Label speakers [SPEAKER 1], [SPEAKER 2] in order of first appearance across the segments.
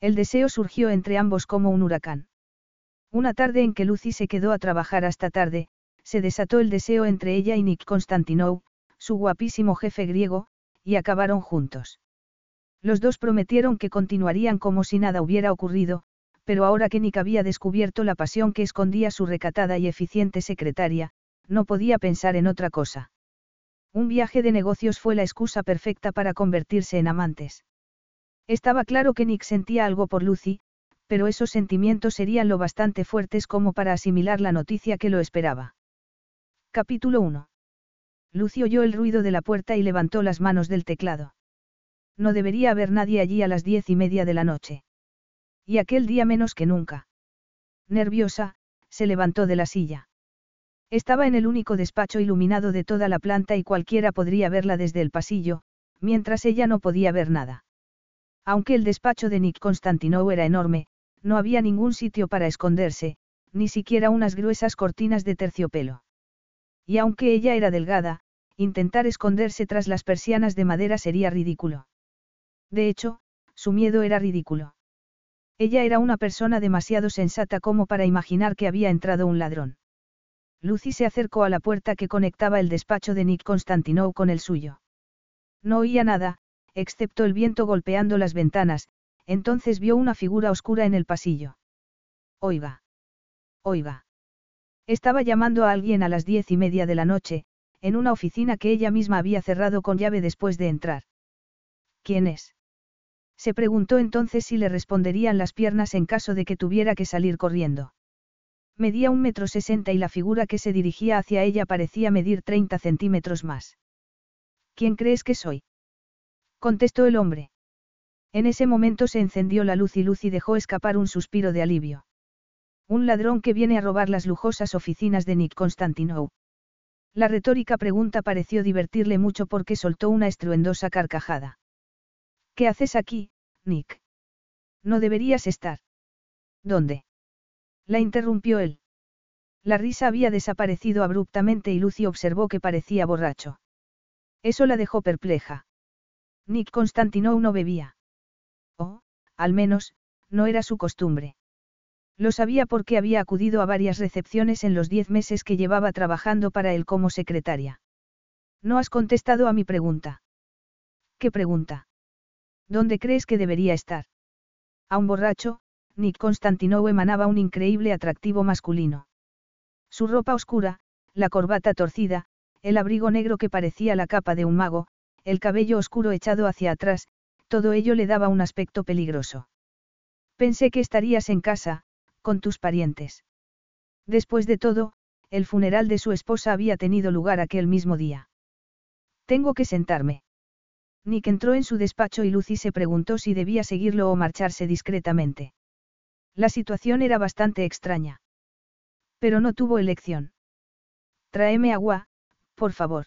[SPEAKER 1] El deseo surgió entre ambos como un huracán. Una tarde en que Lucy se quedó a trabajar hasta tarde, se desató el deseo entre ella y Nick Constantinou, su guapísimo jefe griego, y acabaron juntos. Los dos prometieron que continuarían como si nada hubiera ocurrido, pero ahora que Nick había descubierto la pasión que escondía su recatada y eficiente secretaria, no podía pensar en otra cosa. Un viaje de negocios fue la excusa perfecta para convertirse en amantes. Estaba claro que Nick sentía algo por Lucy, pero esos sentimientos serían lo bastante fuertes como para asimilar la noticia que lo esperaba. Capítulo 1. Lucy oyó el ruido de la puerta y levantó las manos del teclado. No debería haber nadie allí a las diez y media de la noche. Y aquel día menos que nunca. Nerviosa, se levantó de la silla. Estaba en el único despacho iluminado de toda la planta y cualquiera podría verla desde el pasillo, mientras ella no podía ver nada. Aunque el despacho de Nick Constantinou era enorme, no había ningún sitio para esconderse, ni siquiera unas gruesas cortinas de terciopelo. Y aunque ella era delgada, intentar esconderse tras las persianas de madera sería ridículo. De hecho, su miedo era ridículo. Ella era una persona demasiado sensata como para imaginar que había entrado un ladrón. Lucy se acercó a la puerta que conectaba el despacho de Nick Constantinou con el suyo. No oía nada, excepto el viento golpeando las ventanas, entonces vio una figura oscura en el pasillo. Oiga. Oiga. Estaba llamando a alguien a las diez y media de la noche, en una oficina que ella misma había cerrado con llave después de entrar. ¿Quién es? Se preguntó entonces si le responderían las piernas en caso de que tuviera que salir corriendo. Medía un metro sesenta y la figura que se dirigía hacia ella parecía medir treinta centímetros más. ¿Quién crees que soy? Contestó el hombre. En ese momento se encendió la luz y Lucy dejó escapar un suspiro de alivio. Un ladrón que viene a robar las lujosas oficinas de Nick Constantinou. La retórica pregunta pareció divertirle mucho porque soltó una estruendosa carcajada. ¿Qué haces aquí, Nick? No deberías estar. ¿Dónde? La interrumpió él. La risa había desaparecido abruptamente y Lucy observó que parecía borracho. Eso la dejó perpleja. Nick Constantinou no bebía. O, al menos, no era su costumbre. Lo sabía porque había acudido a varias recepciones en los diez meses que llevaba trabajando para él como secretaria. No has contestado a mi pregunta. ¿Qué pregunta? ¿Dónde crees que debería estar? A un borracho, Nick Constantinou emanaba un increíble atractivo masculino. Su ropa oscura, la corbata torcida, el abrigo negro que parecía la capa de un mago, el cabello oscuro echado hacia atrás, todo ello le daba un aspecto peligroso. Pensé que estarías en casa, con tus parientes. Después de todo, el funeral de su esposa había tenido lugar aquel mismo día. Tengo que sentarme. Nick entró en su despacho y Lucy se preguntó si debía seguirlo o marcharse discretamente. La situación era bastante extraña. Pero no tuvo elección. Tráeme agua, por favor.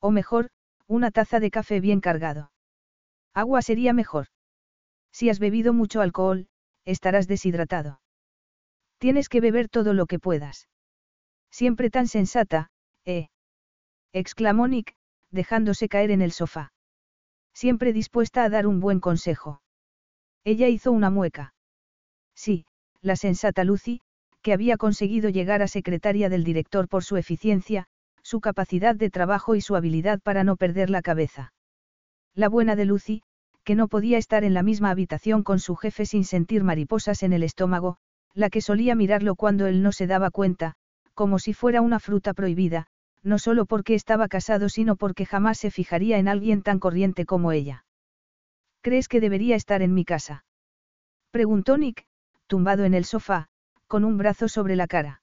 [SPEAKER 1] O mejor, una taza de café bien cargado. Agua sería mejor. Si has bebido mucho alcohol, estarás deshidratado. Tienes que beber todo lo que puedas. Siempre tan sensata, ¿eh? exclamó Nick, dejándose caer en el sofá. Siempre dispuesta a dar un buen consejo. Ella hizo una mueca. Sí, la sensata Lucy, que había conseguido llegar a secretaria del director por su eficiencia, su capacidad de trabajo y su habilidad para no perder la cabeza. La buena de Lucy, que no podía estar en la misma habitación con su jefe sin sentir mariposas en el estómago, la que solía mirarlo cuando él no se daba cuenta, como si fuera una fruta prohibida, no solo porque estaba casado sino porque jamás se fijaría en alguien tan corriente como ella. ¿Crees que debería estar en mi casa? Preguntó Nick, tumbado en el sofá, con un brazo sobre la cara.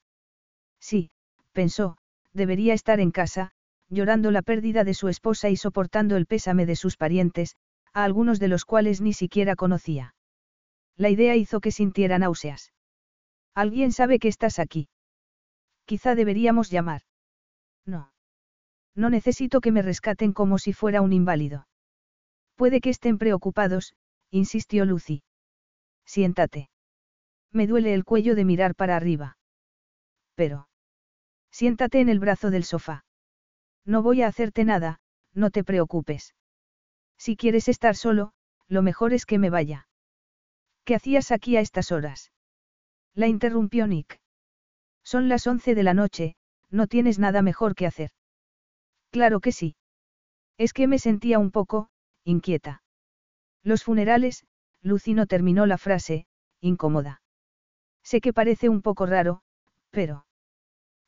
[SPEAKER 1] Sí, pensó, debería estar en casa, llorando la pérdida de su esposa y soportando el pésame de sus parientes, a algunos de los cuales ni siquiera conocía. La idea hizo que sintiera náuseas. ¿Alguien sabe que estás aquí? Quizá deberíamos llamar. No. No necesito que me rescaten como si fuera un inválido. Puede que estén preocupados, insistió Lucy. Siéntate. Me duele el cuello de mirar para arriba. Pero. Siéntate en el brazo del sofá. No voy a hacerte nada, no te preocupes. Si quieres estar solo, lo mejor es que me vaya. ¿Qué hacías aquí a estas horas? La interrumpió Nick. Son las once de la noche, no tienes nada mejor que hacer. Claro que sí. Es que me sentía un poco, inquieta. Los funerales, Lucino terminó la frase, incómoda. Sé que parece un poco raro, pero...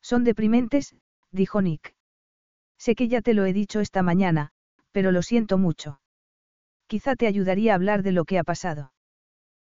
[SPEAKER 1] Son deprimentes, dijo Nick. Sé que ya te lo he dicho esta mañana, pero lo siento mucho. Quizá te ayudaría a hablar de lo que ha pasado.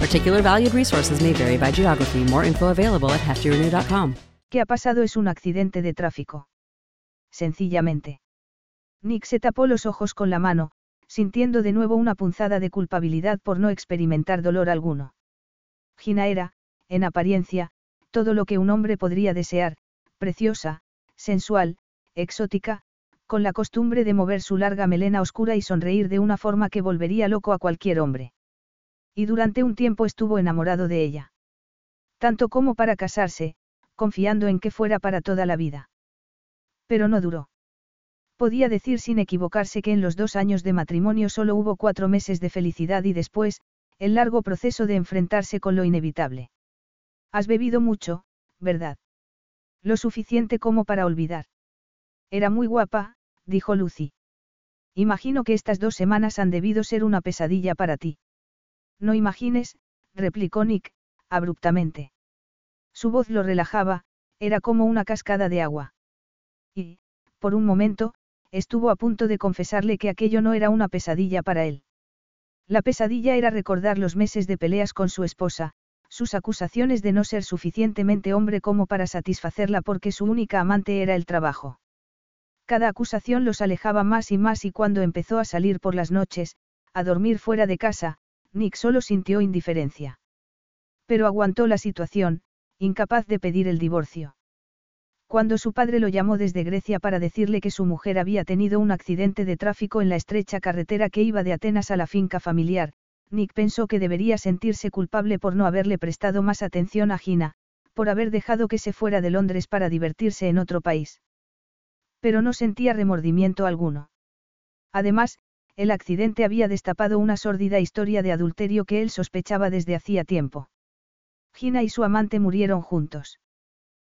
[SPEAKER 2] Particular valued resources may vary by geography. More info available at heftyrenew.com.
[SPEAKER 1] ¿Qué ha pasado es un accidente de tráfico. Sencillamente. Nick se tapó los ojos con la mano, sintiendo de nuevo una punzada de culpabilidad por no experimentar dolor alguno. Gina era, en apariencia, todo lo que un hombre podría desear, preciosa, sensual, exótica, con la costumbre de mover su larga melena oscura y sonreír de una forma que volvería loco a cualquier hombre. Y durante un tiempo estuvo enamorado de ella. Tanto como para casarse, confiando en que fuera para toda la vida. Pero no duró. Podía decir sin equivocarse que en los dos años de matrimonio solo hubo cuatro meses de felicidad y después, el largo proceso de enfrentarse con lo inevitable. Has bebido mucho, ¿verdad? Lo suficiente como para olvidar. Era muy guapa, dijo Lucy. Imagino que estas dos semanas han debido ser una pesadilla para ti. No imagines, replicó Nick, abruptamente. Su voz lo relajaba, era como una cascada de agua. Y, por un momento, estuvo a punto de confesarle que aquello no era una pesadilla para él. La pesadilla era recordar los meses de peleas con su esposa, sus acusaciones de no ser suficientemente hombre como para satisfacerla porque su única amante era el trabajo. Cada acusación los alejaba más y más y cuando empezó a salir por las noches, a dormir fuera de casa, Nick solo sintió indiferencia. Pero aguantó la situación, incapaz de pedir el divorcio. Cuando su padre lo llamó desde Grecia para decirle que su mujer había tenido un accidente de tráfico en la estrecha carretera que iba de Atenas a la finca familiar, Nick pensó que debería sentirse culpable por no haberle prestado más atención a Gina, por haber dejado que se fuera de Londres para divertirse en otro país. Pero no sentía remordimiento alguno. Además, el accidente había destapado una sórdida historia de adulterio que él sospechaba desde hacía tiempo. Gina y su amante murieron juntos.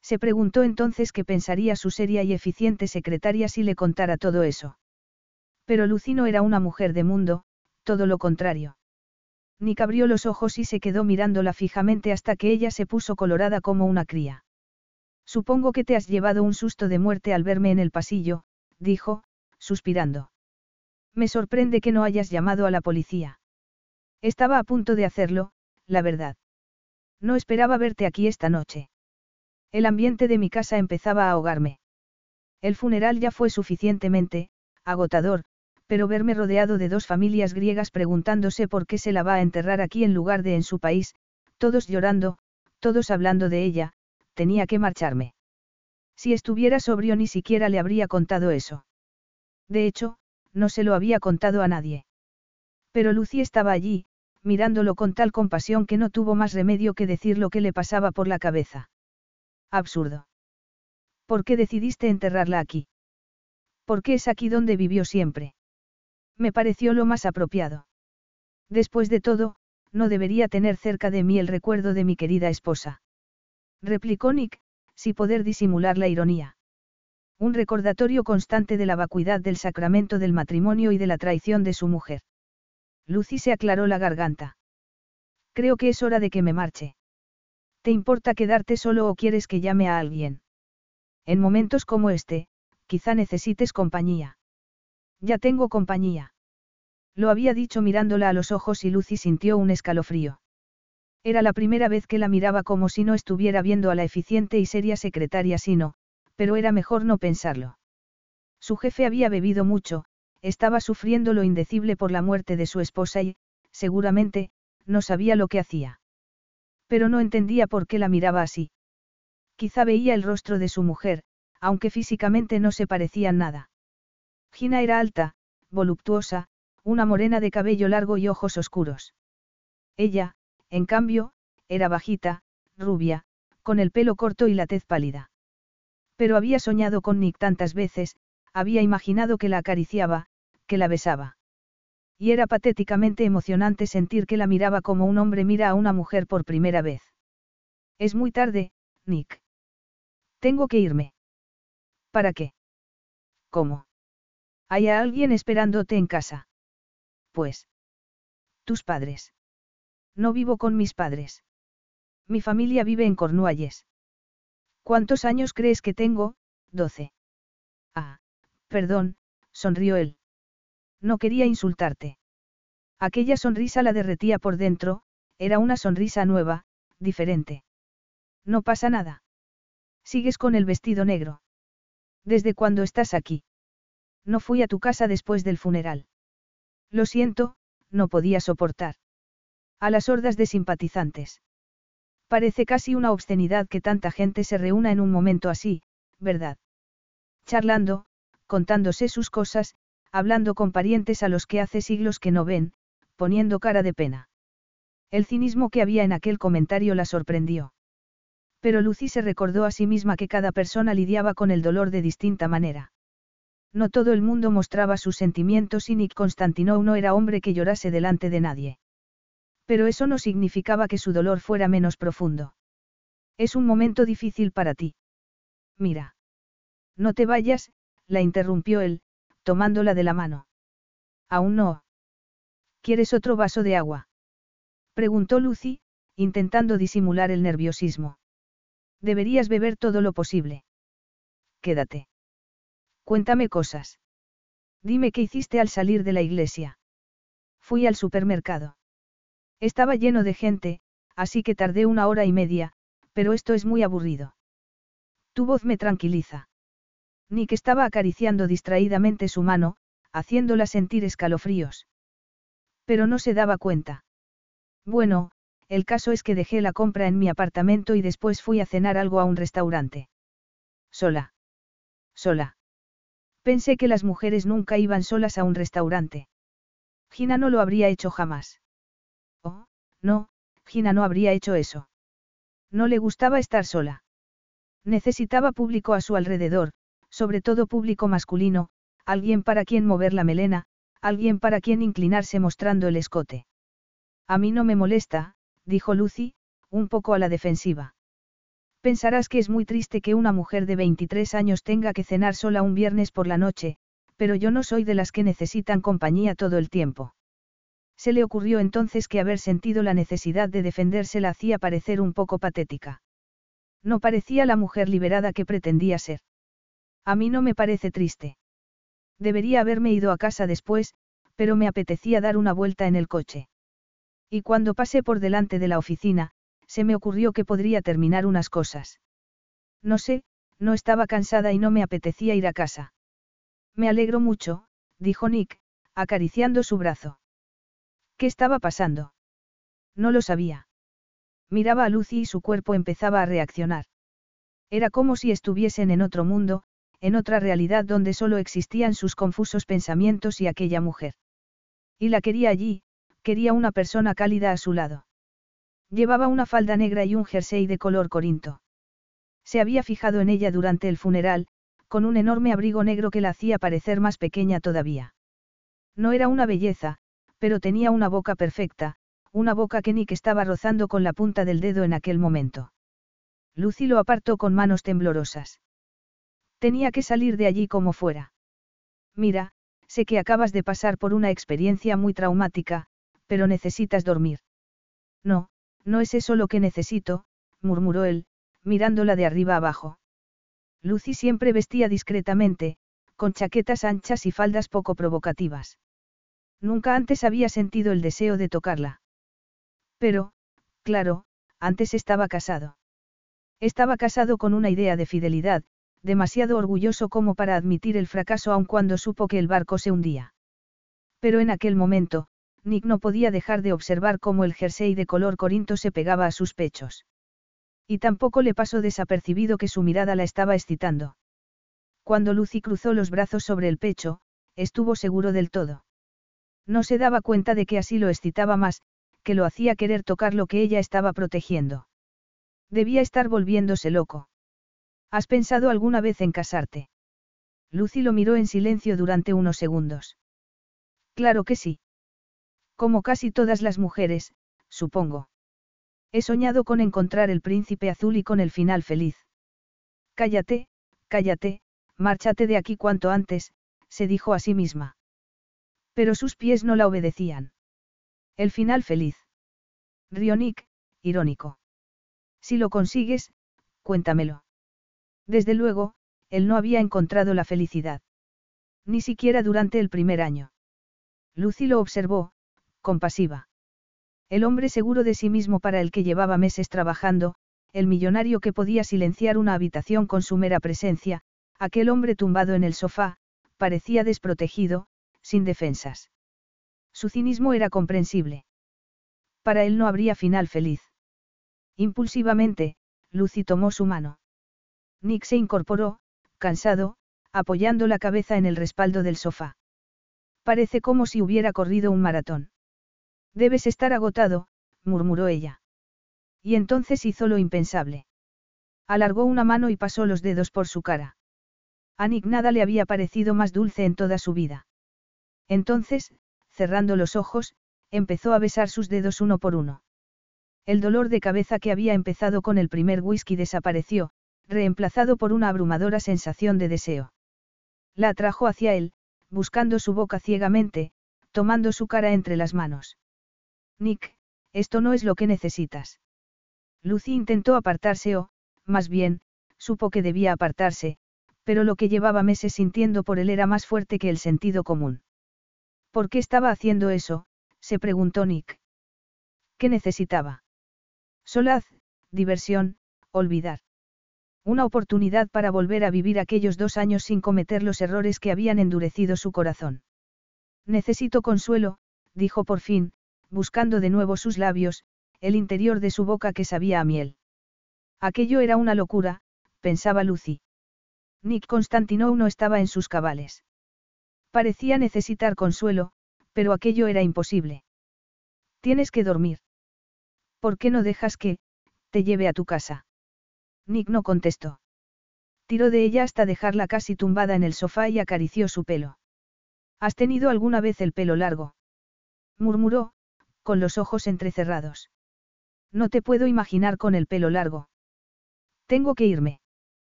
[SPEAKER 1] Se preguntó entonces qué pensaría su seria y eficiente secretaria si le contara todo eso. Pero Lucino era una mujer de mundo, todo lo contrario. Nick abrió los ojos y se quedó mirándola fijamente hasta que ella se puso colorada como una cría. Supongo que te has llevado un susto de muerte al verme en el pasillo, dijo, suspirando. Me sorprende que no hayas llamado a la policía. Estaba a punto de hacerlo, la verdad. No esperaba verte aquí esta noche. El ambiente de mi casa empezaba a ahogarme. El funeral ya fue suficientemente, agotador, pero verme rodeado de dos familias griegas preguntándose por qué se la va a enterrar aquí en lugar de en su país, todos llorando, todos hablando de ella, tenía que marcharme. Si estuviera sobrio ni siquiera le habría contado eso. De hecho, no se lo había contado a nadie. Pero Lucy estaba allí, mirándolo con tal compasión que no tuvo más remedio que decir lo que le pasaba por la cabeza. Absurdo. ¿Por qué decidiste enterrarla aquí? ¿Por qué es aquí donde vivió siempre? Me pareció lo más apropiado. Después de todo, no debería tener cerca de mí el recuerdo de mi querida esposa. Replicó Nick, sin poder disimular la ironía. Un recordatorio constante de la vacuidad del sacramento del matrimonio y de la traición de su mujer. Lucy se aclaró la garganta. Creo que es hora de que me marche. ¿Te importa quedarte solo o quieres que llame a alguien? En momentos como este, quizá necesites compañía. Ya tengo compañía. Lo había dicho mirándola a los ojos y Lucy sintió un escalofrío. Era la primera vez que la miraba como si no estuviera viendo a la eficiente y seria secretaria sino, pero era mejor no pensarlo. Su jefe había bebido mucho, estaba sufriendo lo indecible por la muerte de su esposa y, seguramente, no sabía lo que hacía. Pero no entendía por qué la miraba así. Quizá veía el rostro de su mujer, aunque físicamente no se parecían nada. Gina era alta, voluptuosa, una morena de cabello largo y ojos oscuros. Ella, en cambio, era bajita, rubia, con el pelo corto y la tez pálida. Pero había soñado con Nick tantas veces, había imaginado que la acariciaba, que la besaba. Y era patéticamente emocionante sentir que la miraba como un hombre mira a una mujer por primera vez. Es muy tarde, Nick. Tengo que irme. ¿Para qué? ¿Cómo? ¿Hay alguien esperándote en casa? Pues. Tus padres. No vivo con mis padres. Mi familia vive en Cornualles. ¿Cuántos años crees que tengo? Doce. Ah, perdón, sonrió él. No quería insultarte. Aquella sonrisa la derretía por dentro, era una sonrisa nueva, diferente. No pasa nada. Sigues con el vestido negro. ¿Desde cuándo estás aquí? No fui a tu casa después del funeral. Lo siento, no podía soportar. A las hordas de simpatizantes. Parece casi una obscenidad que tanta gente se reúna en un momento así, ¿verdad? Charlando, contándose sus cosas, hablando con parientes a los que hace siglos que no ven, poniendo cara de pena. El cinismo que había en aquel comentario la sorprendió. Pero Lucy se recordó a sí misma que cada persona lidiaba con el dolor de distinta manera. No todo el mundo mostraba sus sentimientos y Nick Constantinou no era hombre que llorase delante de nadie. Pero eso no significaba que su dolor fuera menos profundo. Es un momento difícil para ti. Mira. No te vayas, la interrumpió él, tomándola de la mano. Aún no. ¿Quieres otro vaso de agua? Preguntó Lucy, intentando disimular el nerviosismo. Deberías beber todo lo posible. Quédate. Cuéntame cosas. Dime qué hiciste al salir de la iglesia. Fui al supermercado. Estaba lleno de gente, así que tardé una hora y media, pero esto es muy aburrido. Tu voz me tranquiliza. Nick estaba acariciando distraídamente su mano, haciéndola sentir escalofríos. Pero no se daba cuenta. Bueno, el caso es que dejé la compra en mi apartamento y después fui a cenar algo a un restaurante. Sola. Sola. Pensé que las mujeres nunca iban solas a un restaurante. Gina no lo habría hecho jamás. No, Gina no habría hecho eso. No le gustaba estar sola. Necesitaba público a su alrededor, sobre todo público masculino, alguien para quien mover la melena, alguien para quien inclinarse mostrando el escote. A mí no me molesta, dijo Lucy, un poco a la defensiva. Pensarás que es muy triste que una mujer de 23 años tenga que cenar sola un viernes por la noche, pero yo no soy de las que necesitan compañía todo el tiempo. Se le ocurrió entonces que haber sentido la necesidad de defenderse la hacía parecer un poco patética. No parecía la mujer liberada que pretendía ser. A mí no me parece triste. Debería haberme ido a casa después, pero me apetecía dar una vuelta en el coche. Y cuando pasé por delante de la oficina, se me ocurrió que podría terminar unas cosas. No sé, no estaba cansada y no me apetecía ir a casa. Me alegro mucho, dijo Nick, acariciando su brazo. ¿Qué estaba pasando? No lo sabía. Miraba a Lucy y su cuerpo empezaba a reaccionar. Era como si estuviesen en otro mundo, en otra realidad donde solo existían sus confusos pensamientos y aquella mujer. Y la quería allí, quería una persona cálida a su lado. Llevaba una falda negra y un jersey de color corinto. Se había fijado en ella durante el funeral, con un enorme abrigo negro que la hacía parecer más pequeña todavía. No era una belleza, pero tenía una boca perfecta, una boca que Nick estaba rozando con la punta del dedo en aquel momento. Lucy lo apartó con manos temblorosas. Tenía que salir de allí como fuera. Mira, sé que acabas de pasar por una experiencia muy traumática, pero necesitas dormir. No, no es eso lo que necesito, murmuró él, mirándola de arriba abajo. Lucy siempre vestía discretamente, con chaquetas anchas y faldas poco provocativas. Nunca antes había sentido el deseo de tocarla. Pero, claro, antes estaba casado. Estaba casado con una idea de fidelidad, demasiado orgulloso como para admitir el fracaso aun cuando supo que el barco se hundía. Pero en aquel momento, Nick no podía dejar de observar cómo el jersey de color corinto se pegaba a sus pechos. Y tampoco le pasó desapercibido que su mirada la estaba excitando. Cuando Lucy cruzó los brazos sobre el pecho, estuvo seguro del todo. No se daba cuenta de que así lo excitaba más, que lo hacía querer tocar lo que ella estaba protegiendo. Debía estar volviéndose loco. ¿Has pensado alguna vez en casarte? Lucy lo miró en silencio durante unos segundos. Claro que sí. Como casi todas las mujeres, supongo. He soñado con encontrar el príncipe azul y con el final feliz. Cállate, cállate, márchate de aquí cuanto antes, se dijo a sí misma. Pero sus pies no la obedecían. El final feliz. Rionic, irónico. Si lo consigues, cuéntamelo. Desde luego, él no había encontrado la felicidad. Ni siquiera durante el primer año. Lucy lo observó, compasiva. El hombre seguro de sí mismo para el que llevaba meses trabajando, el millonario que podía silenciar una habitación con su mera presencia, aquel hombre tumbado en el sofá, parecía desprotegido, sin defensas. Su cinismo era comprensible. Para él no habría final feliz. Impulsivamente, Lucy tomó su mano. Nick se incorporó, cansado, apoyando la cabeza en el respaldo del sofá. Parece como si hubiera corrido un maratón. Debes estar agotado, murmuró ella. Y entonces hizo lo impensable. Alargó una mano y pasó los dedos por su cara. A Nick nada le había parecido más dulce en toda su vida. Entonces, cerrando los ojos, empezó a besar sus dedos uno por uno. El dolor de cabeza que había empezado con el primer whisky desapareció, reemplazado por una abrumadora sensación de deseo. La atrajo hacia él, buscando su boca ciegamente, tomando su cara entre las manos. Nick, esto no es lo que necesitas. Lucy intentó apartarse o, más bien, supo que debía apartarse, pero lo que llevaba meses sintiendo por él era más fuerte que el sentido común. ¿Por qué estaba haciendo eso? se preguntó Nick. ¿Qué necesitaba? Solaz, diversión, olvidar. Una oportunidad para volver a vivir aquellos dos años sin cometer los errores que habían endurecido su corazón. Necesito consuelo, dijo por fin, buscando de nuevo sus labios, el interior de su boca que sabía a miel. Aquello era una locura, pensaba Lucy. Nick Constantinou no estaba en sus cabales. Parecía necesitar consuelo, pero aquello era imposible. Tienes que dormir. ¿Por qué no dejas que, te lleve a tu casa? Nick no contestó. Tiró de ella hasta dejarla casi tumbada en el sofá y acarició su pelo. ¿Has tenido alguna vez el pelo largo? murmuró, con los ojos entrecerrados. No te puedo imaginar con el pelo largo. Tengo que irme.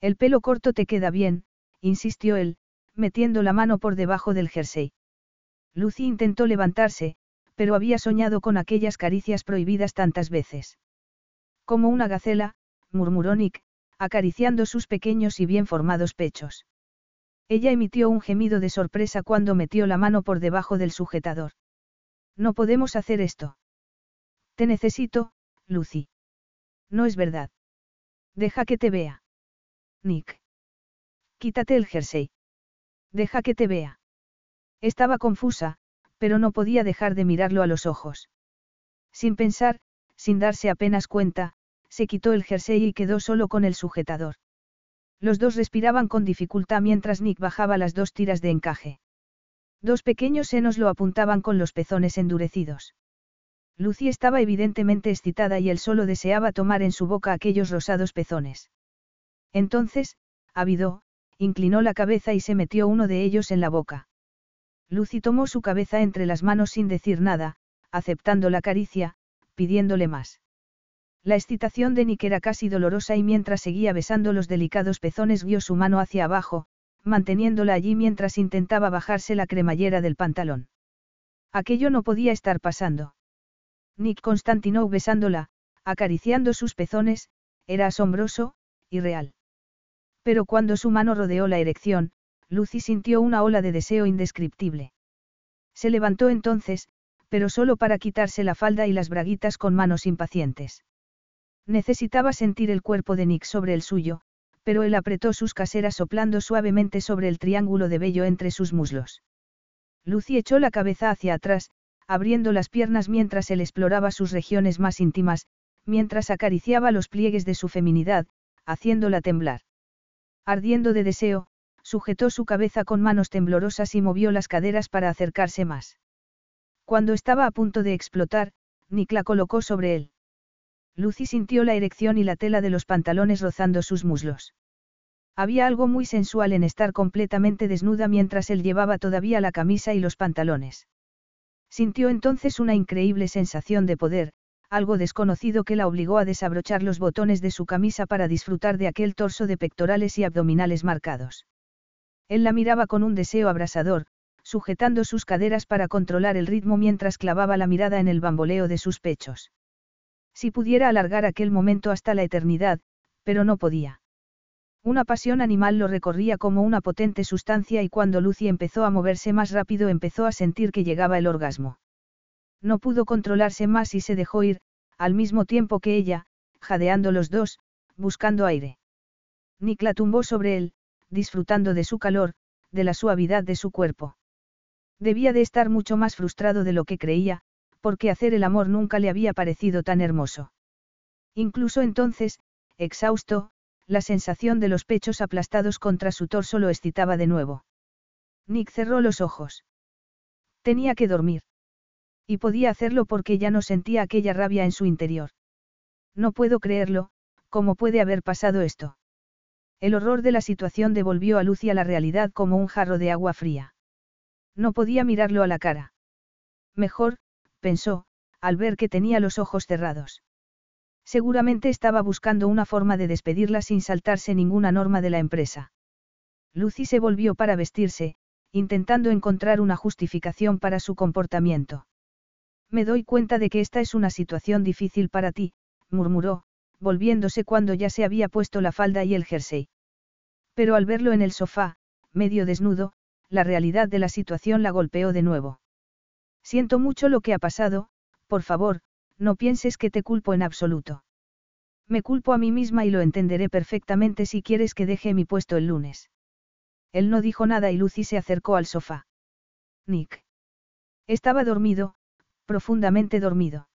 [SPEAKER 1] El pelo corto te queda bien, insistió él, metiendo la mano por debajo del jersey. Lucy intentó levantarse, pero había soñado con aquellas caricias prohibidas tantas veces. Como una gacela, murmuró Nick, acariciando sus pequeños y bien formados pechos. Ella emitió un gemido de sorpresa cuando metió la mano por debajo del sujetador. No podemos hacer esto. Te necesito, Lucy. No es verdad. Deja que te vea. Nick. Quítate el jersey. Deja que te vea. Estaba confusa, pero no podía dejar de mirarlo a los ojos. Sin pensar, sin darse apenas cuenta, se quitó el jersey y quedó solo con el sujetador. Los dos respiraban con dificultad mientras Nick bajaba las dos tiras de encaje. Dos pequeños senos lo apuntaban con los pezones endurecidos. Lucy estaba evidentemente excitada y él solo deseaba tomar en su boca aquellos rosados pezones. Entonces, ávido, inclinó la cabeza y se metió uno de ellos en la boca. Lucy tomó su cabeza entre las manos sin decir nada, aceptando la caricia, pidiéndole más. La excitación de Nick era casi dolorosa y mientras seguía besando los delicados pezones guió su mano hacia abajo, manteniéndola allí mientras intentaba bajarse la cremallera del pantalón. Aquello no podía estar pasando. Nick Constantinou besándola, acariciando sus pezones, era asombroso, y real. Pero cuando su mano rodeó la erección, Lucy sintió una ola de deseo indescriptible. Se levantó entonces, pero solo para quitarse la falda y las braguitas con manos impacientes. Necesitaba sentir el cuerpo de Nick sobre el suyo, pero él apretó sus caseras soplando suavemente sobre el triángulo de vello entre sus muslos. Lucy echó la cabeza hacia atrás, abriendo las piernas mientras él exploraba sus regiones más íntimas, mientras acariciaba los pliegues de su feminidad, haciéndola temblar. Ardiendo de deseo, sujetó su cabeza con manos temblorosas y movió las caderas para acercarse más. Cuando estaba a punto de explotar, Nick la colocó sobre él. Lucy sintió la erección y la tela de los pantalones rozando sus muslos. Había algo muy sensual en estar completamente desnuda mientras él llevaba todavía la camisa y los pantalones. Sintió entonces una increíble sensación de poder, algo desconocido que la obligó a desabrochar los botones de su camisa para disfrutar de aquel torso de pectorales y abdominales marcados. Él la miraba con un deseo abrasador, sujetando sus caderas para controlar el ritmo mientras clavaba la mirada en el bamboleo de sus pechos. Si pudiera alargar aquel momento hasta la eternidad, pero no podía. Una pasión animal lo recorría como una potente sustancia y cuando Lucy empezó a moverse más rápido empezó a sentir que llegaba el orgasmo. No pudo controlarse más y se dejó ir, al mismo tiempo que ella, jadeando los dos, buscando aire. Nick la tumbó sobre él, disfrutando de su calor, de la suavidad de su cuerpo. Debía de estar mucho más frustrado de lo que creía, porque hacer el amor nunca le había parecido tan hermoso. Incluso entonces, exhausto, la sensación de los pechos aplastados contra su torso lo excitaba de nuevo. Nick cerró los ojos. Tenía que dormir. Y podía hacerlo porque ya no sentía aquella rabia en su interior. No puedo creerlo, ¿cómo puede haber pasado esto? El horror de la situación devolvió a Lucy a la realidad como un jarro de agua fría. No podía mirarlo a la cara. Mejor, pensó, al ver que tenía los ojos cerrados. Seguramente estaba buscando una forma de despedirla sin saltarse ninguna norma de la empresa. Lucy se volvió para vestirse, intentando encontrar una justificación para su comportamiento. Me doy cuenta de que esta es una situación difícil para ti, murmuró, volviéndose cuando ya se había puesto la falda y el jersey. Pero al verlo en el sofá, medio desnudo, la realidad de la situación la golpeó de nuevo. Siento mucho lo que ha pasado, por favor, no pienses que te culpo en absoluto. Me culpo a mí misma y lo entenderé perfectamente si quieres que deje mi puesto el lunes. Él no dijo nada y Lucy se acercó al sofá. Nick. Estaba dormido, profundamente dormido.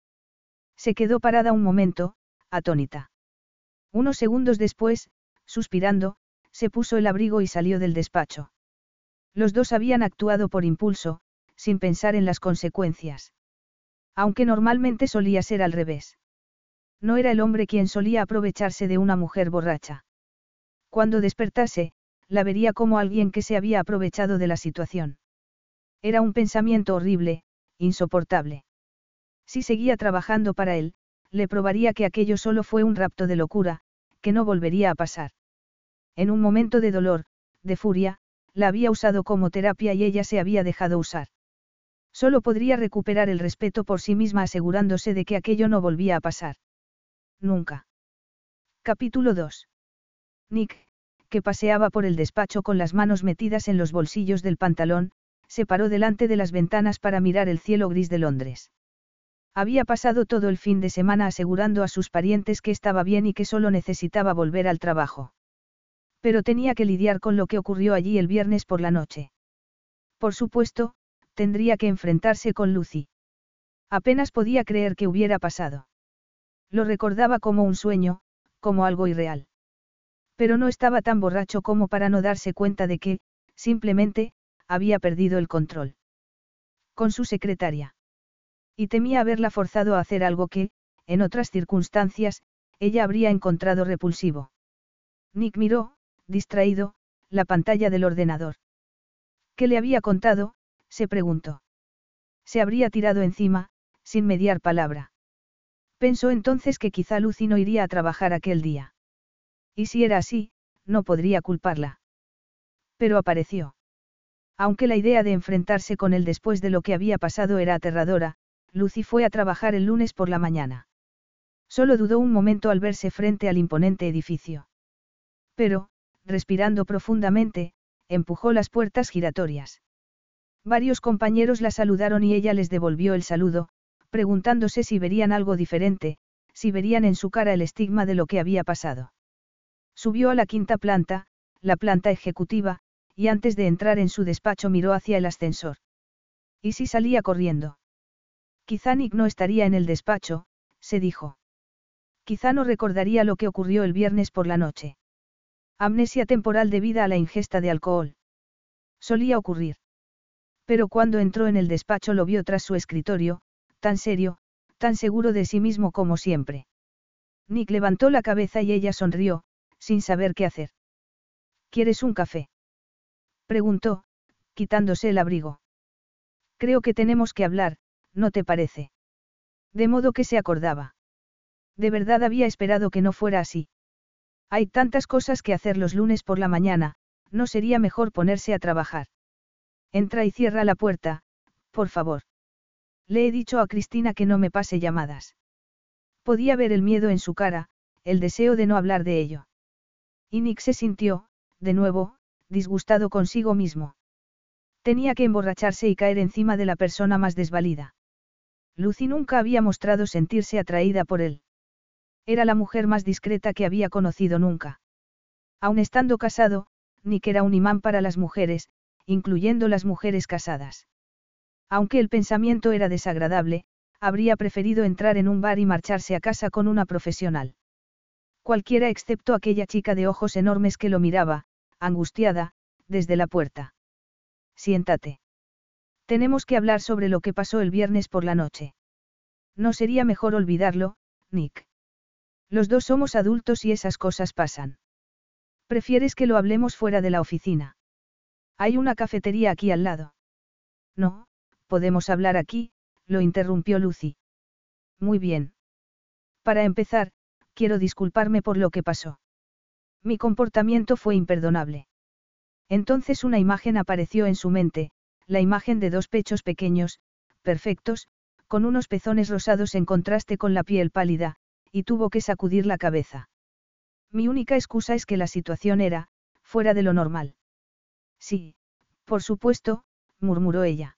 [SPEAKER 1] Se quedó parada un momento, atónita. Unos segundos después, suspirando, se puso el abrigo y salió del despacho. Los dos habían actuado por impulso, sin pensar en las consecuencias. Aunque normalmente solía ser al revés. No era el hombre quien solía aprovecharse de una mujer borracha. Cuando despertase, la vería como alguien que se había aprovechado de la situación. Era un pensamiento horrible, insoportable. Si seguía trabajando para él, le probaría que aquello solo fue un rapto de locura, que no volvería a pasar. En un momento de dolor, de furia, la había usado como terapia y ella se había dejado usar. Solo podría recuperar el respeto por sí misma asegurándose de que aquello no volvía a pasar. Nunca. Capítulo 2. Nick, que paseaba por el despacho con las manos metidas en los bolsillos del pantalón, se paró delante de las ventanas para mirar el cielo gris de Londres. Había pasado todo el fin de semana asegurando a sus parientes que estaba bien y que solo necesitaba volver al trabajo. Pero tenía que lidiar con lo que ocurrió allí el viernes por la noche. Por supuesto, tendría que enfrentarse con Lucy. Apenas podía creer que hubiera pasado. Lo recordaba como un sueño, como algo irreal. Pero no estaba tan borracho como para no darse cuenta de que, simplemente, había perdido el control. Con su secretaria. Y temía haberla forzado a hacer algo que, en otras circunstancias, ella habría encontrado repulsivo. Nick miró, distraído, la pantalla del ordenador. ¿Qué le había contado? se preguntó. Se habría tirado encima, sin mediar palabra. Pensó entonces que quizá Lucy no iría a trabajar aquel día. Y si era así, no podría culparla. Pero apareció. Aunque la idea de enfrentarse con él después de lo que había pasado era aterradora, Lucy fue a trabajar el lunes por la mañana. Solo dudó un momento al verse frente al imponente edificio. Pero, respirando profundamente, empujó las puertas giratorias. Varios compañeros la saludaron y ella les devolvió el saludo, preguntándose si verían algo diferente, si verían en su cara el estigma de lo que había pasado. Subió a la quinta planta, la planta ejecutiva, y antes de entrar en su despacho miró hacia el ascensor. ¿Y si salía corriendo? Quizá Nick no estaría en el despacho, se dijo. Quizá no recordaría lo que ocurrió el viernes por la noche. Amnesia temporal debida a la ingesta de alcohol. Solía ocurrir. Pero cuando entró en el despacho lo vio tras su escritorio, tan serio, tan seguro de sí mismo como siempre. Nick levantó la cabeza y ella sonrió, sin saber qué hacer. ¿Quieres un café? Preguntó, quitándose el abrigo. Creo que tenemos que hablar, ¿no te parece? De modo que se acordaba. De verdad había esperado que no fuera así. Hay tantas cosas que hacer los lunes por la mañana, ¿no sería mejor ponerse a trabajar? Entra y cierra la puerta, por favor. Le he dicho a Cristina que no me pase llamadas. Podía ver el miedo en su cara, el deseo de no hablar de ello. Y Nick se sintió, de nuevo, disgustado consigo mismo. Tenía que emborracharse y caer encima de la persona más desvalida. Lucy nunca había mostrado sentirse atraída por él. Era la mujer más discreta que había conocido nunca. Aun estando casado, Nick era un imán para las mujeres, incluyendo las mujeres casadas. Aunque el pensamiento era desagradable, habría preferido entrar en un bar y marcharse a casa con una profesional. Cualquiera excepto aquella chica de ojos enormes que lo miraba, angustiada, desde la puerta. Siéntate. Tenemos que hablar sobre lo que pasó el viernes por la noche. No sería mejor olvidarlo, Nick. Los dos somos adultos y esas cosas pasan. ¿Prefieres que lo hablemos fuera de la oficina? Hay una cafetería aquí al lado. No, podemos hablar aquí, lo interrumpió Lucy. Muy bien. Para empezar, quiero disculparme por lo que pasó. Mi comportamiento fue imperdonable. Entonces una imagen apareció en su mente, la imagen de dos pechos pequeños, perfectos, con unos pezones rosados en contraste con la piel pálida, y tuvo que sacudir la cabeza. Mi única excusa es que la situación era, fuera de lo normal. Sí, por supuesto, murmuró ella.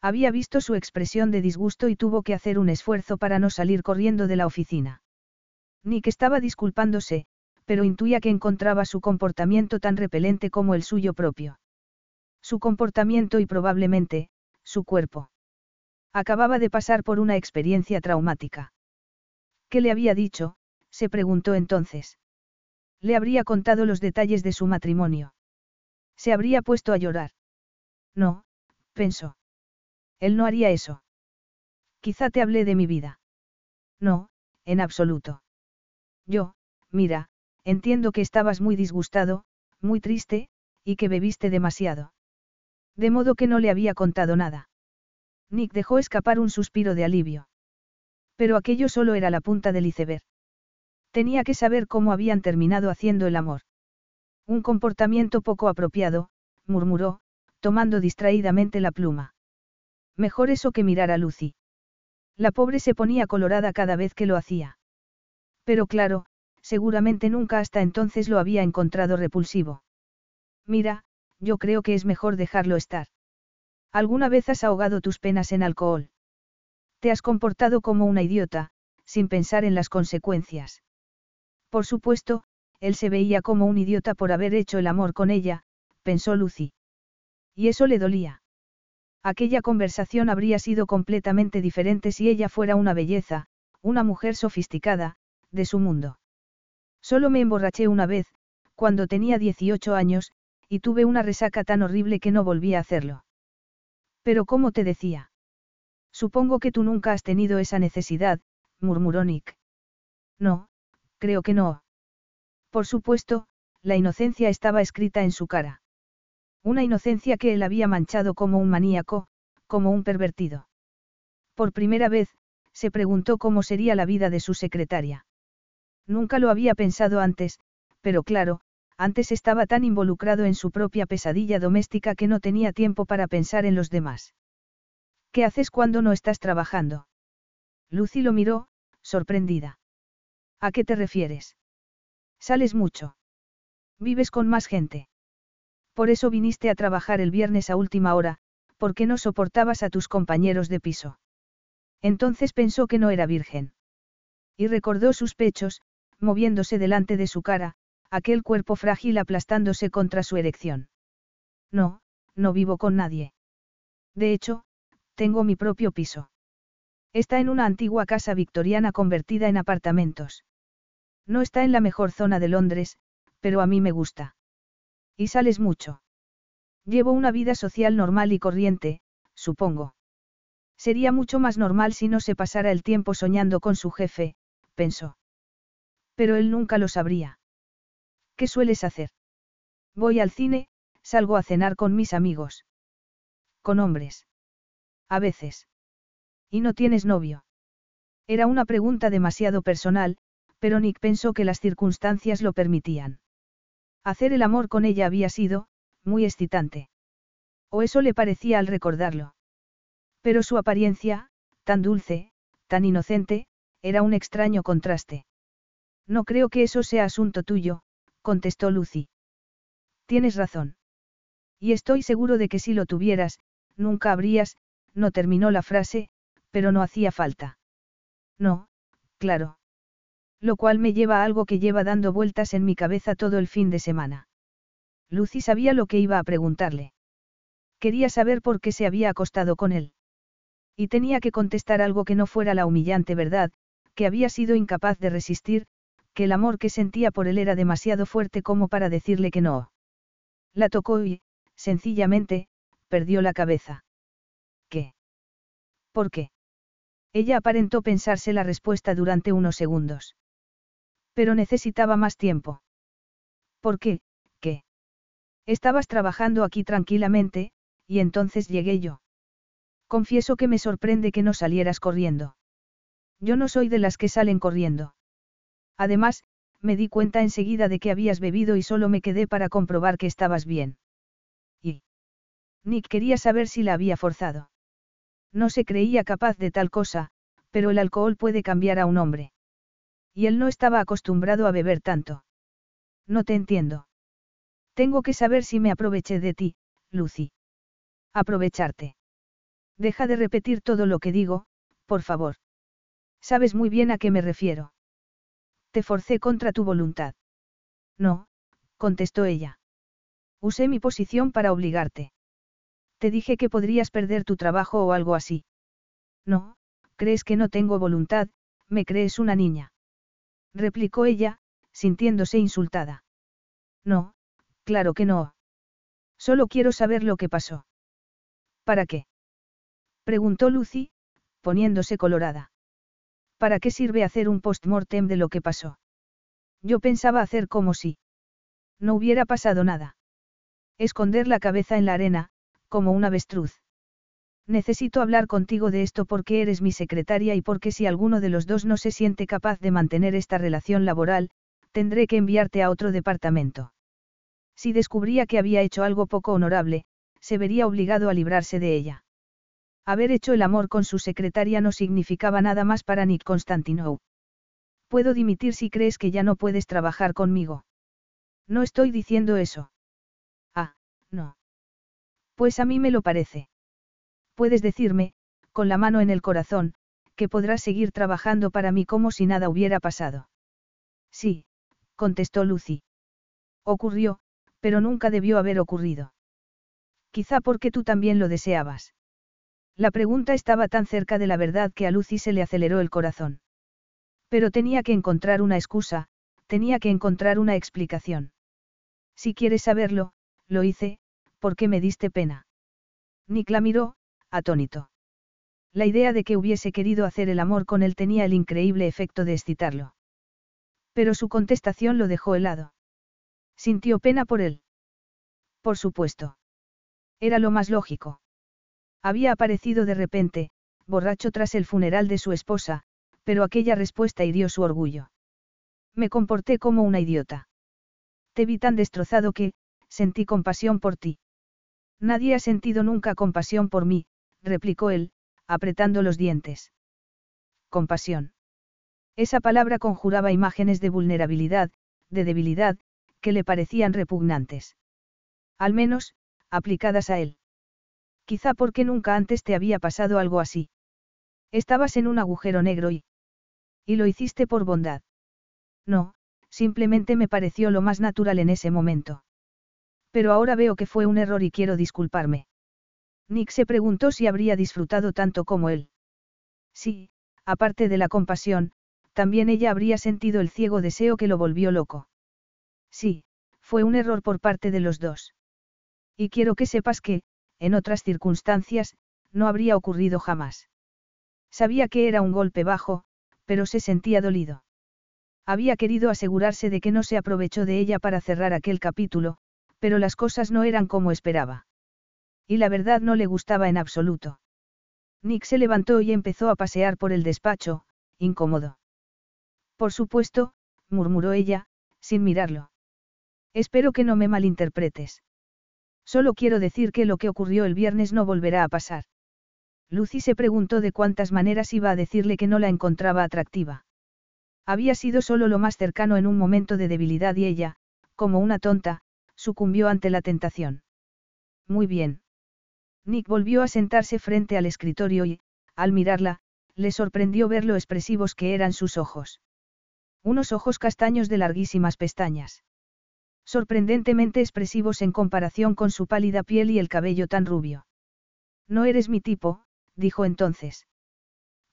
[SPEAKER 1] Había visto su expresión de disgusto y tuvo que hacer un esfuerzo para no salir corriendo de la oficina. Nick estaba disculpándose, pero intuía que encontraba su comportamiento tan repelente como el suyo propio. Su comportamiento y probablemente, su cuerpo. Acababa de pasar por una experiencia traumática. ¿Qué le había dicho? se preguntó entonces. Le habría contado los detalles de su matrimonio. Se habría puesto a llorar. No, pensó. Él no haría eso. Quizá te hablé de mi vida. No, en absoluto. Yo, mira, entiendo que estabas muy disgustado, muy triste, y que bebiste demasiado. De modo que no le había contado nada. Nick dejó escapar un suspiro de alivio. Pero aquello solo era la punta del iceberg. Tenía que saber cómo habían terminado haciendo el amor. Un comportamiento poco apropiado, murmuró, tomando distraídamente la pluma. Mejor eso que mirar a Lucy. La pobre se ponía colorada cada vez que lo hacía. Pero claro, seguramente nunca hasta entonces lo había encontrado repulsivo. Mira, yo creo que es mejor dejarlo estar. ¿Alguna vez has ahogado tus penas en alcohol? Te has comportado como una idiota, sin pensar en las consecuencias. Por supuesto, él se veía como un idiota por haber hecho el amor con ella, pensó Lucy. Y eso le dolía. Aquella conversación habría sido completamente diferente si ella fuera una belleza, una mujer sofisticada, de su mundo. Solo me emborraché una vez, cuando tenía 18 años, y tuve una resaca tan horrible que no volví a hacerlo. Pero como te decía. Supongo que tú nunca has tenido esa necesidad, murmuró Nick. No, creo que no. Por supuesto, la inocencia estaba escrita en su cara. Una inocencia que él había manchado como un maníaco, como un pervertido. Por primera vez, se preguntó cómo sería la vida de su secretaria. Nunca lo había pensado antes, pero claro, antes estaba tan involucrado en su propia pesadilla doméstica que no tenía tiempo para pensar en los demás. ¿Qué haces cuando no estás trabajando? Lucy lo miró, sorprendida. ¿A qué te refieres? Sales mucho. Vives con más gente. Por eso viniste a trabajar el viernes a última hora, porque no soportabas a tus compañeros de piso. Entonces pensó que no era virgen. Y recordó sus pechos, moviéndose delante de su cara, aquel cuerpo frágil aplastándose contra su erección. No, no vivo con nadie. De hecho, tengo mi propio piso. Está en una antigua casa victoriana convertida en apartamentos. No está en la mejor zona de Londres, pero a mí me gusta. Y sales mucho. Llevo una vida social normal y corriente, supongo. Sería mucho más normal si no se pasara el tiempo soñando con su jefe, pensó. Pero él nunca lo sabría. ¿Qué sueles hacer? Voy al cine, salgo a cenar con mis amigos. Con hombres. A veces. ¿Y no tienes novio? Era una pregunta demasiado personal, pero Nick pensó que las circunstancias lo permitían. Hacer el amor con ella había sido, muy excitante. O eso le parecía al recordarlo. Pero su apariencia, tan dulce, tan inocente, era un extraño contraste. No creo que eso sea asunto tuyo, contestó Lucy. Tienes razón. Y estoy seguro de que si lo tuvieras, nunca habrías, no terminó la frase, pero no hacía falta. No, claro. Lo cual me lleva a algo que lleva dando vueltas en mi cabeza todo el fin de semana. Lucy sabía lo que iba a preguntarle. Quería saber por qué se había acostado con él. Y tenía que contestar algo que no fuera la humillante verdad, que había sido incapaz de resistir, que el amor que sentía por él era demasiado fuerte como para decirle que no. La tocó y, sencillamente, perdió la cabeza. ¿Qué? ¿Por qué? Ella aparentó pensarse la respuesta durante unos segundos. Pero necesitaba más tiempo. ¿Por qué? ¿Qué? Estabas trabajando aquí tranquilamente, y entonces llegué yo. Confieso que me sorprende que no salieras corriendo. Yo no soy de las que salen corriendo. Además, me di cuenta enseguida de que habías bebido y solo me quedé para comprobar que estabas bien. Y. Nick quería saber si la había forzado. No se creía capaz de tal cosa, pero el alcohol puede cambiar a un hombre. Y él no estaba acostumbrado a beber tanto. No te entiendo. Tengo que saber si me aproveché de ti, Lucy. Aprovecharte. Deja de repetir todo lo que digo, por favor. Sabes muy bien a qué me refiero. Te forcé contra tu voluntad. No, contestó ella. Usé mi posición para obligarte. Te dije que podrías perder tu trabajo o algo así. No, crees que no tengo voluntad, me crees una niña. Replicó ella, sintiéndose insultada. No, claro que no. Solo quiero saber lo que pasó. ¿Para qué? Preguntó Lucy, poniéndose colorada. ¿Para qué sirve hacer un post-mortem de lo que pasó? Yo pensaba hacer como si. No hubiera pasado nada. Esconder la cabeza en la arena, como un avestruz. Necesito hablar contigo de esto porque eres mi secretaria y porque si alguno de los dos no se siente capaz de mantener esta relación laboral, tendré que enviarte a otro departamento. Si descubría que había hecho algo poco honorable, se vería obligado a librarse de ella. Haber hecho el amor con su secretaria no significaba nada más para Nick Constantinou. Puedo dimitir si crees que ya no puedes trabajar conmigo. No estoy diciendo eso. Ah, no. Pues a mí me lo parece. Puedes decirme, con la mano en el corazón, que podrás seguir trabajando para mí como si nada hubiera pasado. Sí, contestó Lucy. Ocurrió, pero nunca debió haber ocurrido. Quizá porque tú también lo deseabas. La pregunta estaba tan cerca de la verdad que a Lucy se le aceleró el corazón. Pero tenía que encontrar una excusa, tenía que encontrar una explicación. Si quieres saberlo, lo hice, porque me diste pena. Nick la miró, atónito. La idea de que hubiese querido hacer el amor con él tenía el increíble efecto de excitarlo. Pero su contestación lo dejó helado. Sintió pena por él. Por supuesto. Era lo más lógico. Había aparecido de repente, borracho tras el funeral de su esposa, pero aquella respuesta hirió su orgullo. Me comporté como una idiota. Te vi tan destrozado que, sentí compasión por ti. Nadie ha sentido nunca compasión por mí, replicó él, apretando los dientes. Compasión. Esa palabra conjuraba imágenes de vulnerabilidad, de debilidad, que le parecían repugnantes. Al menos, aplicadas a él. Quizá porque nunca antes te había pasado algo así. Estabas en un agujero negro y... Y lo hiciste por bondad. No, simplemente me pareció lo más natural en ese momento. Pero ahora veo que fue un error y quiero disculparme. Nick se preguntó si habría disfrutado tanto como él. Sí, aparte de la compasión, también ella habría sentido el ciego deseo que lo volvió loco. Sí, fue un error por parte de los dos. Y quiero que sepas que, en otras circunstancias, no habría ocurrido jamás. Sabía que era un golpe bajo, pero se sentía dolido. Había querido asegurarse de que no se aprovechó de ella para cerrar aquel capítulo, pero las cosas no eran como esperaba. Y la verdad no le gustaba en absoluto. Nick se levantó y empezó a pasear por el despacho, incómodo. Por supuesto, murmuró ella, sin mirarlo. Espero que no me malinterpretes. Solo quiero decir que lo que ocurrió el viernes no volverá a pasar. Lucy se preguntó de cuántas maneras iba a decirle que no la encontraba atractiva. Había sido solo lo más cercano en un momento de debilidad y ella, como una tonta, sucumbió ante la tentación. Muy bien. Nick volvió a sentarse frente al escritorio y, al mirarla, le sorprendió ver lo expresivos que eran sus ojos. Unos ojos castaños de larguísimas pestañas sorprendentemente expresivos en comparación con su pálida piel y el cabello tan rubio. No eres mi tipo, dijo entonces.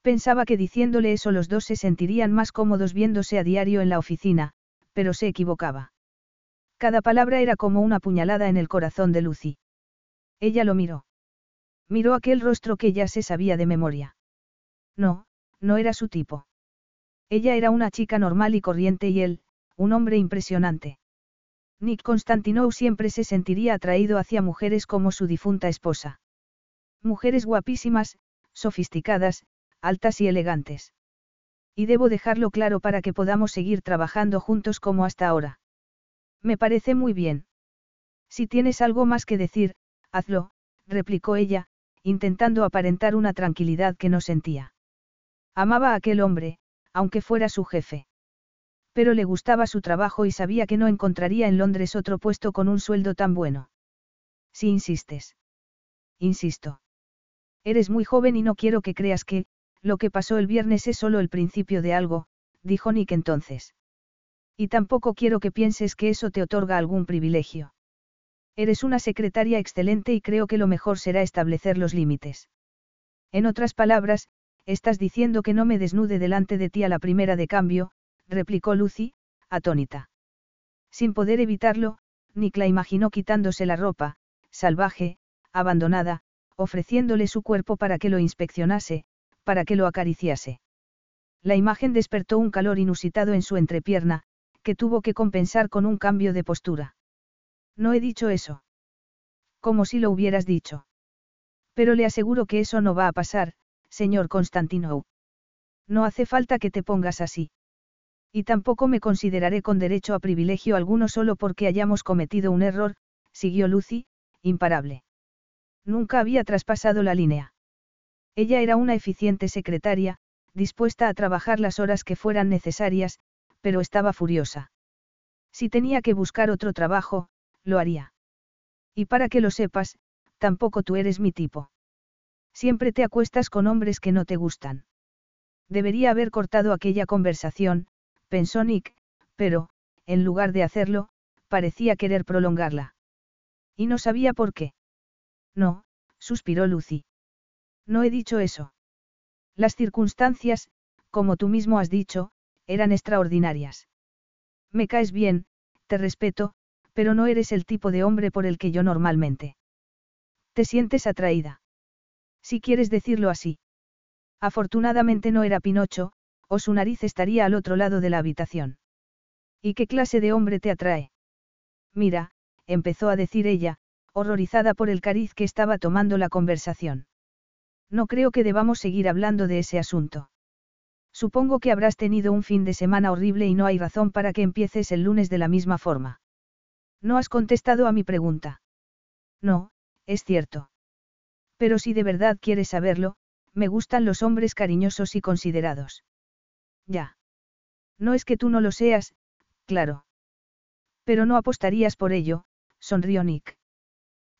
[SPEAKER 1] Pensaba que diciéndole eso los dos se sentirían más cómodos viéndose a diario en la oficina, pero se equivocaba. Cada palabra era como una puñalada en el corazón de Lucy. Ella lo miró. Miró aquel rostro que ya se sabía de memoria. No, no era su tipo. Ella era una chica normal y corriente y él, un hombre impresionante. Nick Constantinou siempre se sentiría atraído hacia mujeres como su difunta esposa. Mujeres guapísimas, sofisticadas, altas y elegantes. Y debo dejarlo claro para que podamos seguir trabajando juntos como hasta ahora. Me parece muy bien. Si tienes algo más que decir, hazlo, replicó ella, intentando aparentar una tranquilidad que no sentía. Amaba a aquel hombre, aunque fuera su jefe. Pero le gustaba su trabajo y sabía que no encontraría en Londres otro puesto con un sueldo tan bueno. Si insistes. Insisto. Eres muy joven y no quiero que creas que, lo que pasó el viernes es solo el principio de algo, dijo Nick entonces. Y tampoco quiero que pienses que eso te otorga algún privilegio. Eres una secretaria excelente y creo que lo mejor será establecer los límites. En otras palabras, estás diciendo que no me desnude delante de ti a la primera de cambio, replicó Lucy, atónita. Sin poder evitarlo, Nick la imaginó quitándose la ropa, salvaje, abandonada, ofreciéndole su cuerpo para que lo inspeccionase, para que lo acariciase. La imagen despertó un calor inusitado en su entrepierna, que tuvo que compensar con un cambio de postura. No he dicho eso. Como si lo hubieras dicho. Pero le aseguro que eso no va a pasar, señor Constantinou. No hace falta que te pongas así. Y tampoco me consideraré con derecho a privilegio alguno solo porque hayamos cometido un error, siguió Lucy, imparable. Nunca había traspasado la línea. Ella era una eficiente secretaria, dispuesta a trabajar las horas que fueran necesarias, pero estaba furiosa. Si tenía que buscar otro trabajo, lo haría. Y para que lo sepas, tampoco tú eres mi tipo. Siempre te acuestas con hombres que no te gustan. Debería haber cortado aquella conversación, pensó Nick, pero, en lugar de hacerlo, parecía querer prolongarla. Y no sabía por qué. No, suspiró Lucy. No he dicho eso. Las circunstancias, como tú mismo has dicho, eran extraordinarias. Me caes bien, te respeto, pero no eres el tipo de hombre por el que yo normalmente. Te sientes atraída. Si quieres decirlo así. Afortunadamente no era Pinocho, o su nariz estaría al otro lado de la habitación. ¿Y qué clase de hombre te atrae? Mira, empezó a decir ella, horrorizada por el cariz que estaba tomando la conversación. No creo que debamos seguir hablando de ese asunto. Supongo que habrás tenido un fin de semana horrible y no hay razón para que empieces el lunes de la misma forma. No has contestado a mi pregunta. No, es cierto. Pero si de verdad quieres saberlo, me gustan los hombres cariñosos y considerados. Ya. No es que tú no lo seas, claro. Pero no apostarías por ello, sonrió Nick.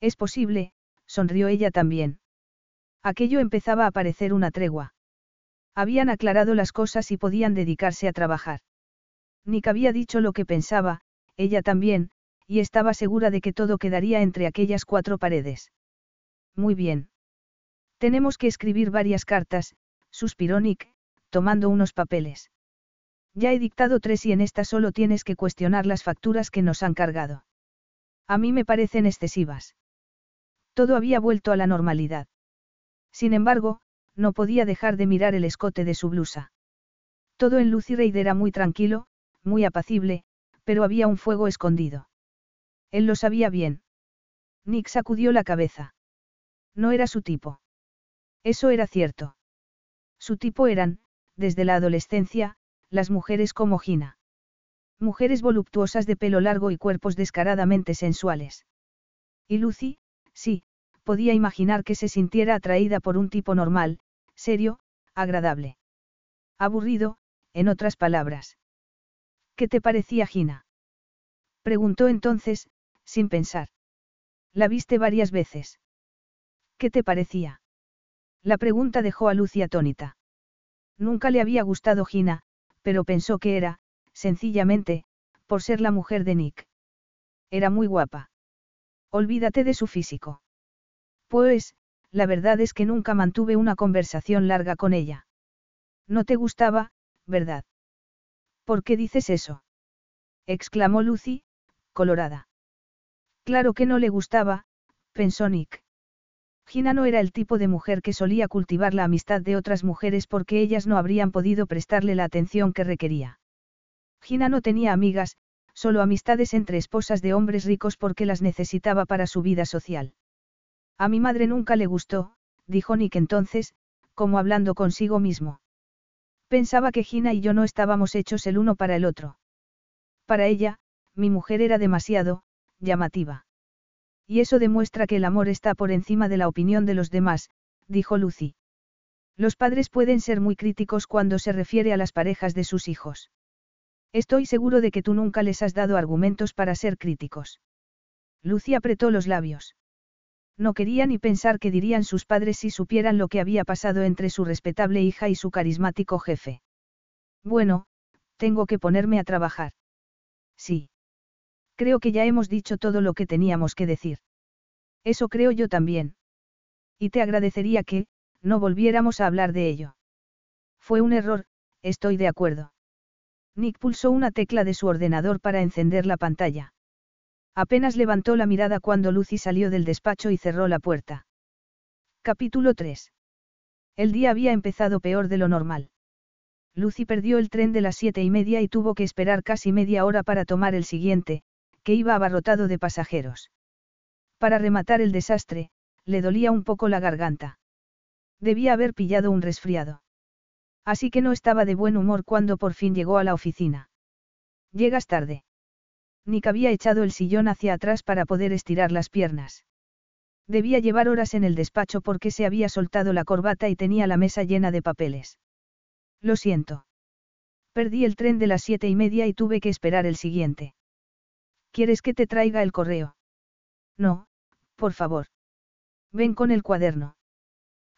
[SPEAKER 1] Es posible, sonrió ella también. Aquello empezaba a parecer una tregua. Habían aclarado las cosas y podían dedicarse a trabajar. Nick había dicho lo que pensaba, ella también, y estaba segura de que todo quedaría entre aquellas cuatro paredes. Muy bien. Tenemos que escribir varias cartas, suspiró Nick, tomando unos papeles. Ya he dictado tres y en esta solo tienes que cuestionar las facturas que nos han cargado. A mí me parecen excesivas. Todo había vuelto a la normalidad. Sin embargo, no podía dejar de mirar el escote de su blusa. Todo en Lucy Reid era muy tranquilo, muy apacible, pero había un fuego escondido. Él lo sabía bien. Nick sacudió la cabeza. No era su tipo. Eso era cierto. Su tipo eran, desde la adolescencia, las mujeres como Gina. Mujeres voluptuosas de pelo largo y cuerpos descaradamente sensuales. Y Lucy, sí, podía imaginar que se sintiera atraída por un tipo normal, serio, agradable. Aburrido, en otras palabras. ¿Qué te parecía Gina? Preguntó entonces, sin pensar. La viste varias veces. ¿Qué te parecía? La pregunta dejó a Lucy atónita. Nunca le había gustado Gina, pero pensó que era, sencillamente, por ser la mujer de Nick. Era muy guapa. Olvídate de su físico. Pues, la verdad es que nunca mantuve una conversación larga con ella. No te gustaba, ¿verdad? ¿Por qué dices eso? exclamó Lucy, colorada. Claro que no le gustaba, pensó Nick. Gina no era el tipo de mujer que solía cultivar la amistad de otras mujeres porque ellas no habrían podido prestarle la atención que requería. Gina no tenía amigas, solo amistades entre esposas de hombres ricos porque las necesitaba para su vida social. A mi madre nunca le gustó, dijo Nick entonces, como hablando consigo mismo. Pensaba que Gina y yo no estábamos hechos el uno para el otro. Para ella, mi mujer era demasiado, llamativa. Y eso demuestra que el amor está por encima de la opinión de los demás, dijo Lucy. Los padres pueden ser muy críticos cuando se refiere a las parejas de sus hijos. Estoy seguro de que tú nunca les has dado argumentos para ser críticos. Lucy apretó los labios. No quería ni pensar qué dirían sus padres si supieran lo que había pasado entre su respetable hija y su carismático jefe. Bueno, tengo que ponerme a trabajar. Sí. Creo que ya hemos dicho todo lo que teníamos que decir. Eso creo yo también. Y te agradecería que, no volviéramos a hablar de ello. Fue un error, estoy de acuerdo. Nick pulsó una tecla de su ordenador para encender la pantalla. Apenas levantó la mirada cuando Lucy salió del despacho y cerró la puerta. Capítulo 3. El día había empezado peor de lo normal. Lucy perdió el tren de las siete y media y tuvo que esperar casi media hora para tomar el siguiente, que iba abarrotado de pasajeros. Para rematar el desastre, le dolía un poco la garganta. Debía haber pillado un resfriado. Así que no estaba de buen humor cuando por fin llegó a la oficina. Llegas tarde. Nick había echado el sillón hacia atrás para poder estirar las piernas. Debía llevar horas en el despacho porque se había soltado la corbata y tenía la mesa llena de papeles. Lo siento. Perdí el tren de las siete y media y tuve que esperar el siguiente. ¿Quieres que te traiga el correo? No, por favor. Ven con el cuaderno.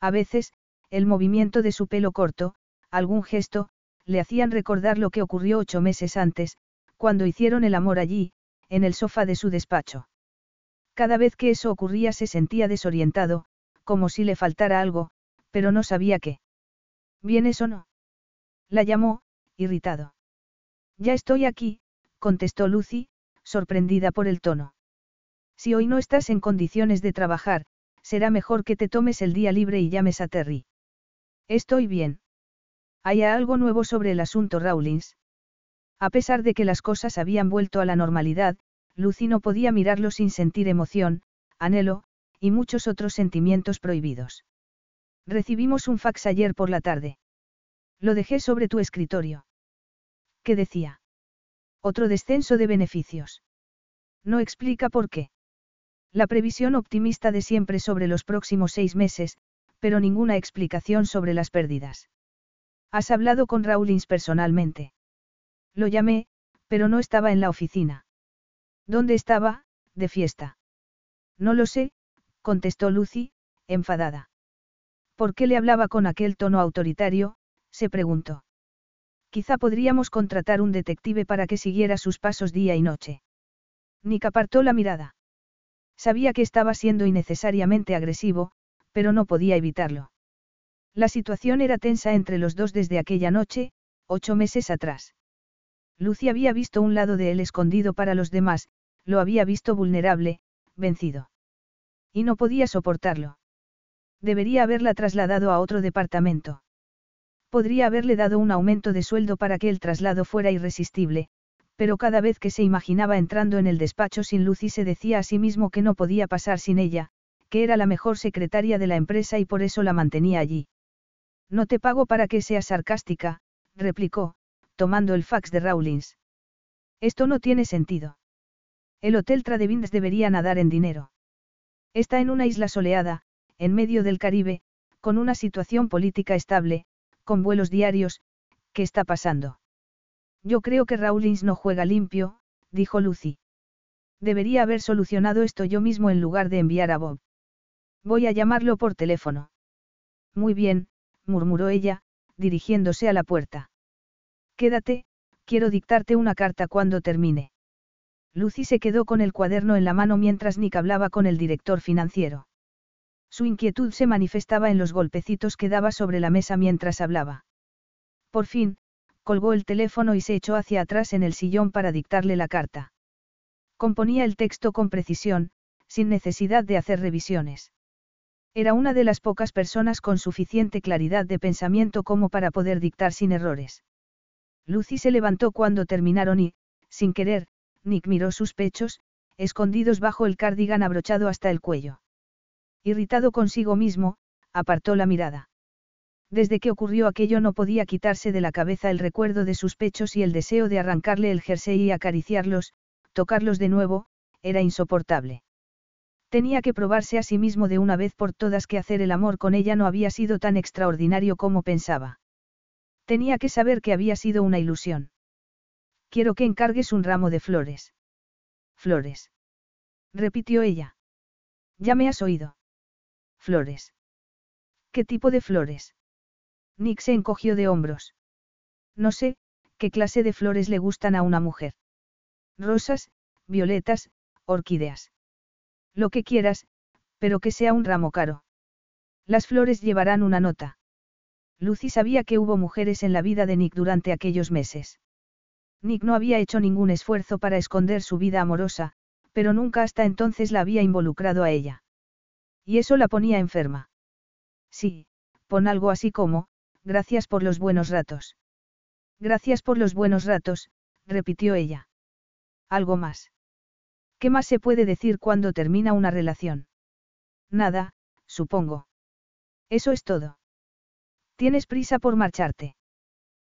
[SPEAKER 1] A veces, el movimiento de su pelo corto, algún gesto, le hacían recordar lo que ocurrió ocho meses antes, cuando hicieron el amor allí, en el sofá de su despacho. Cada vez que eso ocurría se sentía desorientado, como si le faltara algo, pero no sabía qué. ¿Vienes o no? La llamó, irritado. Ya estoy aquí, contestó Lucy, sorprendida por el tono. Si hoy no estás en condiciones de trabajar, será mejor que te tomes el día libre y llames a Terry. Estoy bien. ¿Hay algo nuevo sobre el asunto Rawlins? A pesar de que las cosas habían vuelto a la normalidad, Lucy no podía mirarlo sin sentir emoción, anhelo, y muchos otros sentimientos prohibidos. Recibimos un fax ayer por la tarde. Lo dejé sobre tu escritorio. ¿Qué decía? Otro descenso de beneficios. No explica por qué. La previsión optimista de siempre sobre los próximos seis meses, pero ninguna explicación sobre las pérdidas. ¿Has hablado con Rawlins personalmente? Lo llamé, pero no estaba en la oficina. ¿Dónde estaba? De fiesta. No lo sé, contestó Lucy, enfadada. ¿Por qué le hablaba con aquel tono autoritario? se preguntó. Quizá podríamos contratar un detective para que siguiera sus pasos día y noche. Nick apartó la mirada. Sabía que estaba siendo innecesariamente agresivo, pero no podía evitarlo. La situación era tensa entre los dos desde aquella noche, ocho meses atrás. Lucy había visto un lado de él escondido para los demás, lo había visto vulnerable, vencido. Y no podía soportarlo. Debería haberla trasladado a otro departamento. Podría haberle dado un aumento de sueldo para que el traslado fuera irresistible, pero cada vez que se imaginaba entrando en el despacho sin Lucy se decía a sí mismo que no podía pasar sin ella, que era la mejor secretaria de la empresa y por eso la mantenía allí. No te pago para que seas sarcástica, replicó, tomando el fax de Rawlins. Esto no tiene sentido. El Hotel Tradevins debería nadar en dinero. Está en una isla soleada, en medio del Caribe, con una situación política estable, con vuelos diarios, ¿qué está pasando? Yo creo que Rawlins no juega limpio, dijo Lucy. Debería haber solucionado esto yo mismo en lugar de enviar a Bob. Voy a llamarlo por teléfono. Muy bien, murmuró ella, dirigiéndose a la puerta. Quédate, quiero dictarte una carta cuando termine. Lucy se quedó con el cuaderno en la mano mientras Nick hablaba con el director financiero. Su inquietud se manifestaba en los golpecitos que daba sobre la mesa mientras hablaba. Por fin, colgó el teléfono y se echó hacia atrás en el sillón para dictarle la carta. Componía el texto con precisión, sin necesidad de hacer revisiones. Era una de las pocas personas con suficiente claridad de pensamiento como para poder dictar sin errores. Lucy se levantó cuando terminaron y, sin querer, Nick miró sus pechos, escondidos bajo el cardigan abrochado hasta el cuello. Irritado consigo mismo, apartó la mirada. Desde que ocurrió aquello no podía quitarse de la cabeza el recuerdo de sus pechos y el deseo de arrancarle el jersey y acariciarlos, tocarlos de nuevo, era insoportable. Tenía que probarse a sí mismo de una vez por todas que hacer el amor con ella no había sido tan extraordinario como pensaba. Tenía que saber que había sido una ilusión. Quiero que encargues un ramo de flores. Flores. Repitió ella. Ya me has oído. Flores. ¿Qué tipo de flores? Nick se encogió de hombros. No sé, qué clase de flores le gustan a una mujer. Rosas, violetas, orquídeas. Lo que quieras, pero que sea un ramo caro. Las flores llevarán una nota. Lucy sabía que hubo mujeres en la vida de Nick durante aquellos meses. Nick no había hecho ningún esfuerzo para esconder su vida amorosa, pero nunca hasta entonces la había involucrado a ella. Y eso la ponía enferma. Sí, pon algo así como, gracias por los buenos ratos. Gracias por los buenos ratos, repitió ella. Algo más. ¿Qué más se puede decir cuando termina una relación? Nada, supongo. Eso es todo. ¿Tienes prisa por marcharte?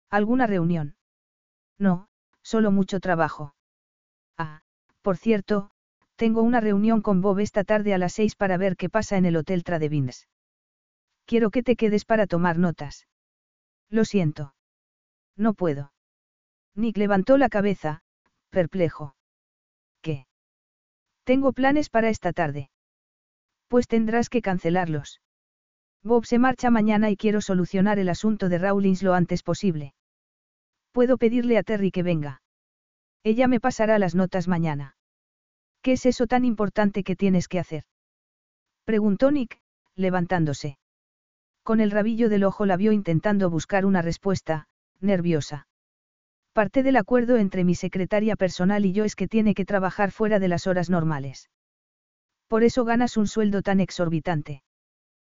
[SPEAKER 1] ¿Alguna reunión? No, solo mucho trabajo. Ah, por cierto, tengo una reunión con Bob esta tarde a las seis para ver qué pasa en el Hotel Tradevins. Quiero que te quedes para tomar notas. Lo siento. No puedo. Nick levantó la cabeza, perplejo. ¿Qué? Tengo planes para esta tarde. Pues tendrás que cancelarlos. Bob se marcha mañana y quiero solucionar el asunto de Rawlins lo antes posible. Puedo pedirle a Terry que venga. Ella me pasará las notas mañana. ¿Qué es eso tan importante que tienes que hacer? Preguntó Nick, levantándose. Con el rabillo del ojo la vio intentando buscar una respuesta, nerviosa. Parte del acuerdo entre mi secretaria personal y yo es que tiene que trabajar fuera de las horas normales. Por eso ganas un sueldo tan exorbitante.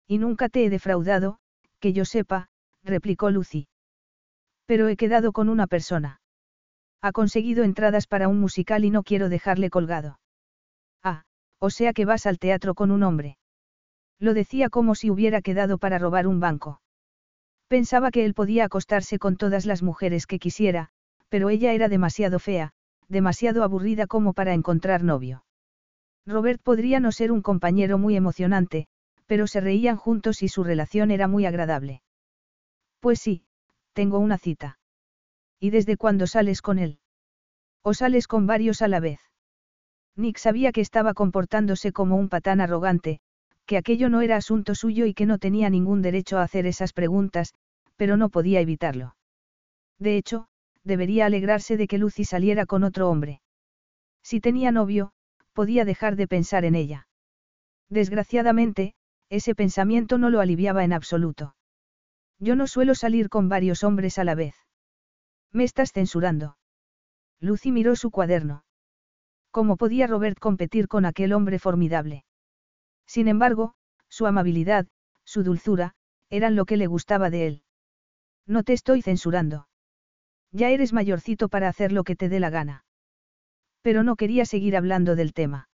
[SPEAKER 1] Y nunca te he defraudado, que yo sepa, replicó Lucy. Pero he quedado con una persona. Ha conseguido entradas para un musical y no quiero dejarle colgado. O sea que vas al teatro con un hombre. Lo decía como si hubiera quedado para robar un banco. Pensaba que él podía acostarse con todas las mujeres que quisiera, pero ella era demasiado fea, demasiado aburrida como para encontrar novio. Robert podría no ser un compañero muy emocionante, pero se reían juntos y su relación era muy agradable. Pues sí, tengo una cita. ¿Y desde cuándo sales con él? ¿O sales con varios a la vez? Nick sabía que estaba comportándose como un patán arrogante, que aquello no era asunto suyo y que no tenía ningún derecho a hacer esas preguntas, pero no podía evitarlo. De hecho, debería alegrarse de que Lucy saliera con otro hombre. Si tenía novio, podía dejar de pensar en ella. Desgraciadamente, ese pensamiento no lo aliviaba en absoluto. Yo no suelo salir con varios hombres a la vez. Me estás censurando. Lucy miró su cuaderno. ¿Cómo podía Robert competir con aquel hombre formidable? Sin embargo, su amabilidad, su dulzura, eran lo que le gustaba de él. No te estoy censurando. Ya eres mayorcito para hacer lo que te dé la gana. Pero no quería seguir hablando del tema.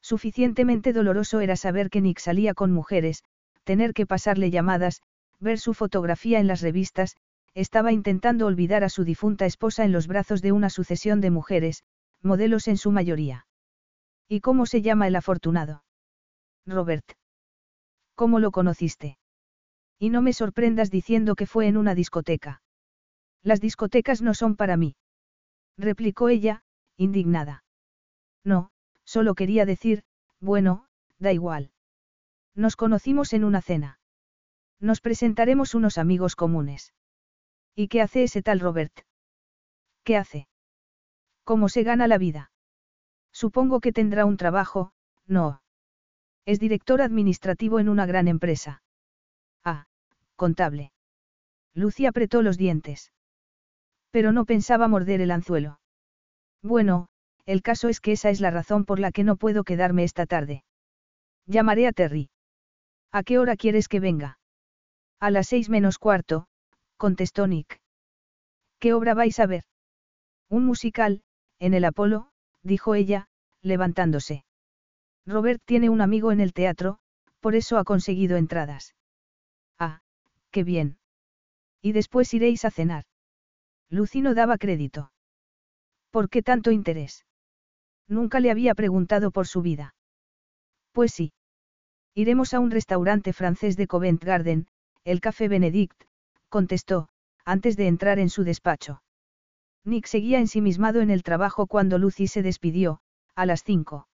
[SPEAKER 1] Suficientemente doloroso era saber que Nick salía con mujeres, tener que pasarle llamadas, ver su fotografía en las revistas, estaba intentando olvidar a su difunta esposa en los brazos de una sucesión de mujeres, modelos en su mayoría. ¿Y cómo se llama el afortunado? Robert. ¿Cómo lo conociste? Y no me sorprendas diciendo que fue en una discoteca. Las discotecas no son para mí. Replicó ella, indignada. No, solo quería decir, bueno, da igual. Nos conocimos en una cena. Nos presentaremos unos amigos comunes. ¿Y qué hace ese tal Robert? ¿Qué hace? ¿Cómo se gana la vida? Supongo que tendrá un trabajo, no. Es director administrativo en una gran empresa. Ah, contable. Lucy apretó los dientes. Pero no pensaba morder el anzuelo. Bueno, el caso es que esa es la razón por la que no puedo quedarme esta tarde. Llamaré a Terry. ¿A qué hora quieres que venga? A las seis menos cuarto, contestó Nick. ¿Qué obra vais a ver? Un musical, en el Apolo, dijo ella, levantándose. Robert tiene un amigo en el teatro, por eso ha conseguido entradas. Ah, qué bien. Y después iréis a cenar. Lucy no daba crédito. ¿Por qué tanto interés? Nunca le había preguntado por su vida. Pues sí. Iremos a un restaurante francés de Covent Garden, el Café Benedict, contestó, antes de entrar en su despacho. Nick seguía ensimismado en el trabajo cuando Lucy se despidió, a las cinco.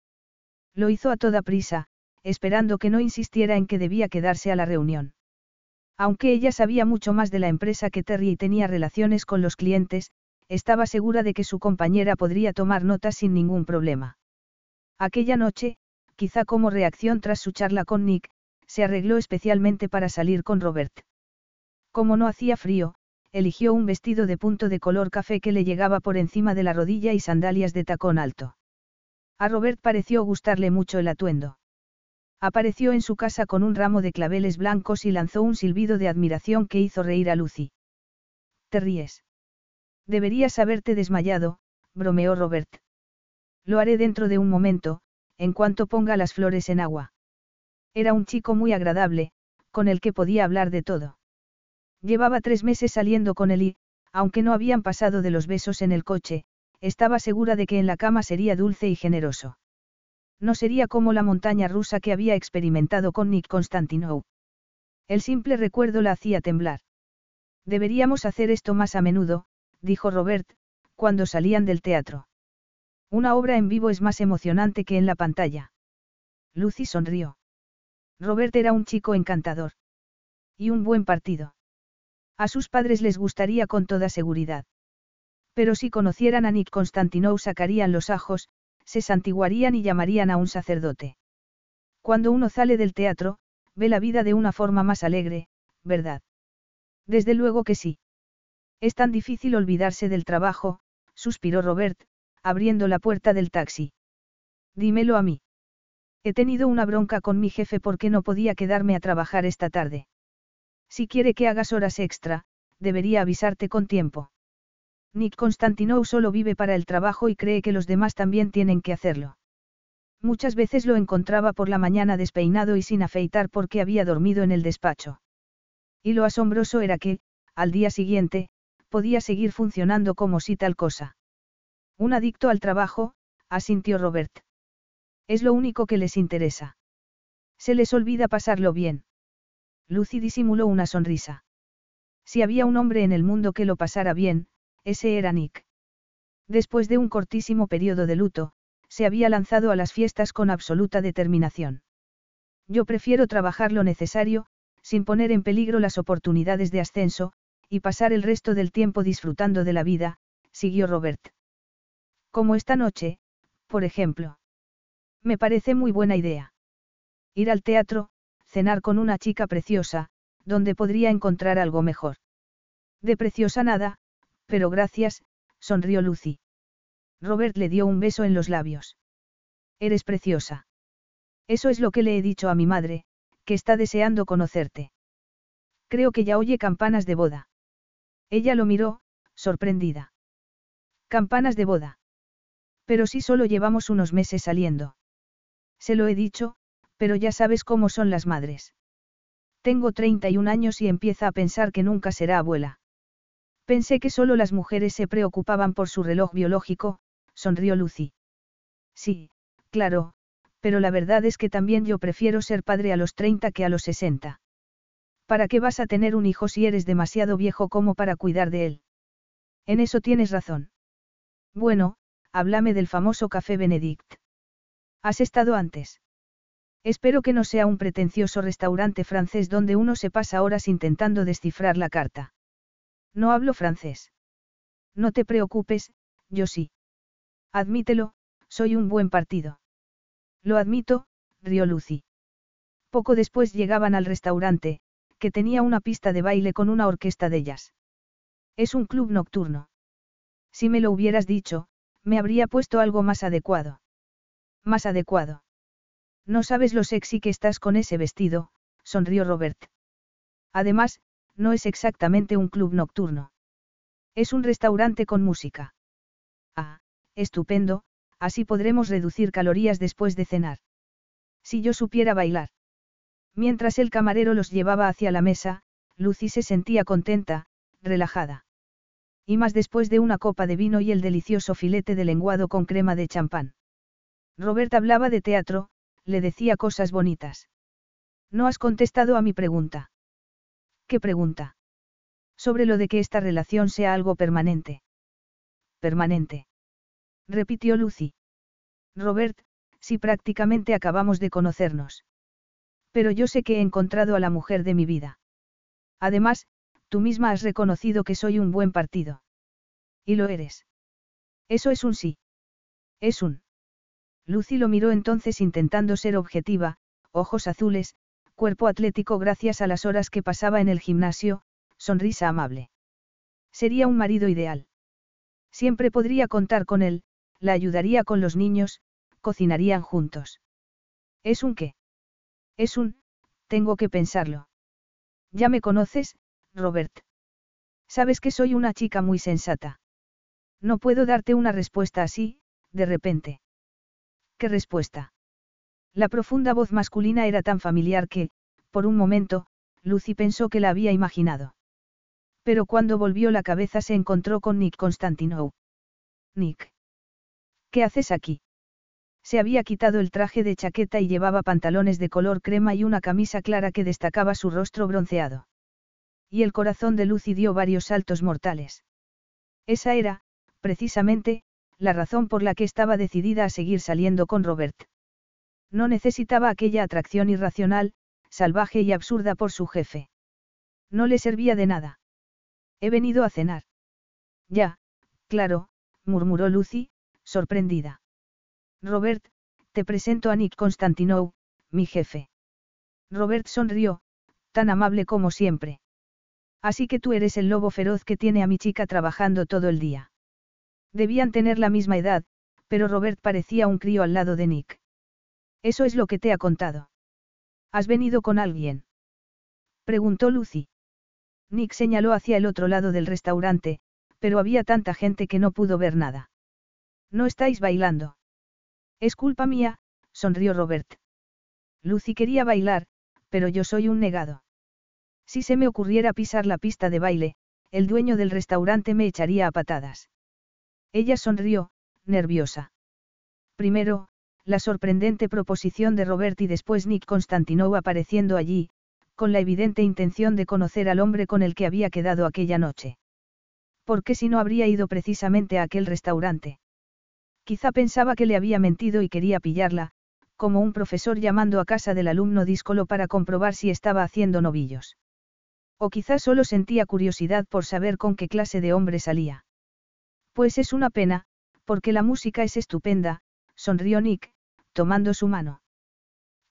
[SPEAKER 1] Lo hizo a toda prisa, esperando que no insistiera en que debía quedarse a la reunión. Aunque ella sabía mucho más de la empresa que Terry y tenía relaciones con los clientes, estaba segura de que su compañera podría tomar notas sin ningún problema. Aquella noche, quizá como reacción tras su charla con Nick, se arregló especialmente para salir con Robert. Como no hacía frío, eligió un vestido de punto de color café que le llegaba por encima de la rodilla y sandalias de tacón alto. A Robert pareció gustarle mucho el atuendo. Apareció en su casa con un ramo de claveles blancos y lanzó un silbido de admiración que hizo reír a Lucy. ¿Te ríes? Deberías haberte desmayado, bromeó Robert. Lo haré dentro de un momento, en cuanto ponga las flores en agua. Era un chico muy agradable, con el que podía hablar de todo. Llevaba tres meses saliendo con él y, aunque no habían pasado de los besos en el coche, estaba segura de que en la cama sería dulce y generoso. No sería como la montaña rusa que había experimentado con Nick Constantinou. El simple recuerdo la hacía temblar. Deberíamos hacer esto más a menudo, dijo Robert, cuando salían del teatro. Una obra en vivo es más emocionante que en la pantalla. Lucy sonrió. Robert era un chico encantador. Y un buen partido. A sus padres les gustaría con toda seguridad. Pero si conocieran a Nick Constantinou sacarían los ajos, se santiguarían y llamarían a un sacerdote. Cuando uno sale del teatro, ve la vida de una forma más alegre, ¿verdad? Desde luego que sí. Es tan difícil olvidarse del trabajo, suspiró Robert, abriendo la puerta del taxi. Dímelo a mí. He tenido una bronca con mi jefe porque no podía quedarme a trabajar esta tarde. Si quiere que hagas horas extra, debería avisarte con tiempo. Nick Constantinou solo vive para el trabajo y cree que los demás también tienen que hacerlo. Muchas veces lo encontraba por la mañana despeinado y sin afeitar porque había dormido en el despacho. Y lo asombroso era que, al día siguiente, podía seguir funcionando como si tal cosa. Un adicto al trabajo, asintió Robert. Es lo único que les interesa. Se les olvida pasarlo bien. Lucy disimuló una sonrisa. Si había un hombre en el mundo que lo pasara bien, ese era Nick. Después de un cortísimo periodo de luto, se había lanzado a las fiestas con absoluta determinación. Yo prefiero trabajar lo necesario, sin poner en peligro las oportunidades de ascenso, y pasar el resto del tiempo disfrutando de la vida, siguió Robert. Como esta noche, por ejemplo. Me parece muy buena idea. Ir al teatro, cenar con una chica preciosa, donde podría encontrar algo mejor. De preciosa nada, pero gracias, sonrió Lucy. Robert le dio un beso en los labios. Eres preciosa. Eso es lo que le he dicho a mi madre, que está deseando conocerte. Creo que ya oye campanas de boda. Ella lo miró, sorprendida. Campanas de boda. Pero si solo llevamos unos meses saliendo. Se lo he dicho, pero ya sabes cómo son las madres. Tengo 31 años y empieza a pensar que nunca será abuela. Pensé que solo las mujeres se preocupaban por su reloj biológico, sonrió Lucy. Sí, claro, pero la verdad es que también yo prefiero ser padre a los 30 que a los 60. ¿Para qué vas a tener un hijo si eres demasiado viejo como para cuidar de él? En eso tienes razón. Bueno, háblame del famoso Café Benedict. ¿Has estado antes? Espero que no sea un pretencioso restaurante francés donde uno se pasa horas intentando descifrar la carta. No hablo francés. No te preocupes, yo sí. Admítelo, soy un buen partido. Lo admito, rió Lucy. Poco después llegaban al restaurante, que tenía una pista de baile con una orquesta de ellas. Es un club nocturno. Si me lo hubieras dicho, me habría puesto algo más adecuado. Más adecuado. No sabes lo sexy que estás con ese vestido, sonrió Robert. Además, no es exactamente un club nocturno. Es un restaurante con música. Ah, estupendo, así podremos reducir calorías después de cenar. Si yo supiera bailar. Mientras el camarero los llevaba hacia la mesa, Lucy se sentía contenta, relajada. Y más después de una copa de vino y el delicioso filete de lenguado con crema de champán. Robert hablaba de teatro, le decía cosas bonitas. No has contestado a mi pregunta. ¿Qué pregunta? Sobre lo de que esta relación sea algo permanente. Permanente. Repitió Lucy. Robert, si prácticamente acabamos de conocernos. Pero yo sé que he encontrado a la mujer de mi vida. Además, tú misma has reconocido que soy un buen partido. Y lo eres. Eso es un sí. Es un. Lucy lo miró entonces intentando ser objetiva, ojos azules, cuerpo atlético gracias a las horas que pasaba en el gimnasio, sonrisa amable. Sería un marido ideal. Siempre podría contar con él, la ayudaría con los niños, cocinarían juntos. ¿Es un qué? Es un, tengo que pensarlo. Ya me conoces, Robert. Sabes que soy una chica muy sensata. No puedo darte una respuesta así, de repente. ¿Qué respuesta? La profunda voz masculina era tan familiar que, por un momento, Lucy pensó que la había imaginado. Pero cuando volvió la cabeza se encontró con Nick Constantinou. Nick. ¿Qué haces aquí? Se había quitado el traje de chaqueta y llevaba pantalones de color crema y una camisa clara que destacaba su rostro bronceado. Y el corazón de Lucy dio varios saltos mortales. Esa era, precisamente, la razón por la que estaba decidida a seguir saliendo con Robert. No necesitaba aquella atracción irracional, salvaje y absurda por su jefe. No le servía de nada. He venido a cenar. Ya, claro, murmuró Lucy, sorprendida. Robert, te presento a Nick Constantinou, mi jefe. Robert sonrió, tan amable como siempre. Así que tú eres el lobo feroz que tiene a mi chica trabajando todo el día. Debían tener la misma edad, pero Robert parecía un crío al lado de Nick. Eso es lo que te ha contado. ¿Has venido con alguien? Preguntó Lucy. Nick señaló hacia el otro lado del restaurante, pero había tanta gente que no pudo ver nada. No estáis bailando. Es culpa mía, sonrió Robert. Lucy quería bailar, pero yo soy un negado. Si se me ocurriera pisar la pista de baile, el dueño del restaurante me echaría a patadas. Ella sonrió, nerviosa. Primero, la sorprendente proposición de Robert y después Nick Constantinou apareciendo allí, con la evidente intención de conocer al hombre con el que había quedado aquella noche. Porque si no habría ido precisamente a aquel restaurante? Quizá pensaba que le había mentido y quería pillarla, como un profesor llamando a casa del alumno díscolo para comprobar si estaba haciendo novillos. O quizá solo sentía curiosidad por saber con qué clase de hombre salía. Pues es una pena, porque la música es estupenda, sonrió Nick, tomando su mano.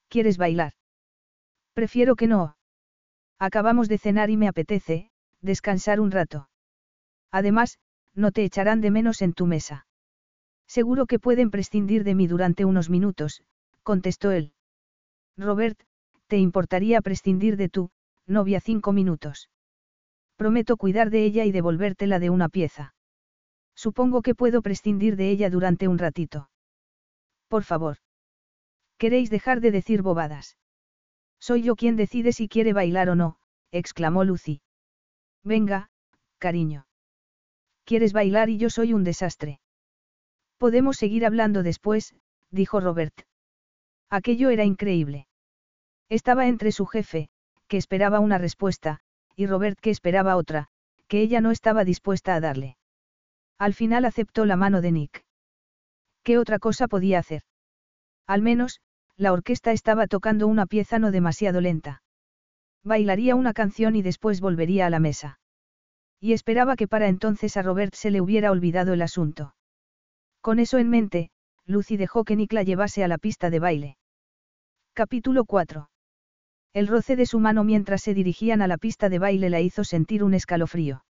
[SPEAKER 1] ¿Quieres bailar? Prefiero que no. Acabamos de cenar y me apetece, descansar un rato. Además, no te echarán de menos en tu mesa. Seguro que pueden prescindir de mí durante unos minutos, contestó él. Robert, ¿te importaría prescindir de tu novia cinco minutos? Prometo cuidar de ella y devolvértela de una pieza. Supongo que puedo prescindir de ella durante un ratito. Por favor. ¿Queréis dejar de decir bobadas? Soy yo quien decide si quiere bailar o no, exclamó Lucy. Venga, cariño. ¿Quieres bailar y yo soy un desastre? Podemos seguir hablando después, dijo Robert. Aquello era increíble. Estaba entre su jefe, que esperaba una respuesta, y Robert que esperaba otra, que ella no estaba dispuesta a darle. Al final aceptó la mano de Nick. ¿Qué otra cosa podía hacer? Al menos, la orquesta estaba tocando una pieza no demasiado lenta. Bailaría una canción y después volvería a la mesa. Y esperaba que para entonces a Robert se le hubiera olvidado el asunto. Con eso en mente, Lucy dejó que Nick la llevase a la pista de baile. Capítulo 4. El roce de su mano mientras se dirigían a la pista de baile la hizo sentir un escalofrío.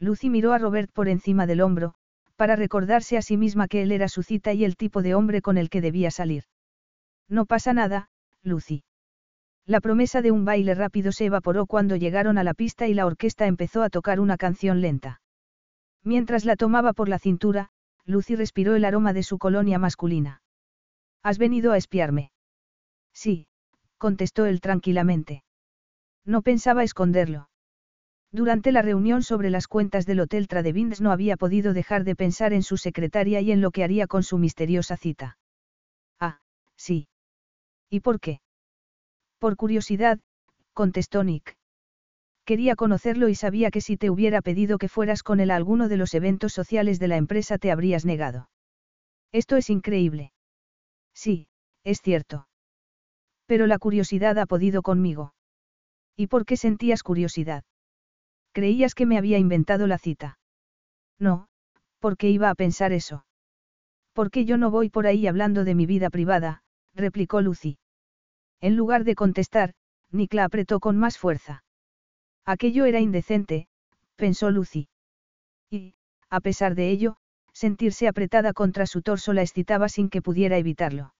[SPEAKER 1] Lucy miró a Robert por encima del hombro, para recordarse a sí misma que él era su cita y el tipo de hombre con el que debía salir. No pasa nada, Lucy. La promesa de un baile rápido se evaporó cuando llegaron a la pista y la orquesta empezó a tocar una canción lenta. Mientras la tomaba por la cintura, Lucy respiró el aroma de su colonia masculina. ¿Has venido a espiarme? Sí, contestó él tranquilamente. No pensaba esconderlo. Durante la reunión sobre las cuentas del Hotel Tradevins no había podido dejar de pensar en su secretaria y en lo que haría con su misteriosa cita. Ah, sí. ¿Y por qué? Por curiosidad, contestó Nick. Quería conocerlo y sabía que si te hubiera pedido que fueras con él a alguno de los eventos sociales de la empresa te habrías negado. Esto es increíble. Sí, es cierto. Pero la curiosidad ha podido conmigo. ¿Y por qué sentías curiosidad? ¿Creías que me había inventado la cita? No, porque iba a pensar eso. Porque yo no voy por ahí hablando de mi vida privada, replicó Lucy. En lugar de contestar, Nick la apretó con más fuerza. Aquello era indecente, pensó Lucy. Y, a pesar de ello, sentirse apretada contra su torso la excitaba sin que pudiera evitarlo.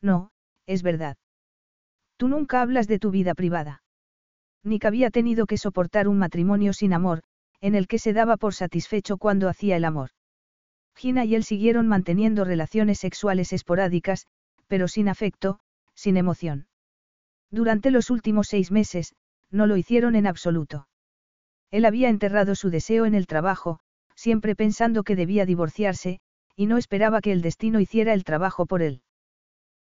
[SPEAKER 1] No, es verdad. Tú nunca hablas de tu vida privada. Nick había tenido que soportar un matrimonio sin amor, en el que se daba por satisfecho cuando hacía el amor. Gina y él siguieron manteniendo relaciones sexuales esporádicas, pero sin afecto, sin emoción. Durante los últimos seis meses, no lo hicieron en absoluto. Él había enterrado su deseo en el trabajo, siempre pensando que debía divorciarse, y no esperaba que el destino hiciera el trabajo por él.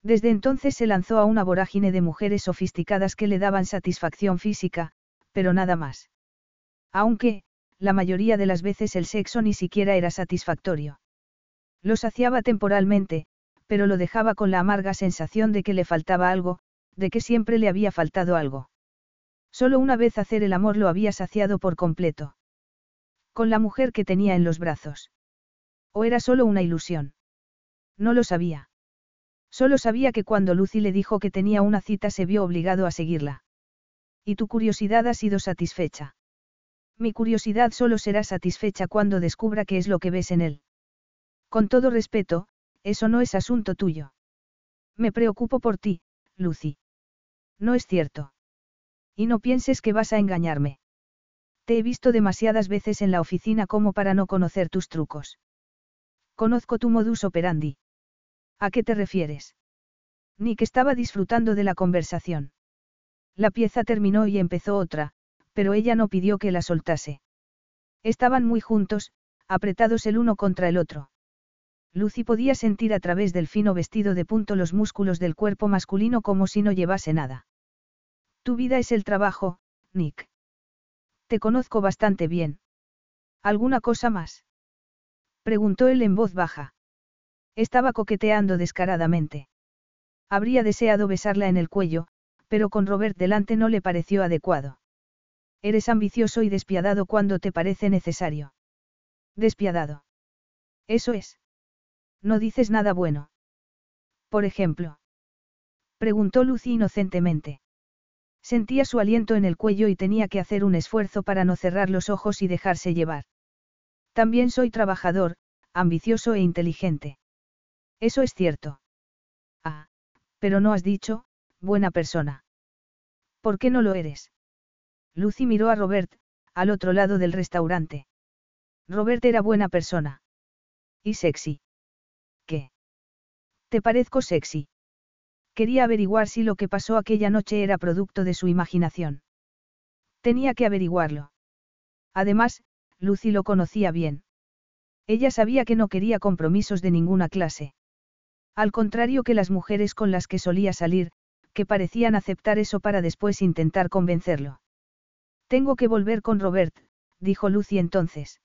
[SPEAKER 1] Desde entonces se lanzó a una vorágine de mujeres sofisticadas que le daban satisfacción física, pero nada más. Aunque, la mayoría de las veces el sexo ni siquiera era satisfactorio. Lo saciaba temporalmente, pero lo dejaba con la amarga sensación de que le faltaba algo, de que siempre le había faltado algo. Solo una vez hacer el amor lo había saciado por completo. Con la mujer que tenía en los brazos. ¿O era solo una ilusión? No lo sabía. Solo sabía que cuando Lucy le dijo que tenía una cita se vio obligado a seguirla. Y tu curiosidad ha sido satisfecha. Mi curiosidad solo será satisfecha cuando descubra qué es lo que ves en él. Con todo respeto, eso no es asunto tuyo. Me preocupo por ti, Lucy. No es cierto. Y no pienses que vas a engañarme. Te he visto demasiadas veces en la oficina como para no conocer tus trucos. Conozco tu modus operandi. ¿A qué te refieres? Nick estaba disfrutando de la conversación. La pieza terminó y empezó otra, pero ella no pidió que la soltase. Estaban muy juntos, apretados el uno contra el otro. Lucy podía sentir a través del fino vestido de punto los músculos del cuerpo masculino como si no llevase nada. Tu vida es el trabajo, Nick. Te conozco bastante bien. ¿Alguna cosa más? Preguntó él en voz baja. Estaba coqueteando descaradamente. Habría deseado besarla en el cuello, pero con Robert delante no le pareció adecuado. Eres ambicioso y despiadado cuando te parece necesario. Despiadado. Eso es. No dices nada bueno. Por ejemplo. Preguntó Lucy inocentemente. Sentía su aliento en el cuello y tenía que hacer un esfuerzo para no cerrar los ojos y dejarse llevar. También soy trabajador, ambicioso e inteligente. Eso es cierto. Ah, pero no has dicho, buena persona. ¿Por qué no lo eres? Lucy miró a Robert, al otro lado del restaurante. Robert era buena persona. Y sexy. ¿Qué? ¿Te parezco sexy? Quería averiguar si lo que pasó aquella noche era producto de su imaginación. Tenía que averiguarlo. Además, Lucy lo conocía bien. Ella sabía que no quería compromisos de ninguna clase. Al contrario que las mujeres con las que solía salir, que parecían aceptar eso para después intentar convencerlo. Tengo que volver con Robert, dijo Lucy entonces.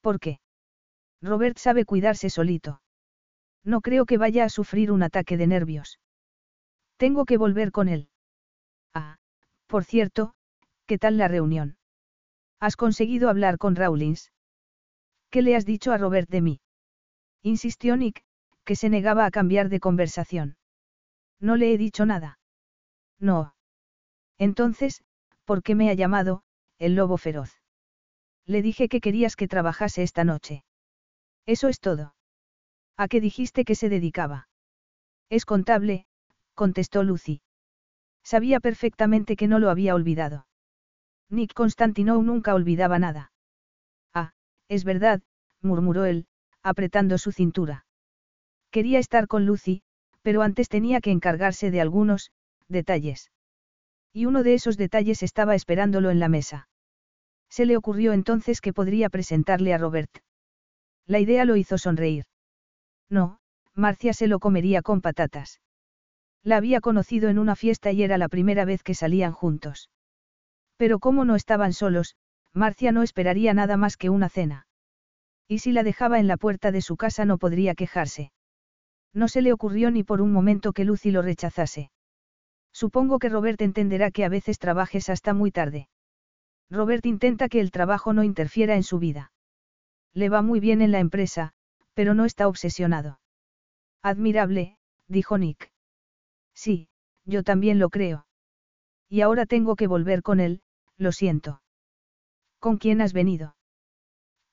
[SPEAKER 1] ¿Por qué? Robert sabe cuidarse solito. No creo que vaya a sufrir un ataque de nervios. Tengo que volver con él. Ah, por cierto, ¿qué tal la reunión? ¿Has conseguido hablar con Rawlins? ¿Qué le has dicho a Robert de mí? Insistió Nick, que se negaba a cambiar de conversación. No le he dicho nada. No. Entonces, ¿por qué me ha llamado, el lobo feroz? Le dije que querías que trabajase esta noche. Eso es todo. ¿A qué dijiste que se dedicaba? Es contable, contestó Lucy. Sabía perfectamente que no lo había olvidado. Nick Constantinou nunca olvidaba nada. Ah, es verdad, murmuró él, apretando su cintura. Quería estar con Lucy, pero antes tenía que encargarse de algunos, detalles. Y uno de esos detalles estaba esperándolo en la mesa. Se le ocurrió entonces que podría presentarle a Robert. La idea lo hizo sonreír. No, Marcia se lo comería con patatas. La había conocido en una fiesta y era la primera vez que salían juntos. Pero como no estaban solos, Marcia no esperaría nada más que una cena. Y si la dejaba en la puerta de su casa no podría quejarse. No se le ocurrió ni por un momento que Lucy lo rechazase. Supongo que Robert entenderá que a veces trabajes hasta muy tarde. Robert intenta que el trabajo no interfiera en su vida. Le va muy bien en la empresa, pero no está obsesionado. Admirable, dijo Nick. Sí, yo también lo creo. Y ahora tengo que volver con él, lo siento. ¿Con quién has venido?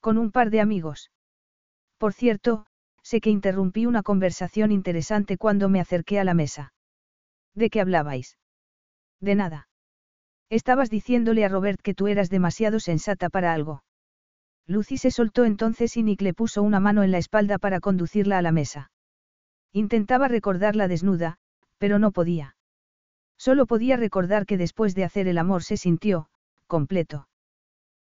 [SPEAKER 1] Con un par de amigos. Por cierto, sé que interrumpí una conversación interesante cuando me acerqué a la mesa. ¿De qué hablabais? De nada. Estabas diciéndole a Robert que tú eras demasiado sensata para algo. Lucy se soltó entonces y Nick le puso una mano en la espalda para conducirla a la mesa. Intentaba recordarla desnuda, pero no podía. Solo podía recordar que después de hacer el amor se sintió, completo.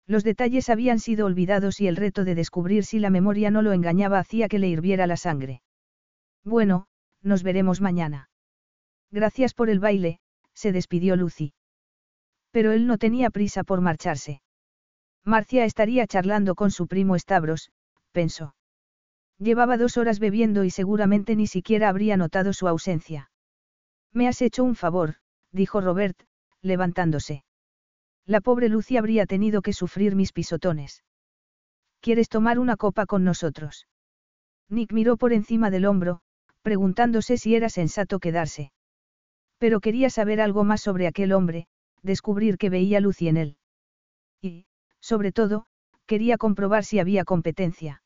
[SPEAKER 1] Los detalles habían sido olvidados y el reto de descubrir si la memoria no lo engañaba hacía que le hirviera la sangre. Bueno, nos veremos mañana. Gracias por el baile, se despidió Lucy. Pero él no tenía prisa por marcharse. Marcia estaría charlando con su primo Stavros, pensó. Llevaba dos horas bebiendo y seguramente ni siquiera habría notado su ausencia. Me has hecho un favor, dijo Robert, levantándose. La pobre Lucy habría tenido que sufrir mis pisotones. ¿Quieres tomar una copa con nosotros? Nick miró por encima del hombro, preguntándose si era sensato quedarse. Pero quería saber algo más sobre aquel hombre, descubrir que veía Lucy en él. Y, sobre todo, quería comprobar si había competencia.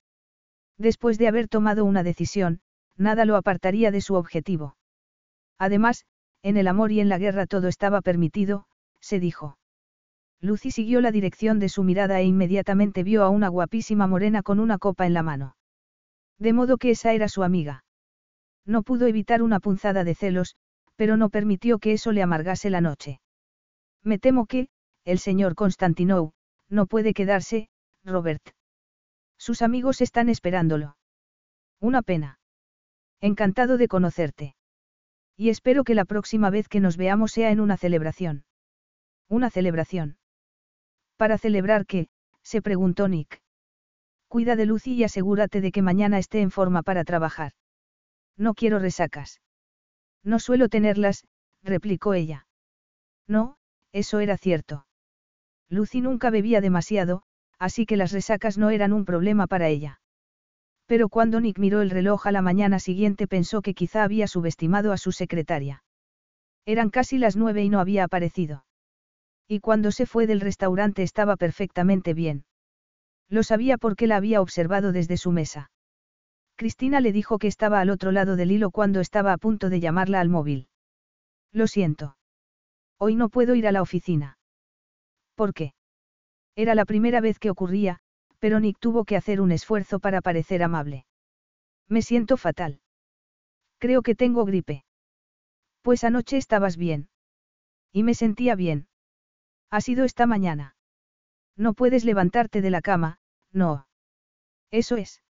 [SPEAKER 1] Después de haber tomado una decisión, nada lo apartaría de su objetivo. Además, en el amor y en la guerra todo estaba permitido, se dijo. Lucy siguió la dirección de su mirada e inmediatamente vio a una guapísima morena con una copa en la mano. De modo que esa era su amiga. No pudo evitar una punzada de celos, pero no permitió que eso le amargase la noche. Me temo que, el señor Constantinou, no puede quedarse, Robert. Sus amigos están esperándolo. Una pena. Encantado de conocerte. Y espero que la próxima vez que nos veamos sea en una celebración. Una celebración. Para celebrar que, se preguntó Nick. Cuida de Lucy y asegúrate de que mañana esté en forma para trabajar. No quiero resacas. No suelo tenerlas, replicó ella. No, eso era cierto. Lucy nunca bebía demasiado, así que las resacas no eran un problema para ella. Pero cuando Nick miró el reloj a la mañana siguiente pensó que quizá había subestimado a su secretaria. Eran casi las nueve y no había aparecido. Y cuando se fue del restaurante estaba perfectamente bien. Lo sabía porque la había observado desde su mesa. Cristina le dijo que estaba al otro lado del hilo cuando estaba a punto de llamarla al móvil. Lo siento. Hoy no puedo ir a la oficina. ¿Por qué? Era la primera vez que ocurría, pero Nick tuvo que hacer un esfuerzo para parecer amable. Me siento fatal. Creo que tengo gripe. Pues anoche estabas bien. Y me sentía bien. Ha sido esta mañana. No puedes levantarte de la cama, no. Eso es.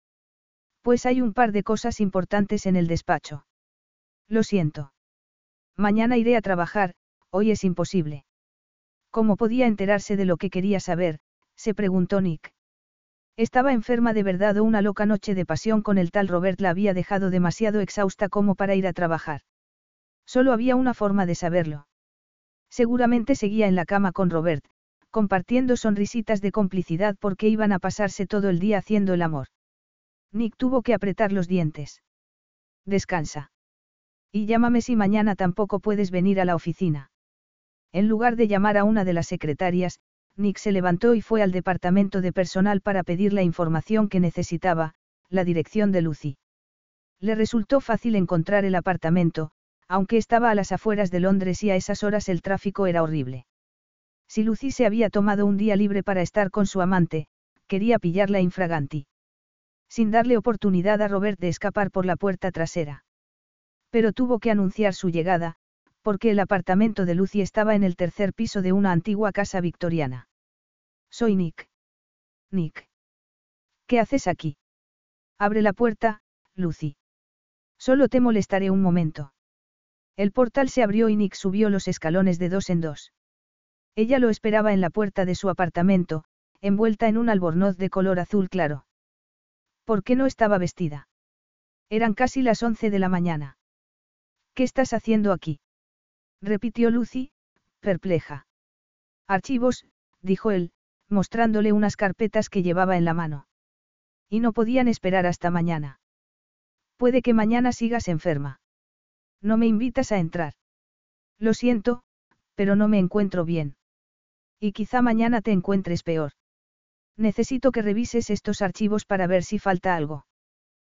[SPEAKER 1] Pues hay un par de cosas importantes en el despacho. Lo siento. Mañana iré a trabajar, hoy es imposible. ¿Cómo podía enterarse de lo que quería saber? se preguntó Nick. Estaba enferma de verdad o una loca noche de pasión con el tal Robert la había dejado demasiado exhausta como para ir a trabajar. Solo había una forma de saberlo. Seguramente seguía en la cama con Robert, compartiendo sonrisitas de complicidad porque iban a pasarse todo el día haciendo el amor. Nick tuvo que apretar los dientes. Descansa. Y llámame si mañana tampoco puedes venir a la oficina. En lugar de llamar a una de las secretarias, Nick se levantó y fue al departamento de personal para pedir la información que necesitaba, la dirección de Lucy. Le resultó fácil encontrar el apartamento, aunque estaba a las afueras de Londres y a esas horas el tráfico era horrible. Si Lucy se había tomado un día libre para estar con su amante, quería pillarla infraganti. Sin darle oportunidad a Robert de escapar por la puerta trasera. Pero tuvo que anunciar su llegada, porque el apartamento de Lucy estaba en el tercer piso de una antigua casa victoriana. Soy Nick. Nick. ¿Qué haces aquí? Abre la puerta, Lucy. Solo te molestaré un momento. El portal se abrió y Nick subió los escalones de dos en dos. Ella lo esperaba en la puerta de su apartamento, envuelta en un albornoz de color azul claro. ¿Por qué no estaba vestida? Eran casi las once de la mañana. ¿Qué estás haciendo aquí? repitió Lucy, perpleja. Archivos, dijo él, mostrándole unas carpetas que llevaba en la mano. Y no podían esperar hasta mañana. Puede que mañana sigas enferma. No me invitas a entrar. Lo siento, pero no me encuentro bien. Y quizá mañana te encuentres peor. Necesito que revises estos archivos para ver si falta algo.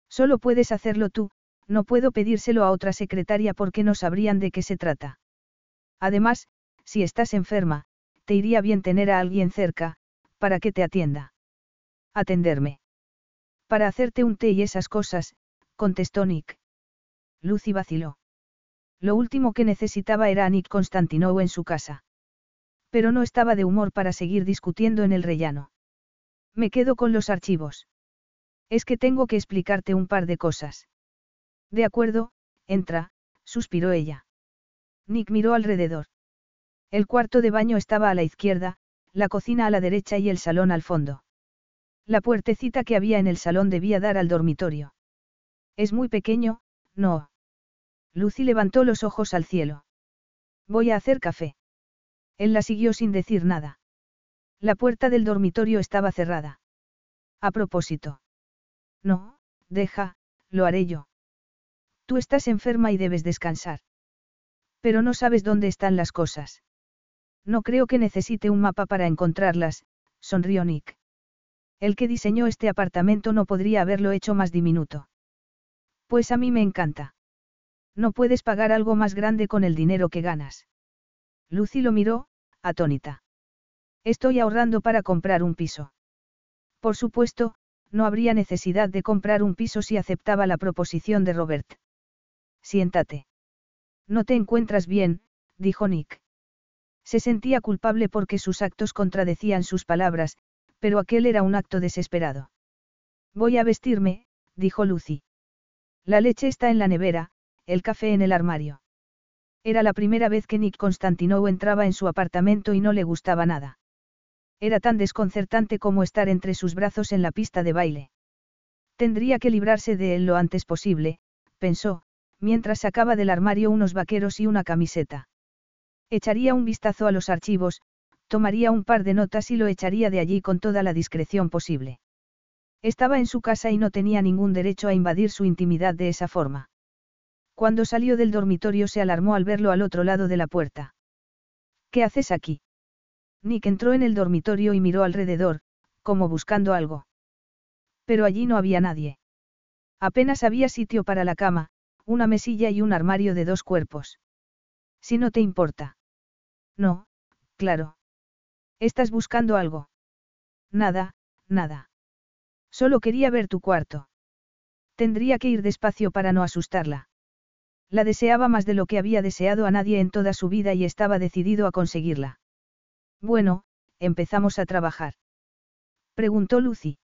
[SPEAKER 1] Solo puedes hacerlo tú, no puedo pedírselo a otra secretaria porque no sabrían de qué se trata. Además, si estás enferma, te iría bien tener a alguien cerca, para que te atienda. Atenderme. Para hacerte un té y esas cosas, contestó Nick. Lucy vaciló. Lo último que necesitaba era a Nick Constantinou en su casa. Pero no estaba de humor para seguir discutiendo en el rellano. Me quedo con los archivos. Es que tengo que explicarte un par de cosas. De acuerdo, entra, suspiró ella. Nick miró alrededor. El cuarto de baño estaba a la izquierda, la cocina a la derecha y el salón al fondo. La puertecita que había en el salón debía dar al dormitorio. Es muy pequeño, no. Lucy levantó los ojos al cielo. Voy a hacer café. Él la siguió sin decir nada. La puerta del dormitorio estaba cerrada. A propósito. No, deja, lo haré yo. Tú estás enferma y debes descansar. Pero no sabes dónde están las cosas. No creo que necesite un mapa para encontrarlas, sonrió Nick. El que diseñó este apartamento no podría haberlo hecho más diminuto. Pues a mí me encanta. No puedes pagar algo más grande con el dinero que ganas. Lucy lo miró, atónita. Estoy ahorrando para comprar un piso. Por supuesto, no habría necesidad de comprar un piso si aceptaba la proposición de Robert. Siéntate. No te encuentras bien, dijo Nick. Se sentía culpable porque sus actos contradecían sus palabras, pero aquel era un acto desesperado. Voy a vestirme, dijo Lucy. La leche está en la nevera, el café en el armario. Era la primera vez que Nick Constantinou entraba en su apartamento y no le gustaba nada. Era tan desconcertante como estar entre sus brazos en la pista de baile. Tendría que librarse de él lo antes posible, pensó, mientras sacaba del armario unos vaqueros y una camiseta. Echaría un vistazo a los archivos, tomaría un par de notas y lo echaría de allí con toda la discreción posible. Estaba en su casa y no tenía ningún derecho a invadir su intimidad de esa forma. Cuando salió del dormitorio se alarmó al verlo al otro lado de la puerta. ¿Qué haces aquí? Nick entró en el dormitorio y miró alrededor, como buscando algo. Pero allí no había nadie. Apenas había sitio para la cama, una mesilla y un armario de dos cuerpos. Si no te importa. No, claro. ¿Estás buscando algo? Nada, nada. Solo quería ver tu cuarto. Tendría que ir despacio para no asustarla. La deseaba más de lo que había deseado a nadie en toda su vida y estaba decidido a conseguirla. Bueno, empezamos a trabajar. Preguntó Lucy.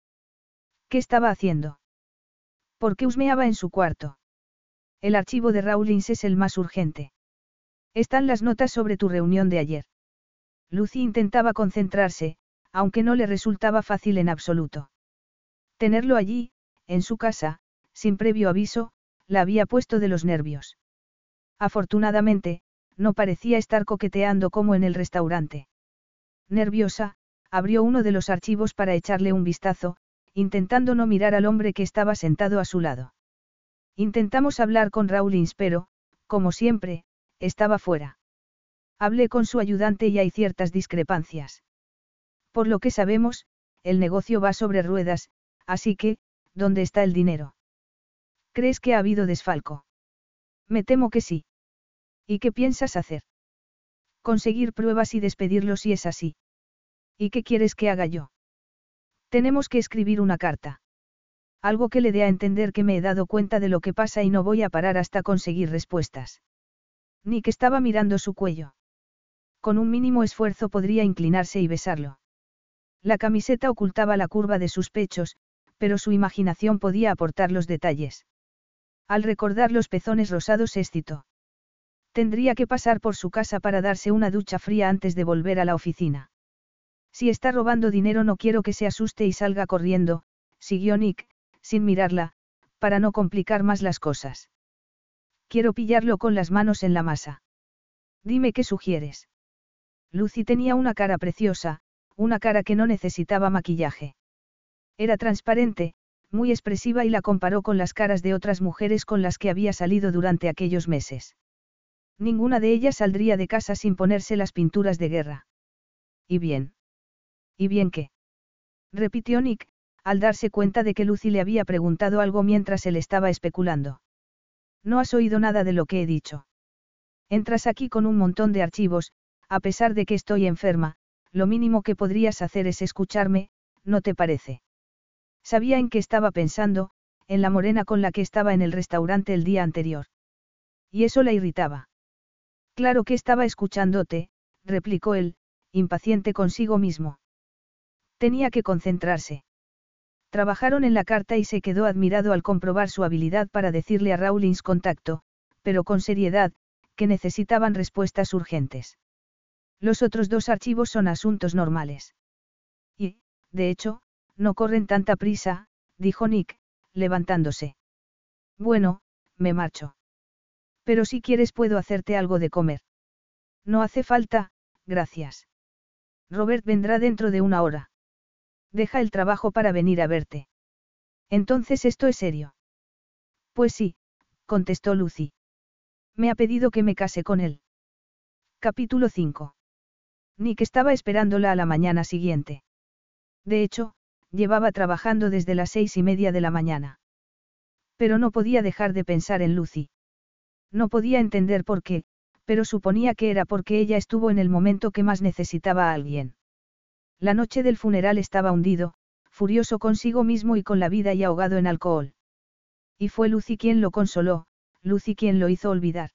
[SPEAKER 1] ¿Qué estaba haciendo? ¿Por qué husmeaba en su cuarto? El archivo de Rawlins es el más urgente. Están las notas sobre tu reunión de ayer. Lucy intentaba concentrarse, aunque no le resultaba fácil en absoluto. Tenerlo allí, en su casa, sin previo aviso, la había puesto de los nervios. Afortunadamente, no parecía estar coqueteando como en el restaurante. Nerviosa, abrió uno de los archivos para echarle un vistazo, intentando no mirar al hombre que estaba sentado a su lado. Intentamos hablar con Rawlins pero, como siempre, estaba fuera. Hablé con su ayudante y hay ciertas discrepancias. Por lo que sabemos, el negocio va sobre ruedas, así que, ¿dónde está el dinero? ¿Crees que ha habido desfalco? Me temo que sí. ¿Y qué piensas hacer? Conseguir pruebas y despedirlo si es así. ¿Y qué quieres que haga yo? Tenemos que escribir una carta. Algo que le dé a entender que me he dado cuenta de lo que pasa y no voy a parar hasta conseguir respuestas. Nick estaba mirando su cuello. Con un mínimo esfuerzo podría inclinarse y besarlo. La camiseta ocultaba la curva de sus pechos, pero su imaginación podía aportar los detalles. Al recordar los pezones rosados se excitó. Tendría que pasar por su casa para darse una ducha fría antes de volver a la oficina. Si está robando dinero no quiero que se asuste y salga corriendo, siguió Nick, sin mirarla, para no complicar más las cosas. Quiero pillarlo con las manos en la masa. Dime qué sugieres. Lucy tenía una cara preciosa, una cara que no necesitaba maquillaje. Era transparente, muy expresiva y la comparó con las caras de otras mujeres con las que había salido durante aquellos meses. Ninguna de ellas saldría de casa sin ponerse las pinturas de guerra. ¿Y bien? ¿Y bien qué? repitió Nick, al darse cuenta de que Lucy le había preguntado algo mientras él estaba especulando. No has oído nada de lo que he dicho. Entras aquí con un montón de archivos, a pesar de que estoy enferma, lo mínimo que podrías hacer es escucharme, ¿no te parece? Sabía en qué estaba pensando, en la morena con la que estaba en el restaurante el día anterior. Y eso la irritaba. Claro que estaba escuchándote, replicó él, impaciente consigo mismo. Tenía que concentrarse. Trabajaron en la carta y se quedó admirado al comprobar su habilidad para decirle a Rawlins contacto, pero con seriedad, que necesitaban respuestas urgentes. Los otros dos archivos son asuntos normales. Y, de hecho, no corren tanta prisa, dijo Nick, levantándose. Bueno, me marcho. Pero si quieres puedo hacerte algo de comer. No hace falta, gracias. Robert vendrá dentro de una hora. Deja el trabajo para venir a verte. Entonces esto es serio. Pues sí, contestó Lucy. Me ha pedido que me case con él. Capítulo 5. Nick estaba esperándola a la mañana siguiente. De hecho, llevaba trabajando desde las seis y media de la mañana. Pero no podía dejar de pensar en Lucy. No podía entender por qué, pero suponía que era porque ella estuvo en el momento que más necesitaba a alguien. La noche del funeral estaba hundido, furioso consigo mismo y con la vida y ahogado en alcohol. Y fue Lucy quien lo consoló, Lucy quien lo hizo olvidar.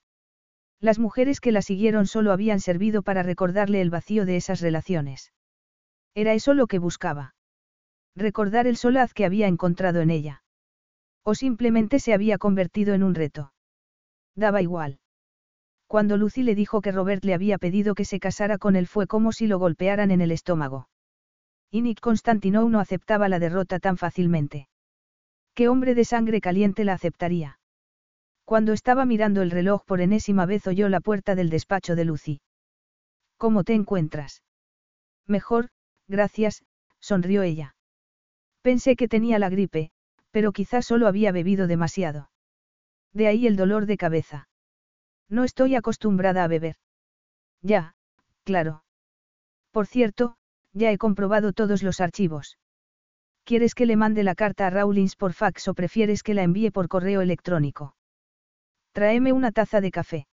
[SPEAKER 1] Las mujeres que la siguieron solo habían servido para recordarle el vacío de esas relaciones. Era eso lo que buscaba. Recordar el solaz que había encontrado en ella. O simplemente se había convertido en un reto. Daba igual. Cuando Lucy le dijo que Robert le había pedido que se casara con él fue como si lo golpearan en el estómago. Y Nick no aceptaba la derrota tan fácilmente. ¿Qué hombre de sangre caliente la aceptaría? Cuando estaba mirando el reloj por enésima vez oyó la puerta del despacho de Lucy. ¿Cómo te encuentras? Mejor, gracias, sonrió ella. Pensé que tenía la gripe, pero quizás solo había bebido demasiado. De ahí el dolor de cabeza. No estoy acostumbrada a beber. Ya, claro. Por cierto, ya he comprobado todos los archivos. ¿Quieres que le mande la carta a Rawlins por fax o prefieres que la envíe por correo electrónico? Tráeme una taza de café.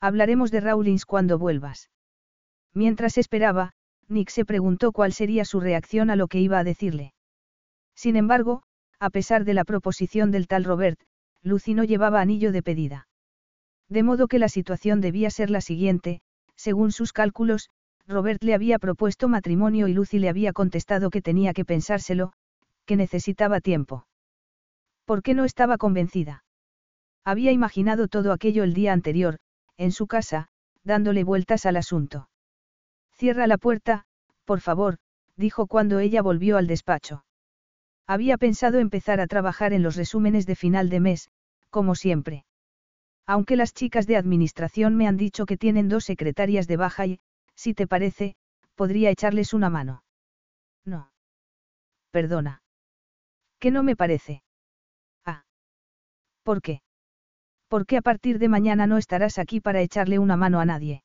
[SPEAKER 1] Hablaremos de Rawlins cuando vuelvas. Mientras esperaba, Nick se preguntó cuál sería su reacción a lo que iba a decirle. Sin embargo, a pesar de la proposición del tal Robert, Lucy no llevaba anillo de pedida. De modo que la situación debía ser la siguiente, según sus cálculos, Robert le había propuesto matrimonio y Lucy le había contestado que tenía que pensárselo, que necesitaba tiempo. ¿Por qué no estaba convencida? Había imaginado todo aquello el día anterior, en su casa, dándole vueltas al asunto. Cierra la puerta, por favor, dijo cuando ella volvió al despacho. Había pensado empezar a trabajar en los resúmenes de final de mes, como siempre. Aunque las chicas de administración me han dicho que tienen dos secretarias de baja y, si te parece, podría echarles una mano. No. Perdona. ¿Qué no me parece? Ah. ¿Por qué? Porque a partir de mañana no estarás aquí para echarle una mano a nadie.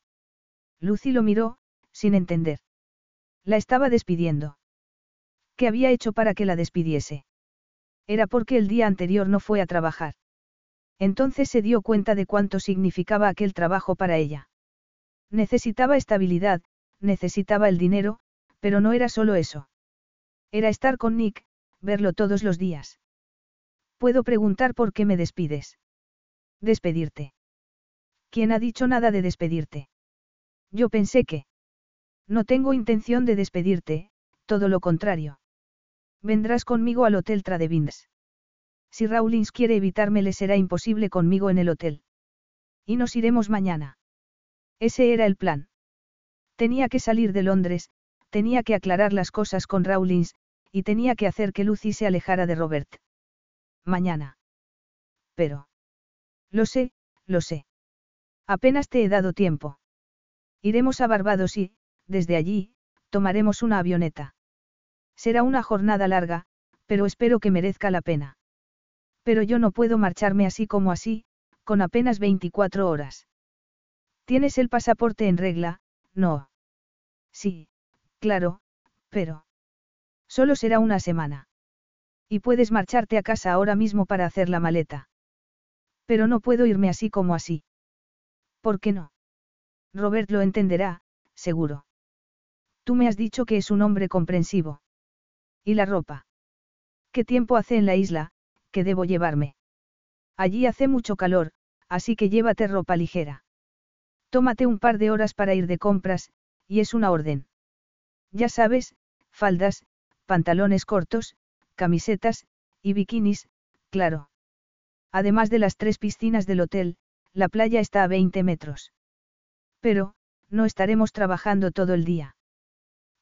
[SPEAKER 1] Lucy lo miró, sin entender. La estaba despidiendo. ¿Qué había hecho para que la despidiese? Era porque el día anterior no fue a trabajar. Entonces se dio cuenta de cuánto significaba aquel trabajo para ella. Necesitaba estabilidad, necesitaba el dinero, pero no era solo eso. Era estar con Nick, verlo todos los días. Puedo preguntar por qué me despides. Despedirte. ¿Quién ha dicho nada de despedirte? Yo pensé que... No tengo intención de despedirte, todo lo contrario. Vendrás conmigo al Hotel Tradevins. Si Rawlins quiere evitarme le será imposible conmigo en el hotel. Y nos iremos mañana. Ese era el plan. Tenía que salir de Londres, tenía que aclarar las cosas con Rawlins, y tenía que hacer que Lucy se alejara de Robert. Mañana. Pero. Lo sé, lo sé. Apenas te he dado tiempo. Iremos a Barbados y, desde allí, tomaremos una avioneta. Será una jornada larga, pero espero que merezca la pena. Pero yo no puedo marcharme así como así, con apenas 24 horas. ¿Tienes el pasaporte en regla? No. Sí, claro, pero... Solo será una semana. Y puedes marcharte a casa ahora mismo para hacer la maleta. Pero no puedo irme así como así. ¿Por qué no? Robert lo entenderá, seguro. Tú me has dicho que es un hombre comprensivo. ¿Y la ropa? ¿Qué tiempo hace en la isla, que debo llevarme? Allí hace mucho calor, así que llévate ropa ligera. Tómate un par de horas para ir de compras, y es una orden. Ya sabes, faldas, pantalones cortos, camisetas, y bikinis, claro. Además de las tres piscinas del hotel, la playa está a 20 metros. Pero, no estaremos trabajando todo el día.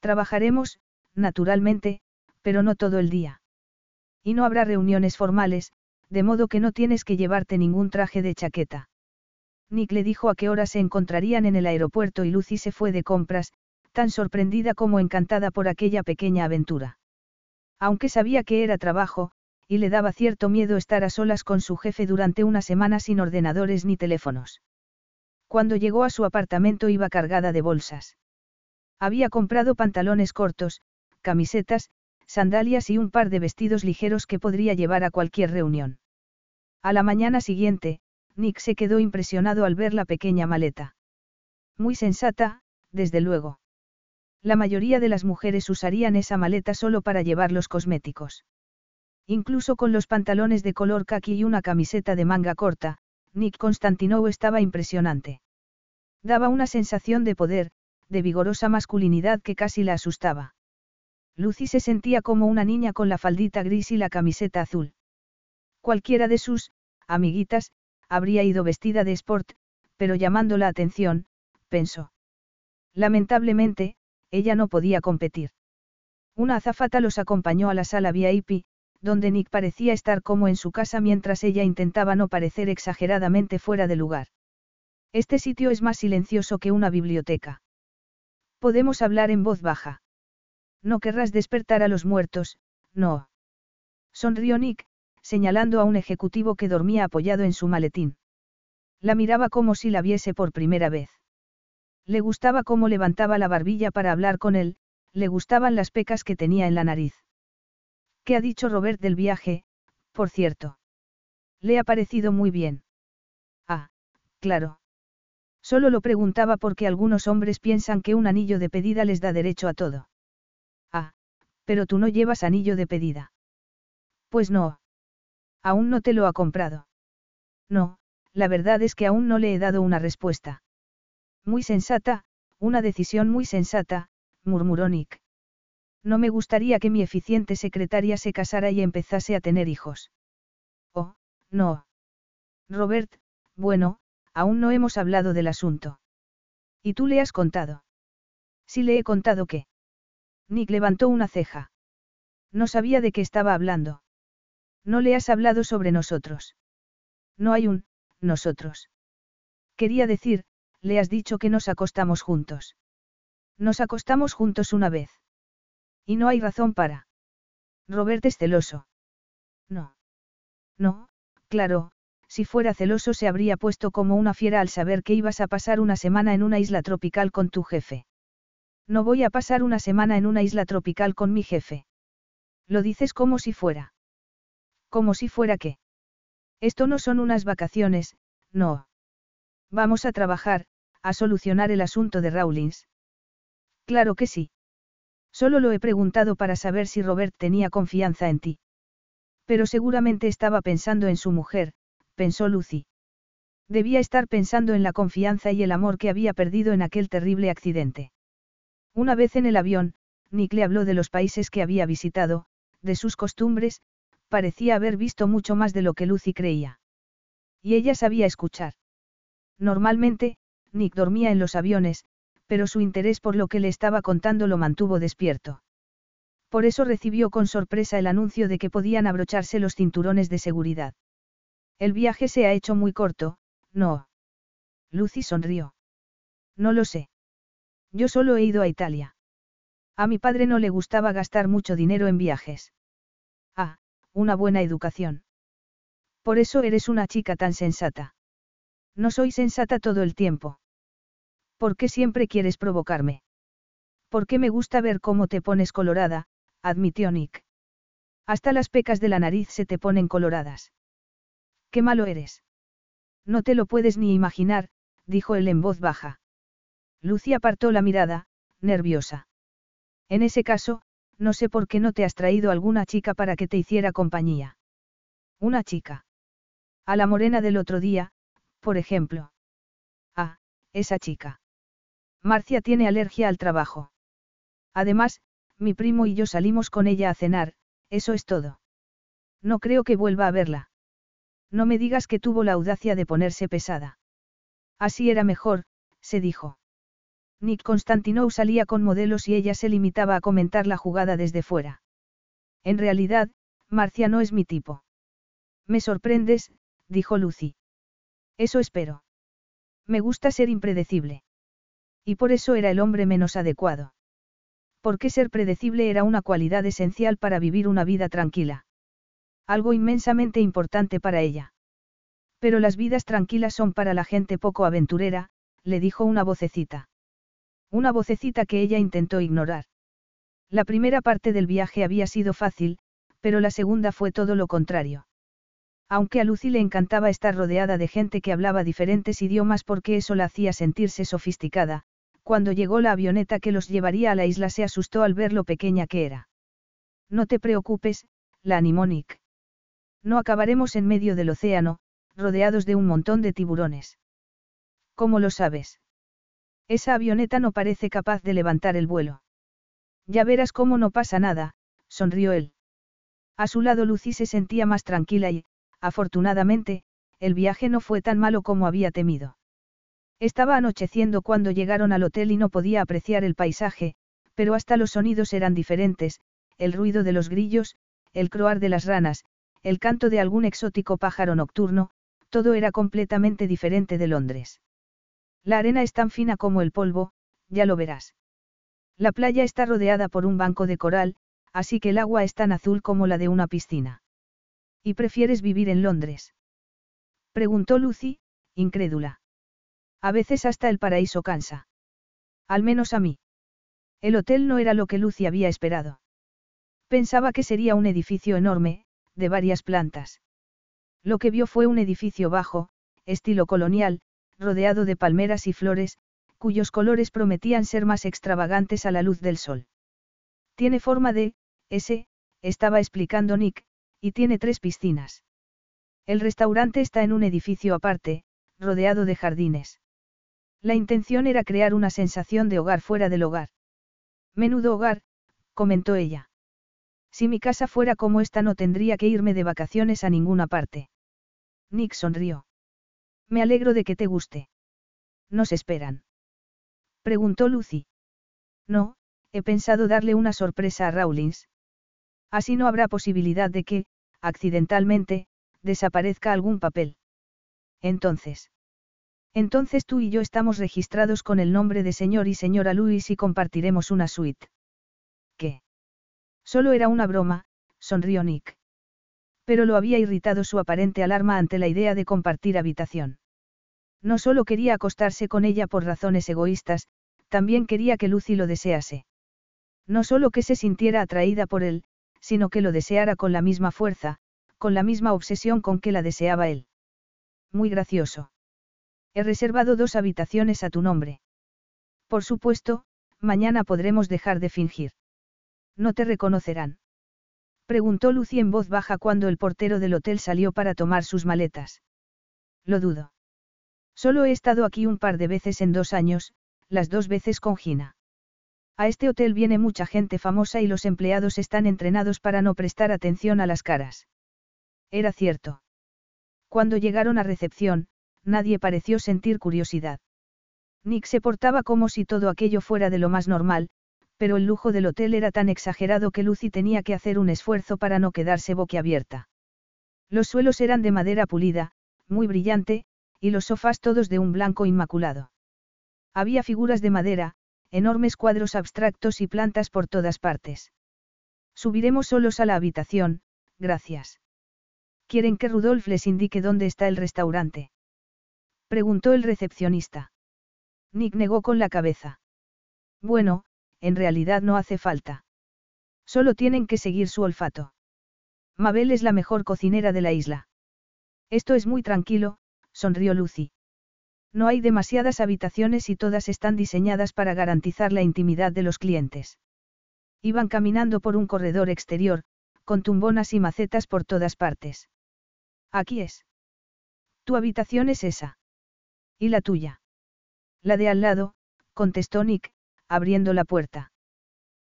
[SPEAKER 1] Trabajaremos, naturalmente, pero no todo el día. Y no habrá reuniones formales, de modo que no tienes que llevarte ningún traje de chaqueta. Nick le dijo a qué hora se encontrarían en el aeropuerto y Lucy se fue de compras, tan sorprendida como encantada por aquella pequeña aventura. Aunque sabía que era trabajo, y le daba cierto miedo estar a solas con su jefe durante una semana sin ordenadores ni teléfonos. Cuando llegó a su apartamento iba cargada de bolsas. Había comprado pantalones cortos, camisetas, sandalias y un par de vestidos ligeros que podría llevar a cualquier reunión. A la mañana siguiente, Nick se quedó impresionado al ver la pequeña maleta. Muy sensata, desde luego. La mayoría de las mujeres usarían esa maleta solo para llevar los cosméticos. Incluso con los pantalones de color khaki y una camiseta de manga corta, Nick Constantinou estaba impresionante. Daba una sensación de poder, de vigorosa masculinidad que casi la asustaba. Lucy se sentía como una niña con la faldita gris y la camiseta azul. Cualquiera de sus, amiguitas, habría ido vestida de sport, pero llamando la atención, pensó. Lamentablemente, ella no podía competir. Una azafata los acompañó a la sala VIP, donde Nick parecía estar como en su casa mientras ella intentaba no parecer exageradamente fuera de lugar. Este sitio es más silencioso que una biblioteca. Podemos hablar en voz baja. No querrás despertar a los muertos, no. Sonrió Nick, señalando a un ejecutivo que dormía apoyado en su maletín. La miraba como si la viese por primera vez. Le gustaba cómo levantaba la barbilla para hablar con él, le gustaban las pecas que tenía en la nariz. ¿Qué ha dicho Robert del viaje, por cierto? Le ha parecido muy bien. Ah, claro. Solo lo preguntaba porque algunos hombres piensan que un anillo de pedida les da derecho a todo. Pero tú no llevas anillo de pedida. Pues no. Aún no te lo ha comprado. No, la verdad es que aún no le he dado una respuesta. Muy sensata, una decisión muy sensata, murmuró Nick. No me gustaría que mi eficiente secretaria se casara y empezase a tener hijos. Oh, no. Robert, bueno, aún no hemos hablado del asunto. ¿Y tú le has contado? Sí le he contado qué. Nick levantó una ceja. No sabía de qué estaba hablando. No le has hablado sobre nosotros. No hay un, nosotros. Quería decir, le has dicho que nos acostamos juntos. Nos acostamos juntos una vez. Y no hay razón para. Robert es celoso. No. No, claro, si fuera celoso se habría puesto como una fiera al saber que ibas a pasar una semana en una isla tropical con tu jefe. No voy a pasar una semana en una isla tropical con mi jefe. Lo dices como si fuera. Como si fuera qué. Esto no son unas vacaciones, no. Vamos a trabajar, a solucionar el asunto de Rawlins. Claro que sí. Solo lo he preguntado para saber si Robert tenía confianza en ti. Pero seguramente estaba pensando en su mujer, pensó Lucy. Debía estar pensando en la confianza y el amor que había perdido en aquel terrible accidente. Una vez en el avión, Nick le habló de los países que había visitado, de sus costumbres, parecía haber visto mucho más de lo que Lucy creía. Y ella sabía escuchar. Normalmente, Nick dormía en los aviones, pero su interés por lo que le estaba contando lo mantuvo despierto. Por eso recibió con sorpresa el anuncio de que podían abrocharse los cinturones de seguridad. El viaje se ha hecho muy corto, no. Lucy sonrió. No lo sé. Yo solo he ido a Italia. A mi padre no le gustaba gastar mucho dinero en viajes. Ah, una buena educación. Por eso eres una chica tan sensata. No soy sensata todo el tiempo. ¿Por qué siempre quieres provocarme? Porque me gusta ver cómo te pones colorada, admitió Nick. Hasta las pecas de la nariz se te ponen coloradas. Qué malo eres. No te lo puedes ni imaginar, dijo él en voz baja. Lucy apartó la mirada, nerviosa. En ese caso, no sé por qué no te has traído alguna chica para que te hiciera compañía. Una chica. A la morena del otro día, por ejemplo. Ah, esa chica. Marcia tiene alergia al trabajo. Además, mi primo y yo salimos con ella a cenar, eso es todo. No creo que vuelva a verla. No me digas que tuvo la audacia de ponerse pesada. Así era mejor, se dijo. Nick Constantinou salía con modelos y ella se limitaba a comentar la jugada desde fuera. En realidad, Marcia no es mi tipo. Me sorprendes, dijo Lucy. Eso espero. Me gusta ser impredecible. Y por eso era el hombre menos adecuado. Porque ser predecible era una cualidad esencial para vivir una vida tranquila. Algo inmensamente importante para ella. Pero las vidas tranquilas son para la gente poco aventurera, le dijo una vocecita. Una vocecita que ella intentó ignorar. La primera parte del viaje había sido fácil, pero la segunda fue todo lo contrario. Aunque a Lucy le encantaba estar rodeada de gente que hablaba diferentes idiomas porque eso la hacía sentirse sofisticada, cuando llegó la avioneta que los llevaría a la isla se asustó al ver lo pequeña que era. No te preocupes, la animó Nick. No acabaremos en medio del océano, rodeados de un montón de tiburones. ¿Cómo lo sabes? Esa avioneta no parece capaz de levantar el vuelo. Ya verás cómo no pasa nada, sonrió él. A su lado Lucy se sentía más tranquila y, afortunadamente, el viaje no fue tan malo como había temido. Estaba anocheciendo cuando llegaron al hotel y no podía apreciar el paisaje, pero hasta los sonidos eran diferentes, el ruido de los grillos, el croar de las ranas, el canto de algún exótico pájaro nocturno, todo era completamente diferente de Londres. La arena es tan fina como el polvo, ya lo verás. La playa está rodeada por un banco de coral, así que el agua es tan azul como la de una piscina. ¿Y prefieres vivir en Londres? Preguntó Lucy, incrédula. A veces hasta el paraíso cansa. Al menos a mí. El hotel no era lo que Lucy había esperado. Pensaba que sería un edificio enorme, de varias plantas. Lo que vio fue un edificio bajo, estilo colonial, rodeado de palmeras y flores, cuyos colores prometían ser más extravagantes a la luz del sol. Tiene forma de, ese, estaba explicando Nick, y tiene tres piscinas. El restaurante está en un edificio aparte, rodeado de jardines. La intención era crear una sensación de hogar fuera del hogar. Menudo hogar, comentó ella. Si mi casa fuera como esta no tendría que irme de vacaciones a ninguna parte. Nick sonrió. Me alegro de que te guste. ¿Nos esperan? Preguntó Lucy. No, he pensado darle una sorpresa a Rawlins. Así no habrá posibilidad de que, accidentalmente, desaparezca algún papel. Entonces. Entonces tú y yo estamos registrados con el nombre de señor y señora Luis y compartiremos una suite. ¿Qué? Solo era una broma, sonrió Nick. Pero lo había irritado su aparente alarma ante la idea de compartir habitación. No solo quería acostarse con ella por razones egoístas, también quería que Lucy lo desease. No solo que se sintiera atraída por él, sino que lo deseara con la misma fuerza, con la misma obsesión con que la deseaba él. Muy gracioso. He reservado dos habitaciones a tu nombre. Por supuesto, mañana podremos dejar de fingir. No te reconocerán. Preguntó Lucy en voz baja cuando el portero del hotel salió para tomar sus maletas. Lo dudo. Solo he estado aquí un par de veces en dos años, las dos veces con Gina. A este hotel viene mucha gente famosa y los empleados están entrenados para no prestar atención a las caras. Era cierto. Cuando llegaron a recepción, nadie pareció sentir curiosidad. Nick se portaba como si todo aquello fuera de lo más normal, pero el lujo del hotel era tan exagerado que Lucy tenía que hacer un esfuerzo para no quedarse boquiabierta. Los suelos eran de madera pulida, muy brillante, y los sofás todos de un blanco inmaculado. Había figuras de madera, enormes cuadros abstractos y plantas por todas partes. Subiremos solos a la habitación, gracias. ¿Quieren que Rudolf les indique dónde está el restaurante? Preguntó el recepcionista. Nick negó con la cabeza. Bueno, en realidad no hace falta. Solo tienen que seguir su olfato. Mabel es la mejor cocinera de la isla. Esto es muy tranquilo, sonrió Lucy. No hay demasiadas habitaciones y todas están diseñadas para garantizar la intimidad de los clientes. Iban caminando por un corredor exterior, con tumbonas y macetas por todas partes. Aquí es. Tu habitación es esa. ¿Y la tuya? La de al lado, contestó Nick, abriendo la puerta.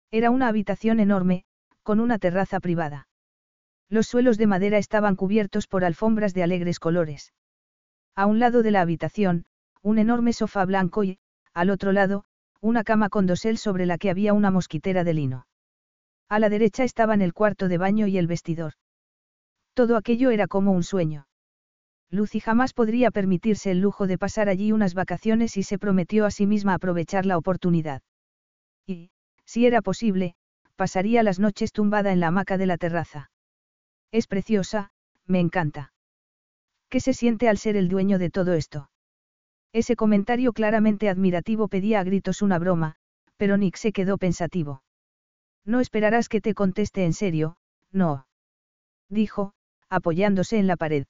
[SPEAKER 1] Era una habitación enorme, con una terraza privada. Los suelos de madera estaban cubiertos por alfombras de alegres colores. A un lado de la habitación, un enorme sofá blanco y, al otro lado, una cama con dosel sobre la que había una mosquitera de lino. A la derecha estaban el cuarto de baño y el vestidor. Todo aquello era como un sueño. Lucy jamás podría permitirse el lujo de pasar allí unas vacaciones y se prometió a sí misma aprovechar la oportunidad. Y, si era posible, pasaría las noches tumbada en la hamaca de la terraza. Es preciosa, me encanta. ¿Qué se siente al ser el dueño de todo esto? Ese comentario claramente admirativo pedía a gritos una broma, pero Nick se quedó pensativo. No esperarás que te conteste en serio, no. Dijo, apoyándose en la pared.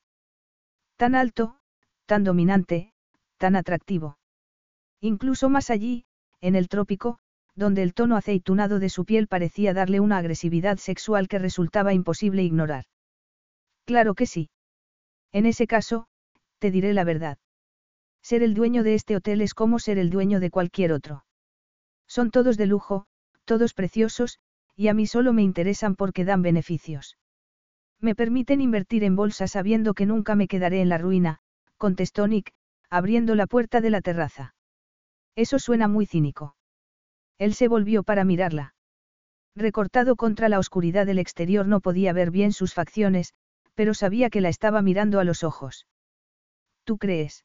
[SPEAKER 1] Tan alto, tan dominante, tan atractivo. Incluso más allí, en el trópico, donde el tono aceitunado de su piel parecía darle una agresividad sexual que resultaba imposible ignorar. Claro que sí. En ese caso, te diré la verdad. Ser el dueño de este hotel es como ser el dueño de cualquier otro. Son todos de lujo, todos preciosos, y a mí solo me interesan porque dan beneficios. Me permiten invertir en bolsa sabiendo que nunca me quedaré en la ruina, contestó Nick, abriendo la puerta de la terraza. Eso suena muy cínico. Él se volvió para mirarla. Recortado contra la oscuridad del exterior no podía ver bien sus facciones, pero sabía que la estaba mirando a los ojos. ¿Tú crees?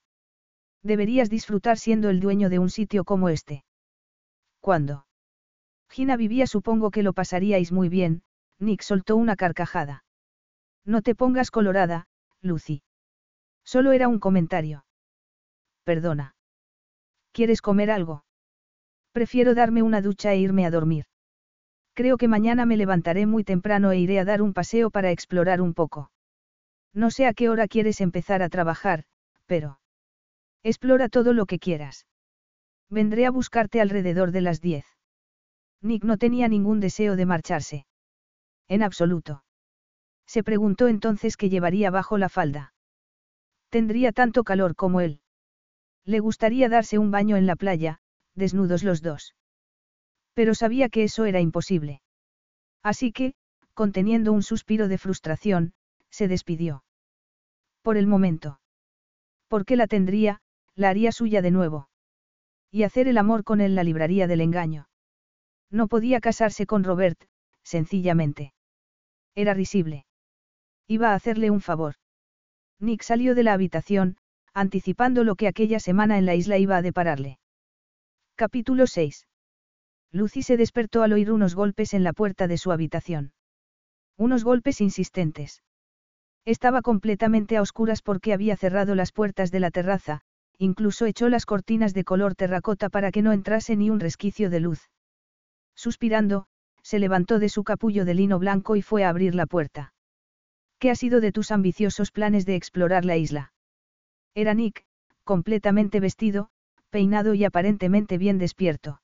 [SPEAKER 1] Deberías disfrutar siendo el dueño de un sitio como este. ¿Cuándo? Gina vivía supongo que lo pasaríais muy bien, Nick soltó una carcajada. No te pongas colorada, Lucy. Solo era un comentario. Perdona. ¿Quieres comer algo? Prefiero darme una ducha e irme a dormir. Creo que mañana me levantaré muy temprano e iré a dar un paseo para explorar un poco. No sé a qué hora quieres empezar a trabajar, pero... Explora todo lo que quieras. Vendré a buscarte alrededor de las diez. Nick no tenía ningún deseo de marcharse. En absoluto. Se preguntó entonces qué llevaría bajo la falda. Tendría tanto calor como él. Le gustaría darse un baño en la playa, desnudos los dos. Pero sabía que eso era imposible. Así que, conteniendo un suspiro de frustración, se despidió. Por el momento. Porque la tendría, la haría suya de nuevo. Y hacer el amor con él la libraría del engaño. No podía casarse con Robert, sencillamente. Era risible. Iba a hacerle un favor. Nick salió de la habitación, anticipando lo que aquella semana en la isla iba a depararle. Capítulo 6. Lucy se despertó al oír unos golpes en la puerta de su habitación. Unos golpes insistentes. Estaba completamente a oscuras porque había cerrado las puertas de la terraza, incluso echó las cortinas de color terracota para que no entrase ni un resquicio de luz. Suspirando, se levantó de su capullo de lino blanco y fue a abrir la puerta. ¿Qué ha sido de tus ambiciosos planes de explorar la isla? Era Nick, completamente vestido, peinado y aparentemente bien despierto.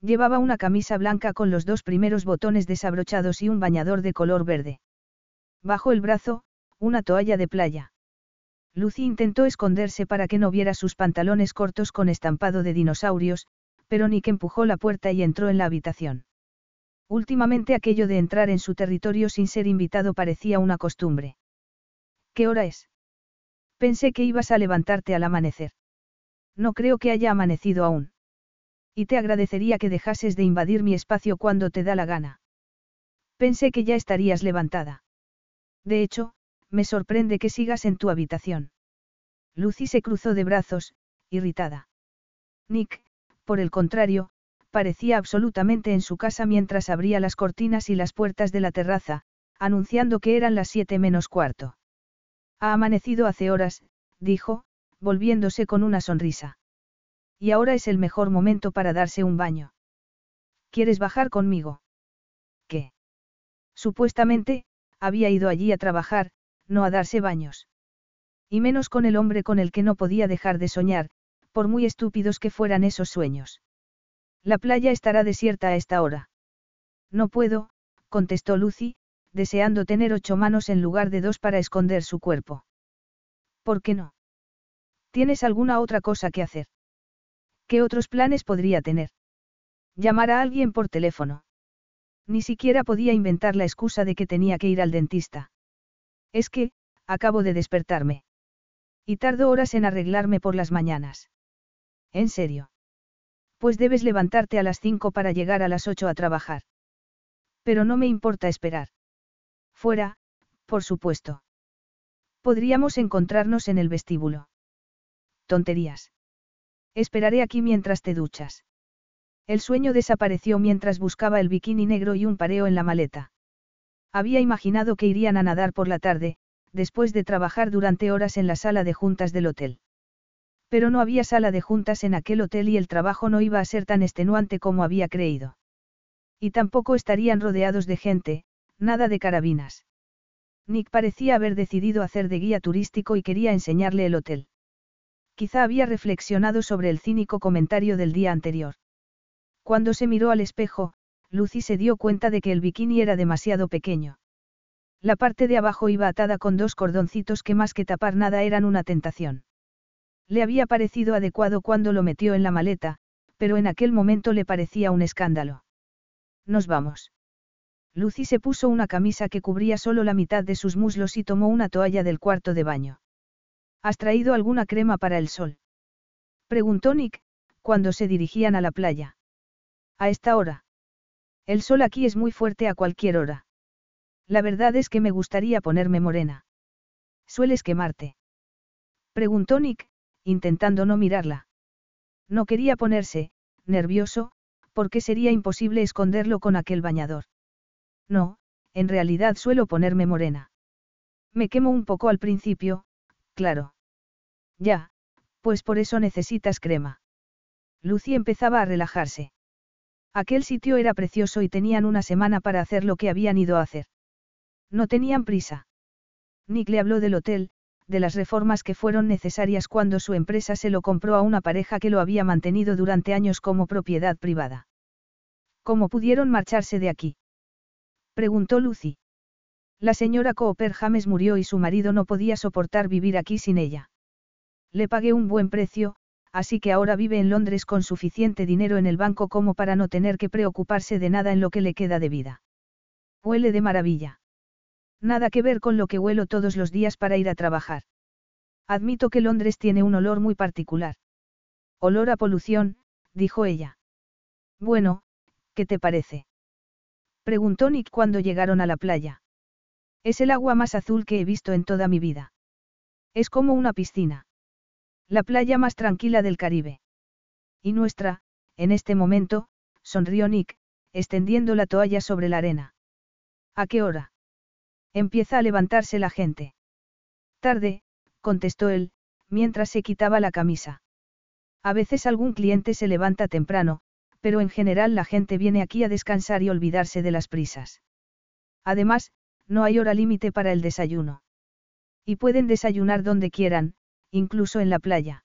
[SPEAKER 1] Llevaba una camisa blanca con los dos primeros botones desabrochados y un bañador de color verde. Bajo el brazo, una toalla de playa. Lucy intentó esconderse para que no viera sus pantalones cortos con estampado de dinosaurios, pero Nick empujó la puerta y entró en la habitación. Últimamente aquello de entrar en su territorio sin ser invitado parecía una costumbre. ¿Qué hora es? Pensé que ibas a levantarte al amanecer. No creo que haya amanecido aún. Y te agradecería que dejases de invadir mi espacio cuando te da la gana. Pensé que ya estarías levantada. De hecho, me sorprende que sigas en tu habitación. Lucy se cruzó de brazos, irritada. Nick, por el contrario, parecía absolutamente en su casa mientras abría las cortinas y las puertas de la terraza, anunciando que eran las siete menos cuarto. Ha amanecido hace horas, dijo, volviéndose con una sonrisa. Y ahora es el mejor momento para darse un baño. ¿Quieres bajar conmigo? ¿Qué? Supuestamente, había ido allí a trabajar, no a darse baños. Y menos con el hombre con el que no podía dejar de soñar, por muy estúpidos que fueran esos sueños. La playa estará desierta a esta hora. No puedo, contestó Lucy, deseando tener ocho manos en lugar de dos para esconder su cuerpo. ¿Por qué no? ¿Tienes alguna otra cosa que hacer? ¿Qué otros planes podría tener? Llamar a alguien por teléfono. Ni siquiera podía inventar la excusa de que tenía que ir al dentista. Es que, acabo de despertarme. Y tardo horas en arreglarme por las mañanas. ¿En serio? Pues debes levantarte a las cinco para llegar a las ocho a trabajar. Pero no me importa esperar. Fuera, por supuesto. Podríamos encontrarnos en el vestíbulo. Tonterías. Esperaré aquí mientras te duchas. El sueño desapareció mientras buscaba el bikini negro y un pareo en la maleta. Había imaginado que irían a nadar por la tarde, después de trabajar durante horas en la sala de juntas del hotel. Pero no había sala de juntas en aquel hotel y el trabajo no iba a ser tan extenuante como había creído. Y tampoco estarían rodeados de gente, nada de carabinas. Nick parecía haber decidido hacer de guía turístico y quería enseñarle el hotel. Quizá había reflexionado sobre el cínico comentario del día anterior. Cuando se miró al espejo, Lucy se dio cuenta de que el bikini era demasiado pequeño. La parte de abajo iba atada con dos cordoncitos que más que tapar nada eran una tentación. Le había parecido adecuado cuando lo metió en la maleta, pero en aquel momento le parecía un escándalo. Nos vamos. Lucy se puso una camisa que cubría solo la mitad de sus muslos y tomó una toalla del cuarto de baño. ¿Has traído alguna crema para el sol? Preguntó Nick, cuando se dirigían a la playa. A esta hora. El sol aquí es muy fuerte a cualquier hora. La verdad es que me gustaría ponerme morena. ¿Sueles quemarte? Preguntó Nick, intentando no mirarla. No quería ponerse, nervioso, porque sería imposible esconderlo con aquel bañador. No, en realidad suelo ponerme morena. Me quemo un poco al principio, claro. Ya, pues por eso necesitas crema. Lucy empezaba a relajarse. Aquel sitio era precioso y tenían una semana para hacer lo que habían ido a hacer. No tenían prisa. Nick le habló del hotel, de las reformas que fueron necesarias cuando su empresa se lo compró a una pareja que lo había mantenido durante años como propiedad privada. ¿Cómo pudieron marcharse de aquí? preguntó Lucy. La señora Cooper James murió y su marido no podía soportar vivir aquí sin ella. Le pagué un buen precio, así que ahora vive en Londres con suficiente dinero en el banco como para no tener que preocuparse de nada en lo que le queda de vida. Huele de maravilla. Nada que ver con lo que huelo todos los días para ir a trabajar. Admito que Londres tiene un olor muy particular. Olor a polución, dijo ella. Bueno, ¿qué te parece? Preguntó Nick cuando llegaron a la playa. Es el agua más azul que he visto en toda mi vida. Es como una piscina. La playa más tranquila del Caribe. Y nuestra, en este momento, sonrió Nick, extendiendo la toalla sobre la arena. ¿A qué hora? Empieza a levantarse la gente. Tarde, contestó él, mientras se quitaba la camisa. A veces algún cliente se levanta temprano, pero en general la gente viene aquí a descansar y olvidarse de las prisas. Además, no hay hora límite para el desayuno. Y pueden desayunar donde quieran, incluso en la playa.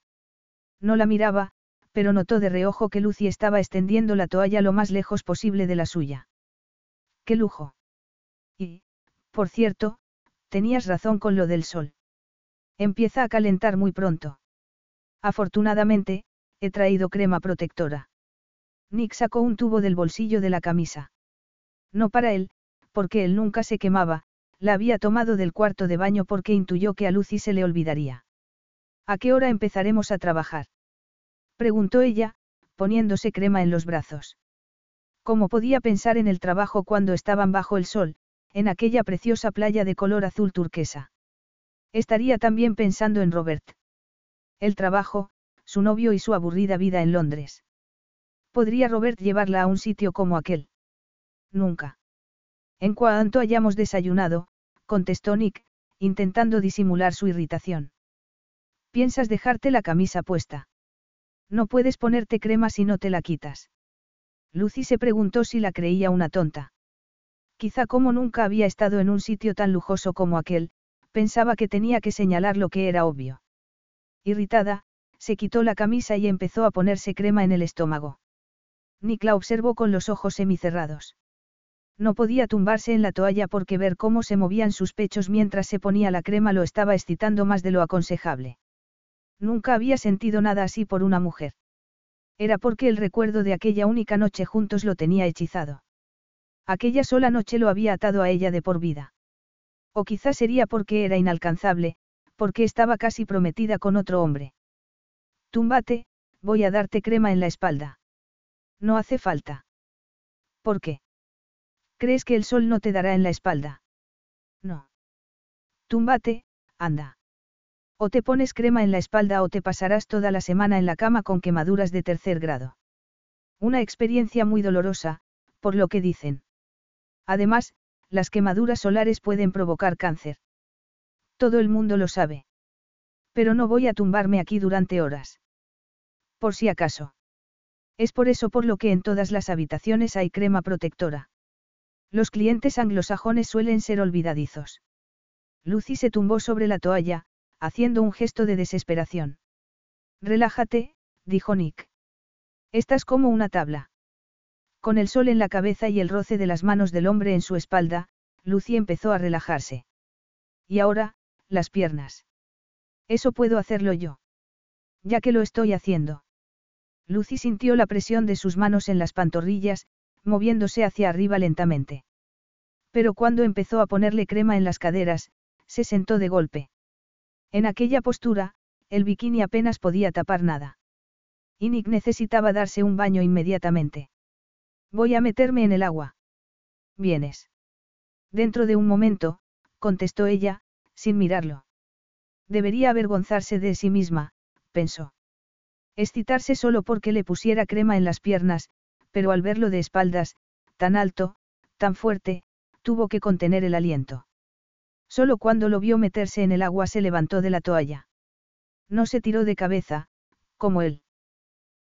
[SPEAKER 1] No la miraba, pero notó de reojo que Lucy estaba extendiendo la toalla lo más lejos posible de la suya. ¡Qué lujo! Y, por cierto, tenías razón con lo del sol. Empieza a calentar muy pronto. Afortunadamente, he traído crema protectora. Nick sacó un tubo del bolsillo de la camisa. No para él, porque él nunca se quemaba, la había tomado del cuarto de baño porque intuyó que a Lucy se le olvidaría. ¿A qué hora empezaremos a trabajar? Preguntó ella, poniéndose crema en los brazos. ¿Cómo podía pensar en el trabajo cuando estaban bajo el sol, en aquella preciosa playa de color azul turquesa. Estaría también pensando en Robert. El trabajo, su novio y su aburrida vida en Londres. ¿Podría Robert llevarla a un sitio como aquel? Nunca. En cuanto hayamos desayunado, contestó Nick, intentando disimular su irritación. ¿Piensas dejarte la camisa puesta? No puedes ponerte crema si no te la quitas. Lucy se preguntó si la creía una tonta. Quizá como nunca había estado en un sitio tan lujoso como aquel, pensaba que tenía que señalar lo que era obvio. Irritada, se quitó la camisa y empezó a ponerse crema en el estómago. Nick la observó con los ojos semicerrados. No podía tumbarse en la toalla porque ver cómo se movían sus pechos mientras se ponía la crema lo estaba excitando más de lo aconsejable. Nunca había sentido nada así por una mujer. Era porque el recuerdo de aquella única noche juntos lo tenía hechizado. Aquella sola noche lo había atado a ella de por vida. O quizás sería porque era inalcanzable, porque estaba casi prometida con otro hombre. Túmbate, voy a darte crema en la espalda. No hace falta. ¿Por qué? ¿Crees que el sol no te dará en la espalda? No. Túmbate, anda. O te pones crema en la espalda o te pasarás toda la semana en la cama con quemaduras de tercer grado. Una experiencia muy dolorosa, por lo que dicen. Además, las quemaduras solares pueden provocar cáncer. Todo el mundo lo sabe. Pero no voy a tumbarme aquí durante horas. Por si acaso. Es por eso por lo que en todas las habitaciones hay crema protectora. Los clientes anglosajones suelen ser olvidadizos. Lucy se tumbó sobre la toalla, haciendo un gesto de desesperación. Relájate, dijo Nick. Estás como una tabla. Con el sol en la cabeza y el roce de las manos del hombre en su espalda, Lucy empezó a relajarse. Y ahora, las piernas. Eso puedo hacerlo yo. Ya que lo estoy haciendo. Lucy sintió la presión de sus manos en las pantorrillas, moviéndose hacia arriba lentamente. Pero cuando empezó a ponerle crema en las caderas, se sentó de golpe. En aquella postura, el bikini apenas podía tapar nada. Y Nick necesitaba darse un baño inmediatamente. Voy a meterme en el agua. ¿Vienes? Dentro de un momento, contestó ella, sin mirarlo. Debería avergonzarse de sí misma, pensó. Excitarse solo porque le pusiera crema en las piernas, pero al verlo de espaldas, tan alto, tan fuerte, tuvo que contener el aliento. Solo cuando lo vio meterse en el agua se levantó de la toalla. No se tiró de cabeza, como él.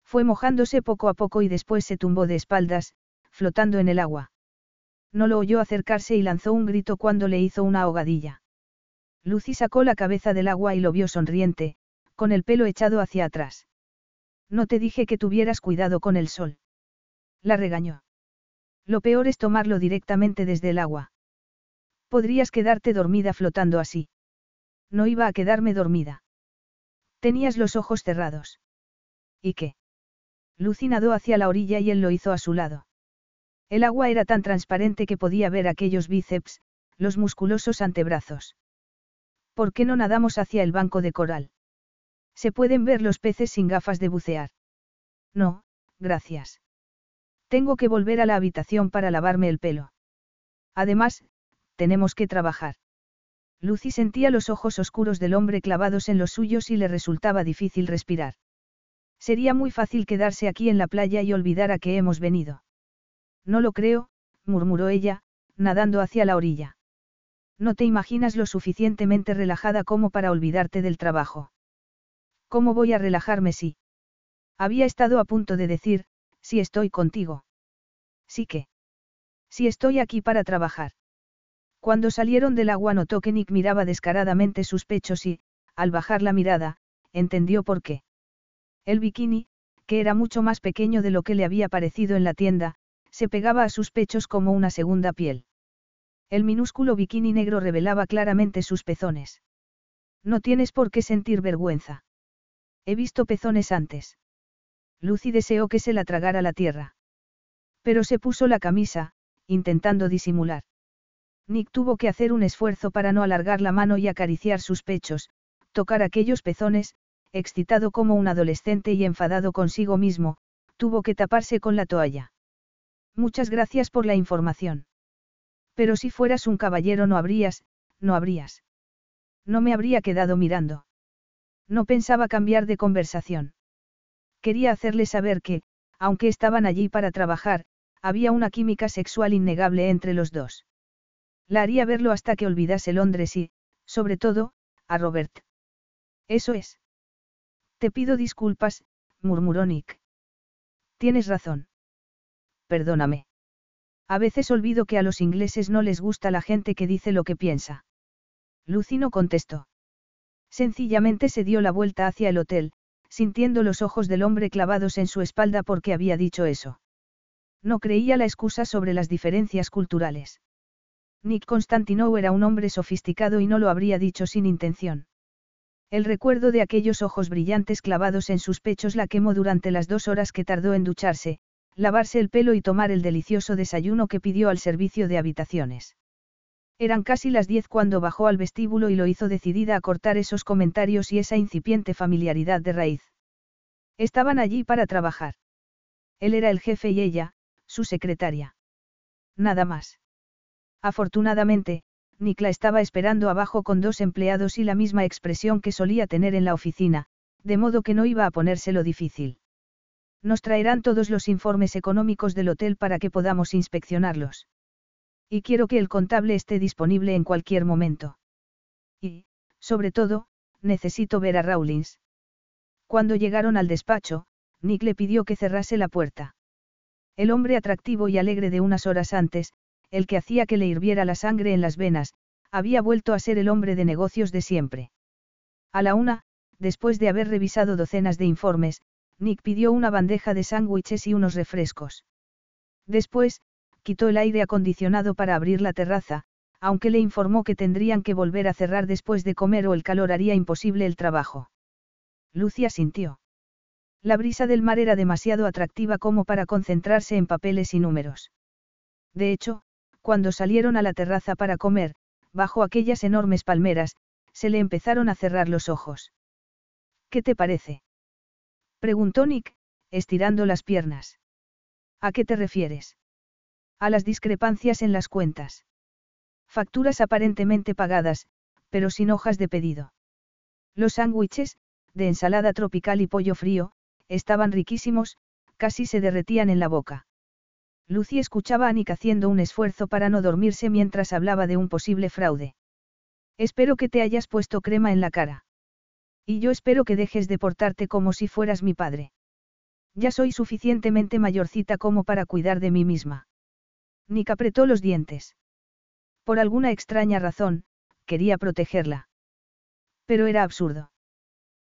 [SPEAKER 1] Fue mojándose poco a poco y después se tumbó de espaldas, flotando en el agua. No lo oyó acercarse y lanzó un grito cuando le hizo una ahogadilla. Lucy sacó la cabeza del agua y lo vio sonriente, con el pelo echado hacia atrás. No te dije que tuvieras cuidado con el sol. La regañó. Lo peor es tomarlo directamente desde el agua. Podrías quedarte dormida flotando así. No iba a quedarme dormida. Tenías los ojos cerrados. ¿Y qué? Lucy nadó hacia la orilla y él lo hizo a su lado. El agua era tan transparente que podía ver aquellos bíceps, los musculosos antebrazos. ¿Por qué no nadamos hacia el banco de coral? Se pueden ver los peces sin gafas de bucear. No, gracias. Tengo que volver a la habitación para lavarme el pelo. Además, tenemos que trabajar. Lucy sentía los ojos oscuros del hombre clavados en los suyos y le resultaba difícil respirar. Sería muy fácil quedarse aquí en la playa y olvidar a qué hemos venido. No lo creo, murmuró ella, nadando hacia la orilla. No te imaginas lo suficientemente relajada como para olvidarte del trabajo. ¿Cómo voy a relajarme si? Había estado a punto de decir, si estoy contigo. Sí que. Si estoy aquí para trabajar. Cuando salieron del agua notó que Nick miraba descaradamente sus pechos y, al bajar la mirada, entendió por qué. El bikini, que era mucho más pequeño de lo que le había parecido en la tienda, se pegaba a sus pechos como una segunda piel. El minúsculo bikini negro revelaba claramente sus pezones. No tienes por qué sentir vergüenza. He visto pezones antes. Lucy deseó que se la tragara la tierra. Pero se puso la camisa, intentando disimular. Nick tuvo que hacer un esfuerzo para no alargar la mano y acariciar sus pechos, tocar aquellos pezones, excitado como un adolescente y enfadado consigo mismo, tuvo que taparse con la toalla. Muchas gracias por la información. Pero si fueras un caballero no habrías, no habrías. No me habría quedado mirando. No pensaba cambiar de conversación. Quería hacerle saber que, aunque estaban allí para trabajar, había una química sexual innegable entre los dos. La haría verlo hasta que olvidase Londres y, sobre todo, a Robert. Eso es. Te pido disculpas, murmuró Nick. Tienes razón. Perdóname. A veces olvido que a los ingleses no les gusta la gente que dice lo que piensa. Lucy no contestó. Sencillamente se dio la vuelta hacia el hotel, sintiendo los ojos del hombre clavados en su espalda porque había dicho eso. No creía la excusa sobre las diferencias culturales. Nick Constantinow era un hombre sofisticado y no lo habría dicho sin intención. El recuerdo de aquellos ojos brillantes clavados en sus pechos la quemó durante las dos horas que tardó en ducharse, lavarse el pelo y tomar el delicioso desayuno que pidió al servicio de habitaciones. Eran casi las diez cuando bajó al vestíbulo y lo hizo decidida a cortar esos comentarios y esa incipiente familiaridad de raíz. Estaban allí para trabajar. Él era el jefe y ella, su secretaria. Nada más. Afortunadamente, Nikla estaba esperando abajo con dos empleados y la misma expresión que solía tener en la oficina, de modo que no iba a ponérselo difícil. Nos traerán todos los informes económicos del hotel para que podamos inspeccionarlos. Y quiero que el contable esté disponible en cualquier momento. Y, sobre todo, necesito ver a Rawlins. Cuando llegaron al despacho, Nick le pidió que cerrase la puerta. El hombre atractivo y alegre de unas horas antes, el que hacía que le hirviera la sangre en las venas, había vuelto a ser el hombre de negocios de siempre. A la una, después de haber revisado docenas de informes, Nick pidió una bandeja de sándwiches y unos refrescos. Después, quitó el aire acondicionado para abrir la terraza, aunque le informó que tendrían que volver a cerrar después de comer o el calor haría imposible el trabajo. Lucia sintió. La brisa del mar era demasiado atractiva como para concentrarse en papeles y números. De hecho, cuando salieron a la terraza para comer, bajo aquellas enormes palmeras, se le empezaron a cerrar los ojos. ¿Qué te parece? preguntó Nick, estirando las piernas. ¿A qué te refieres? A las discrepancias en las cuentas. Facturas aparentemente pagadas, pero sin hojas de pedido. Los sándwiches, de ensalada tropical y pollo frío, estaban riquísimos, casi se derretían en la boca. Lucy escuchaba a Nick haciendo un esfuerzo para no dormirse mientras hablaba de un posible fraude. Espero que te hayas puesto crema en la cara. Y yo espero que dejes de portarte como si fueras mi padre. Ya soy suficientemente mayorcita como para cuidar de mí misma. Nick apretó los dientes. Por alguna extraña razón, quería protegerla. Pero era absurdo.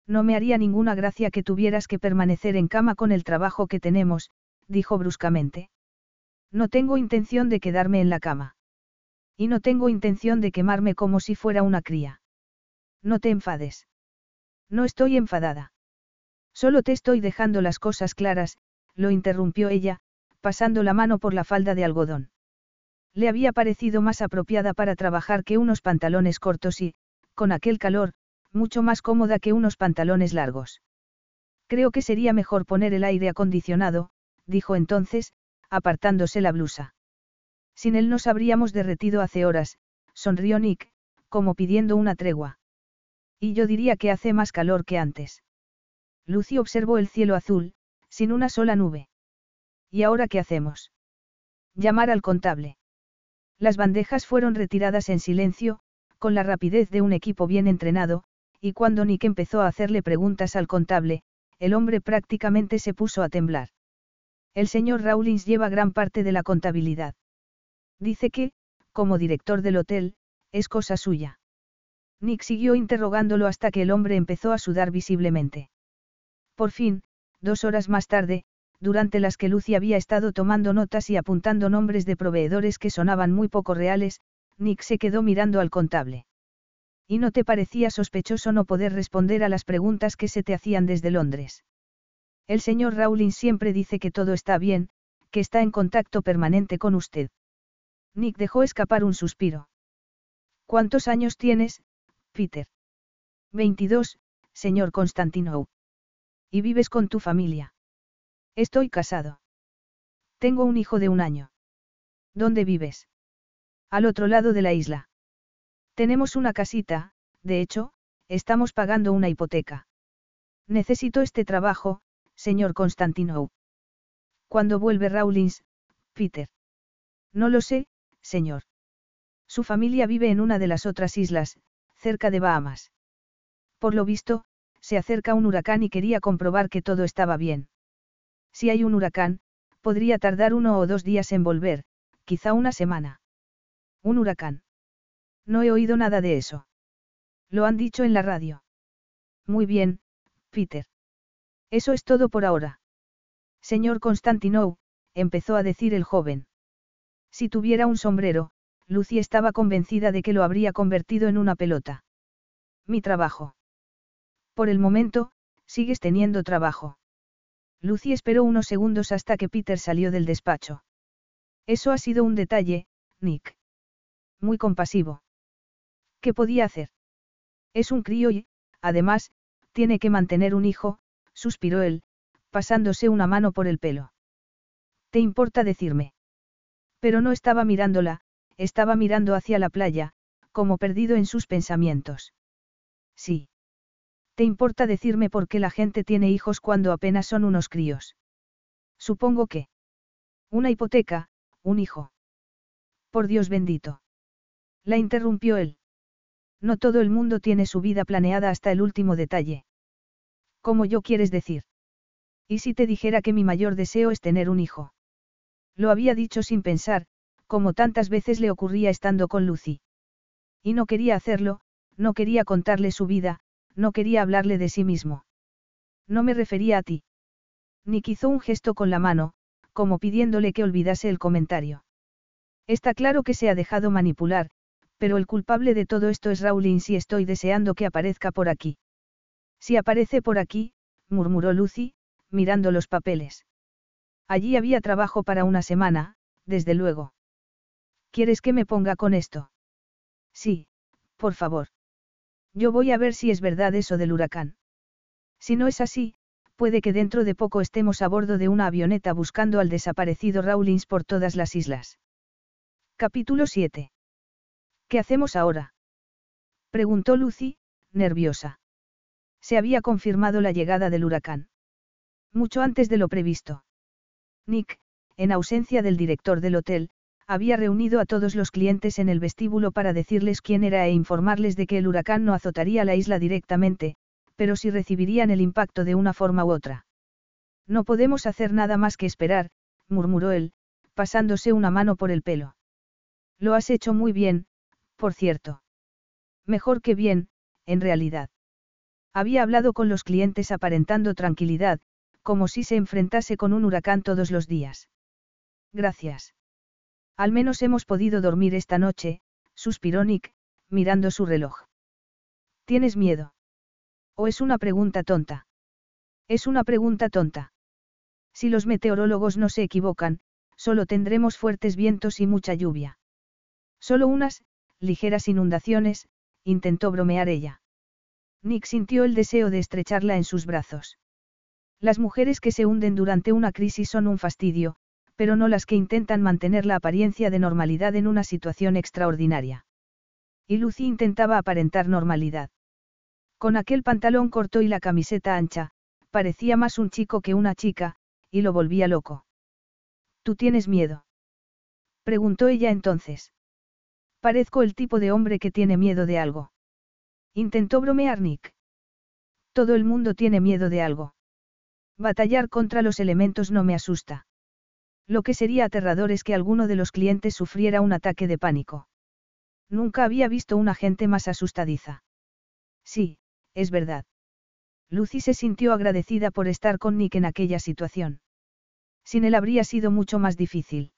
[SPEAKER 1] No me haría ninguna gracia que tuvieras que permanecer en cama con el trabajo que tenemos, dijo bruscamente. No tengo intención de quedarme en la cama. Y no tengo intención de quemarme como si fuera una cría. No te enfades. No estoy enfadada. Solo te estoy dejando las cosas claras, lo interrumpió ella, pasando la mano por la falda de algodón. Le había parecido más apropiada para trabajar que unos pantalones cortos y, con aquel calor, mucho más cómoda que unos pantalones largos. Creo que sería mejor poner el aire acondicionado, dijo entonces, apartándose la blusa. Sin él nos habríamos derretido hace horas, sonrió Nick, como pidiendo una tregua. Y yo diría que hace más calor que antes. Lucy observó el cielo azul, sin una sola nube. ¿Y ahora qué hacemos? Llamar al contable. Las bandejas fueron retiradas en silencio, con la rapidez de un equipo bien entrenado, y cuando Nick empezó a hacerle preguntas al contable, el hombre prácticamente se puso a temblar. El señor Rawlins lleva gran parte de la contabilidad. Dice que, como director del hotel, es cosa suya. Nick siguió interrogándolo hasta que el hombre empezó a sudar visiblemente. Por fin, dos horas más tarde, durante las que Lucy había estado tomando notas y apuntando nombres de proveedores que sonaban muy poco reales, Nick se quedó mirando al contable. ¿Y no te parecía sospechoso no poder responder a las preguntas que se te hacían desde Londres? El señor Rowling siempre dice que todo está bien, que está en contacto permanente con usted. Nick dejó escapar un suspiro. ¿Cuántos años tienes, Peter? 22, señor Constantino. ¿Y vives con tu familia? Estoy casado. Tengo un hijo de un año. ¿Dónde vives? Al otro lado de la isla. Tenemos una casita, de hecho, estamos pagando una hipoteca. Necesito este trabajo, señor Constantino. ¿Cuándo vuelve Rawlins, Peter? No lo sé, señor. Su familia vive en una de las otras islas, cerca de Bahamas. Por lo visto, se acerca un huracán y quería comprobar que todo estaba bien. Si hay un huracán, podría tardar uno o dos días en volver, quizá una semana. Un huracán. No he oído nada de eso. Lo han dicho en la radio. Muy bien, Peter. Eso es todo por ahora. Señor Constantinou, empezó a decir el joven. Si tuviera un sombrero, Lucy estaba convencida de que lo habría convertido en una pelota. Mi trabajo. Por el momento, sigues teniendo trabajo. Lucy esperó unos segundos hasta que Peter salió del despacho. Eso ha sido un detalle, Nick. Muy compasivo. ¿Qué podía hacer? Es un crío y, además, tiene que mantener un hijo, suspiró él, pasándose una mano por el pelo. ¿Te importa decirme? Pero no estaba mirándola, estaba mirando hacia la playa, como perdido en sus pensamientos. Sí. ¿Te importa decirme por qué la gente tiene hijos cuando apenas son unos críos? Supongo que. Una hipoteca, un hijo. Por Dios bendito. La interrumpió él. No todo el mundo tiene su vida planeada hasta el último detalle. ¿Cómo yo quieres decir? ¿Y si te dijera que mi mayor deseo es tener un hijo? Lo había dicho sin pensar, como tantas veces le ocurría estando con Lucy. Y no quería hacerlo, no quería contarle su vida, no quería hablarle de sí mismo. No me refería a ti. Ni hizo un gesto con la mano, como pidiéndole que olvidase el comentario. Está claro que se ha dejado manipular, pero el culpable de todo esto es Rawlins y estoy deseando que aparezca por aquí. Si aparece por aquí, murmuró Lucy, mirando los papeles. Allí había trabajo para una semana, desde luego. ¿Quieres que me ponga con esto? Sí, por favor. Yo voy a ver si es verdad eso del huracán. Si no es así, Puede que dentro de poco estemos a bordo de una avioneta buscando al desaparecido Rawlins por todas las islas. Capítulo 7. ¿Qué hacemos ahora? Preguntó Lucy, nerviosa. Se había confirmado la llegada del huracán. Mucho antes de lo previsto. Nick, en ausencia del director del hotel, había reunido a todos los clientes en el vestíbulo para decirles quién era e informarles de que el huracán no azotaría la isla directamente, pero sí recibirían el impacto de una forma u otra. No podemos hacer nada más que esperar, murmuró él, pasándose una mano por el pelo. Lo has hecho muy bien, por cierto. Mejor que bien, en realidad. Había hablado con los clientes aparentando tranquilidad, como si se enfrentase con un huracán todos los días. Gracias. Al menos hemos podido dormir esta noche, suspiró Nick, mirando su reloj. ¿Tienes miedo? ¿O es una pregunta tonta? Es una pregunta tonta. Si los meteorólogos no se equivocan, solo tendremos fuertes vientos y mucha lluvia. Solo unas, ligeras inundaciones, intentó bromear ella. Nick sintió el deseo de estrecharla en sus brazos. Las mujeres que se hunden durante una crisis son un fastidio, pero no las que intentan mantener la apariencia de normalidad en una situación extraordinaria. Y Lucy intentaba aparentar normalidad. Con aquel pantalón corto y la camiseta ancha, parecía más un chico que una chica, y lo volvía loco. ¿Tú tienes miedo? Preguntó ella entonces. Parezco el tipo de hombre que tiene miedo de algo. Intentó bromear Nick. Todo el mundo tiene miedo de algo. Batallar contra los elementos no me asusta. Lo que sería aterrador es que alguno de los clientes sufriera un ataque de pánico. Nunca había visto una gente más asustadiza. Sí, es verdad. Lucy se sintió agradecida por estar con Nick en aquella situación. Sin él habría sido mucho más difícil.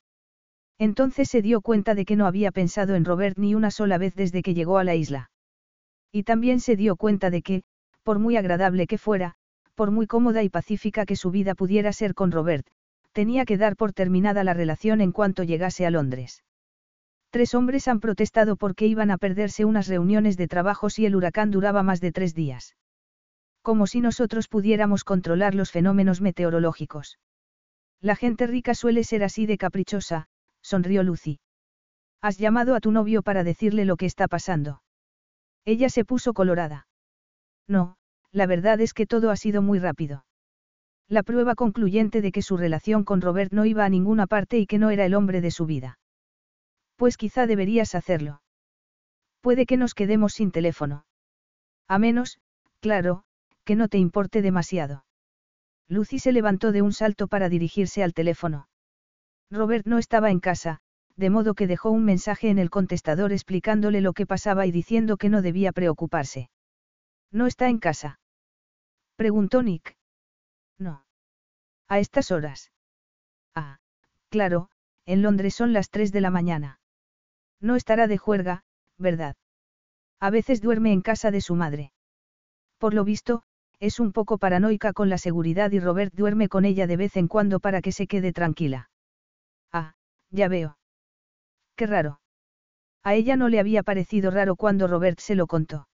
[SPEAKER 1] Entonces se dio cuenta de que no había pensado en Robert ni una sola vez desde que llegó a la isla. Y también se dio cuenta de que, por muy agradable que fuera, por muy cómoda y pacífica que su vida pudiera ser con Robert, tenía que dar por terminada la relación en cuanto llegase a Londres. Tres hombres han protestado porque iban a perderse unas reuniones de trabajo si el huracán duraba más de tres días. Como si nosotros pudiéramos controlar los fenómenos meteorológicos. La gente rica suele ser así de caprichosa, sonrió Lucy. ¿Has llamado a tu novio para decirle lo que está pasando? Ella se puso colorada. No, la verdad es que todo ha sido muy rápido. La prueba concluyente de que su relación con Robert no iba a ninguna parte y que no era el hombre de su vida. Pues quizá deberías hacerlo. Puede que nos quedemos sin teléfono. A menos, claro, que no te importe demasiado. Lucy se levantó de un salto para dirigirse al teléfono. Robert no estaba en casa, de modo que dejó un mensaje en el contestador explicándole lo que pasaba y diciendo que no debía preocuparse. ¿No está en casa? Preguntó Nick. No. A estas horas. Ah, claro, en Londres son las 3 de la mañana. No estará de juerga, ¿verdad? A veces duerme en casa de su madre. Por lo visto, es un poco paranoica con la seguridad y Robert duerme con ella de vez en cuando para que se quede tranquila. Ah, ya veo. Qué raro. A ella no le había parecido raro cuando Robert se lo contó.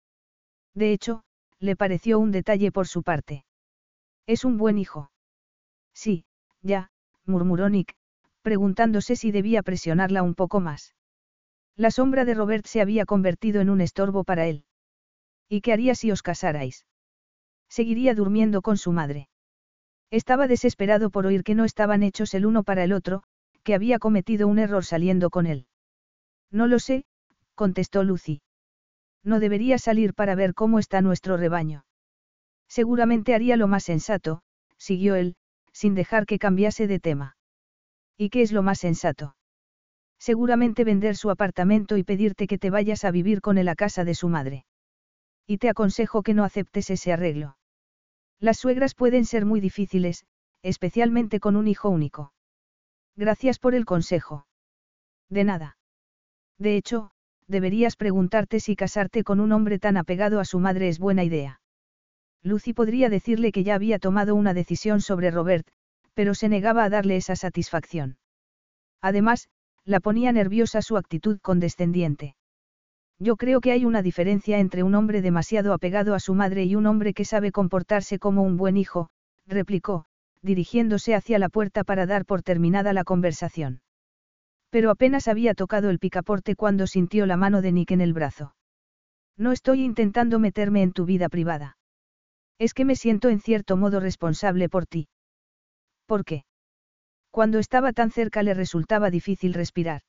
[SPEAKER 1] De hecho, le pareció un detalle por su parte. Es un buen hijo. Sí, ya, murmuró Nick, preguntándose si debía presionarla un poco más. La sombra de Robert se había convertido en un estorbo para él. ¿Y qué haría si os casarais? Seguiría durmiendo con su madre. Estaba desesperado por oír que no estaban hechos el uno para el otro, que había cometido un error saliendo con él. No lo sé, contestó Lucy. No debería salir para ver cómo está nuestro rebaño. Seguramente haría lo más sensato, siguió él, sin dejar que cambiase de tema. ¿Y qué es lo más sensato? Seguramente vender su apartamento y pedirte que te vayas a vivir con él a casa de su madre. Y te aconsejo que no aceptes ese arreglo. Las suegras pueden ser muy difíciles, especialmente con un hijo único. Gracias por el consejo. De nada. De hecho, deberías preguntarte si casarte con un hombre tan apegado a su madre es buena idea. Lucy podría decirle que ya había tomado una decisión sobre Robert, pero se negaba a darle esa satisfacción. Además, la ponía nerviosa su actitud condescendiente. Yo creo que hay una diferencia entre un hombre demasiado apegado a su madre y un hombre que sabe comportarse como un buen hijo, replicó, dirigiéndose hacia la puerta para dar por terminada la conversación. Pero apenas había tocado el picaporte cuando sintió la mano de Nick en el brazo. No estoy intentando meterme en tu vida privada. Es que me siento en cierto modo responsable por ti. ¿Por qué? Cuando estaba tan cerca le resultaba difícil respirar.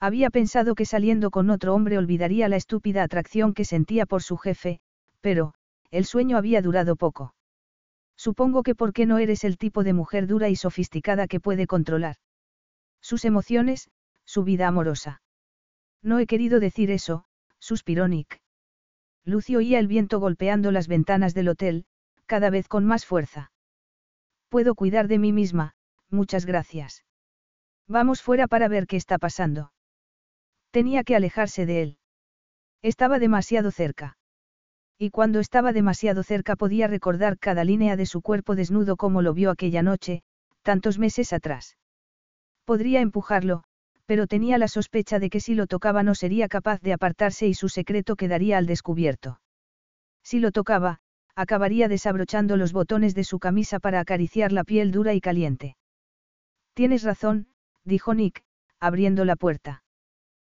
[SPEAKER 1] Había pensado que saliendo con otro hombre olvidaría la estúpida atracción que sentía por su jefe, pero, el sueño había durado poco. Supongo que porque no eres el tipo de mujer dura y sofisticada que puede controlar. Sus emociones, su vida amorosa. No he querido decir eso, suspiró Nick. Lucio oía el viento golpeando las ventanas del hotel, cada vez con más fuerza. Puedo cuidar de mí misma, muchas gracias. Vamos fuera para ver qué está pasando. Tenía que alejarse de él. Estaba demasiado cerca. Y cuando estaba demasiado cerca podía recordar cada línea de su cuerpo desnudo como lo vio aquella noche, tantos meses atrás. Podría empujarlo, pero tenía la sospecha de que si lo tocaba no sería capaz de apartarse y su secreto quedaría al descubierto. Si lo tocaba, acabaría desabrochando los botones de su camisa para acariciar la piel dura y caliente. Tienes razón, dijo Nick, abriendo la puerta.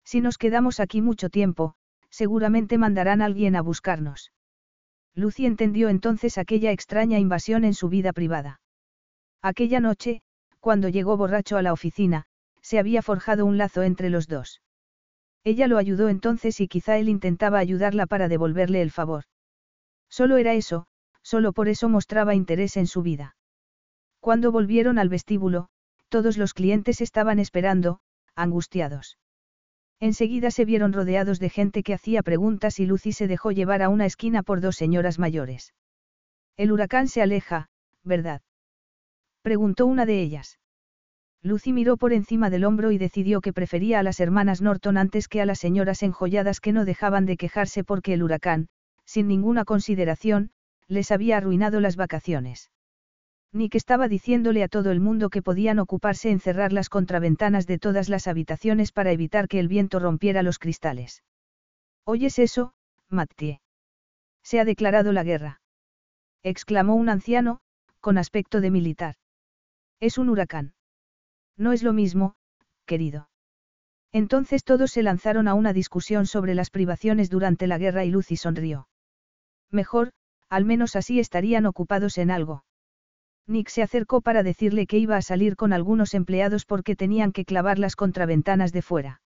[SPEAKER 1] Si nos quedamos aquí mucho tiempo, seguramente mandarán a alguien a buscarnos. Lucy entendió entonces aquella extraña invasión en su vida privada. Aquella noche, cuando llegó borracho a la oficina, se había forjado un lazo entre los dos. Ella lo ayudó entonces y quizá él intentaba ayudarla para devolverle el favor. Solo era eso, solo por eso mostraba interés en su vida. Cuando volvieron al vestíbulo, todos los clientes estaban esperando, angustiados. Enseguida se vieron rodeados de gente que hacía preguntas y Lucy se dejó llevar a una esquina por dos señoras mayores. El huracán se aleja, ¿verdad? Preguntó una de ellas. Lucy miró por encima del hombro y decidió que prefería a las hermanas Norton antes que a las señoras enjolladas que no dejaban de quejarse porque el huracán, sin ninguna consideración, les había arruinado las vacaciones. Nick estaba diciéndole a todo el mundo que podían ocuparse en cerrar las contraventanas de todas las habitaciones para evitar que el viento rompiera los cristales. ¿Oyes eso, Mattie? Se ha declarado la guerra. exclamó un anciano, con aspecto de militar. Es un huracán. No es lo mismo, querido. Entonces todos se lanzaron a una discusión sobre las privaciones durante la guerra y Lucy sonrió. Mejor, al menos así estarían ocupados en algo. Nick se acercó para decirle que iba a salir con algunos empleados porque tenían que clavar las contraventanas de fuera.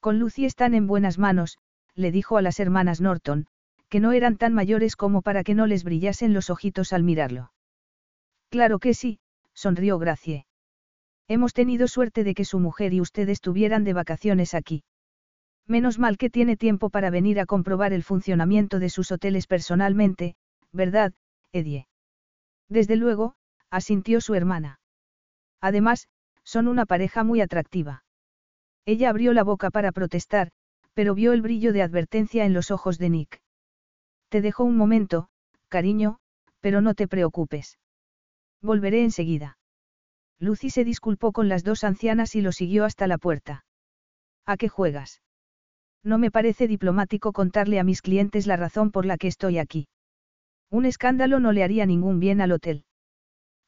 [SPEAKER 1] Con Lucy están en buenas manos, le dijo a las hermanas Norton, que no eran tan mayores como para que no les brillasen los ojitos al mirarlo. Claro que sí, sonrió Gracie. Hemos tenido suerte de que su mujer y usted estuvieran de vacaciones aquí. Menos mal que tiene tiempo para venir a comprobar el funcionamiento de sus hoteles personalmente, ¿verdad, Edie? Desde luego, asintió su hermana. Además, son una pareja muy atractiva. Ella abrió la boca para protestar, pero vio el brillo de advertencia en los ojos de Nick. Te dejo un momento, cariño, pero no te preocupes. Volveré enseguida. Lucy se disculpó con las dos ancianas y lo siguió hasta la puerta. ¿A qué juegas? No me parece diplomático contarle a mis clientes la razón por la que estoy aquí. Un escándalo no le haría ningún bien al hotel.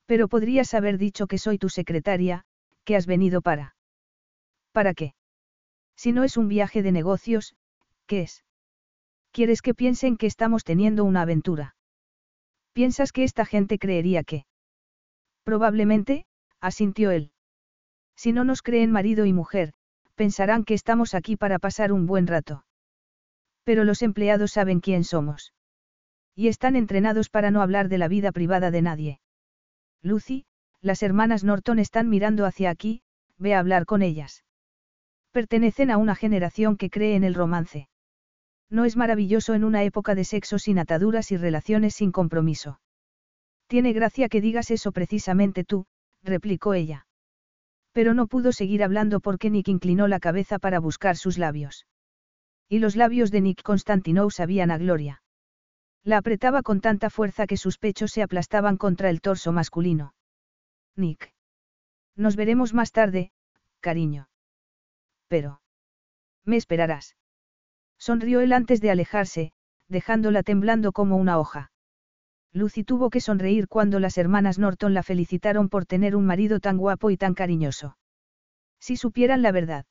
[SPEAKER 1] Pero podrías haber dicho que soy tu secretaria, que has venido para. ¿Para qué? Si no es un viaje de negocios, ¿qué es? ¿Quieres que piensen que estamos teniendo una aventura? ¿Piensas que esta gente creería que? Probablemente, asintió él. Si no nos creen marido y mujer, pensarán que estamos aquí para pasar un buen rato. Pero los empleados saben quién somos. Y están entrenados para no hablar de la vida privada de nadie. Lucy, las hermanas Norton están mirando hacia aquí, ve a hablar con ellas. Pertenecen a una generación que cree en el romance. No es maravilloso en una época de sexo sin ataduras y relaciones sin compromiso. Tiene gracia que digas eso precisamente tú, replicó ella. Pero no pudo seguir hablando porque Nick inclinó la cabeza para buscar sus labios. Y los labios de Nick Constantinou sabían a gloria. La apretaba con tanta fuerza que sus pechos se aplastaban contra el torso masculino. Nick. Nos veremos más tarde, cariño. Pero. Me esperarás. Sonrió él antes de alejarse, dejándola temblando como una hoja. Lucy tuvo que sonreír cuando las hermanas Norton la felicitaron por tener un marido tan guapo y tan cariñoso. Si supieran la verdad.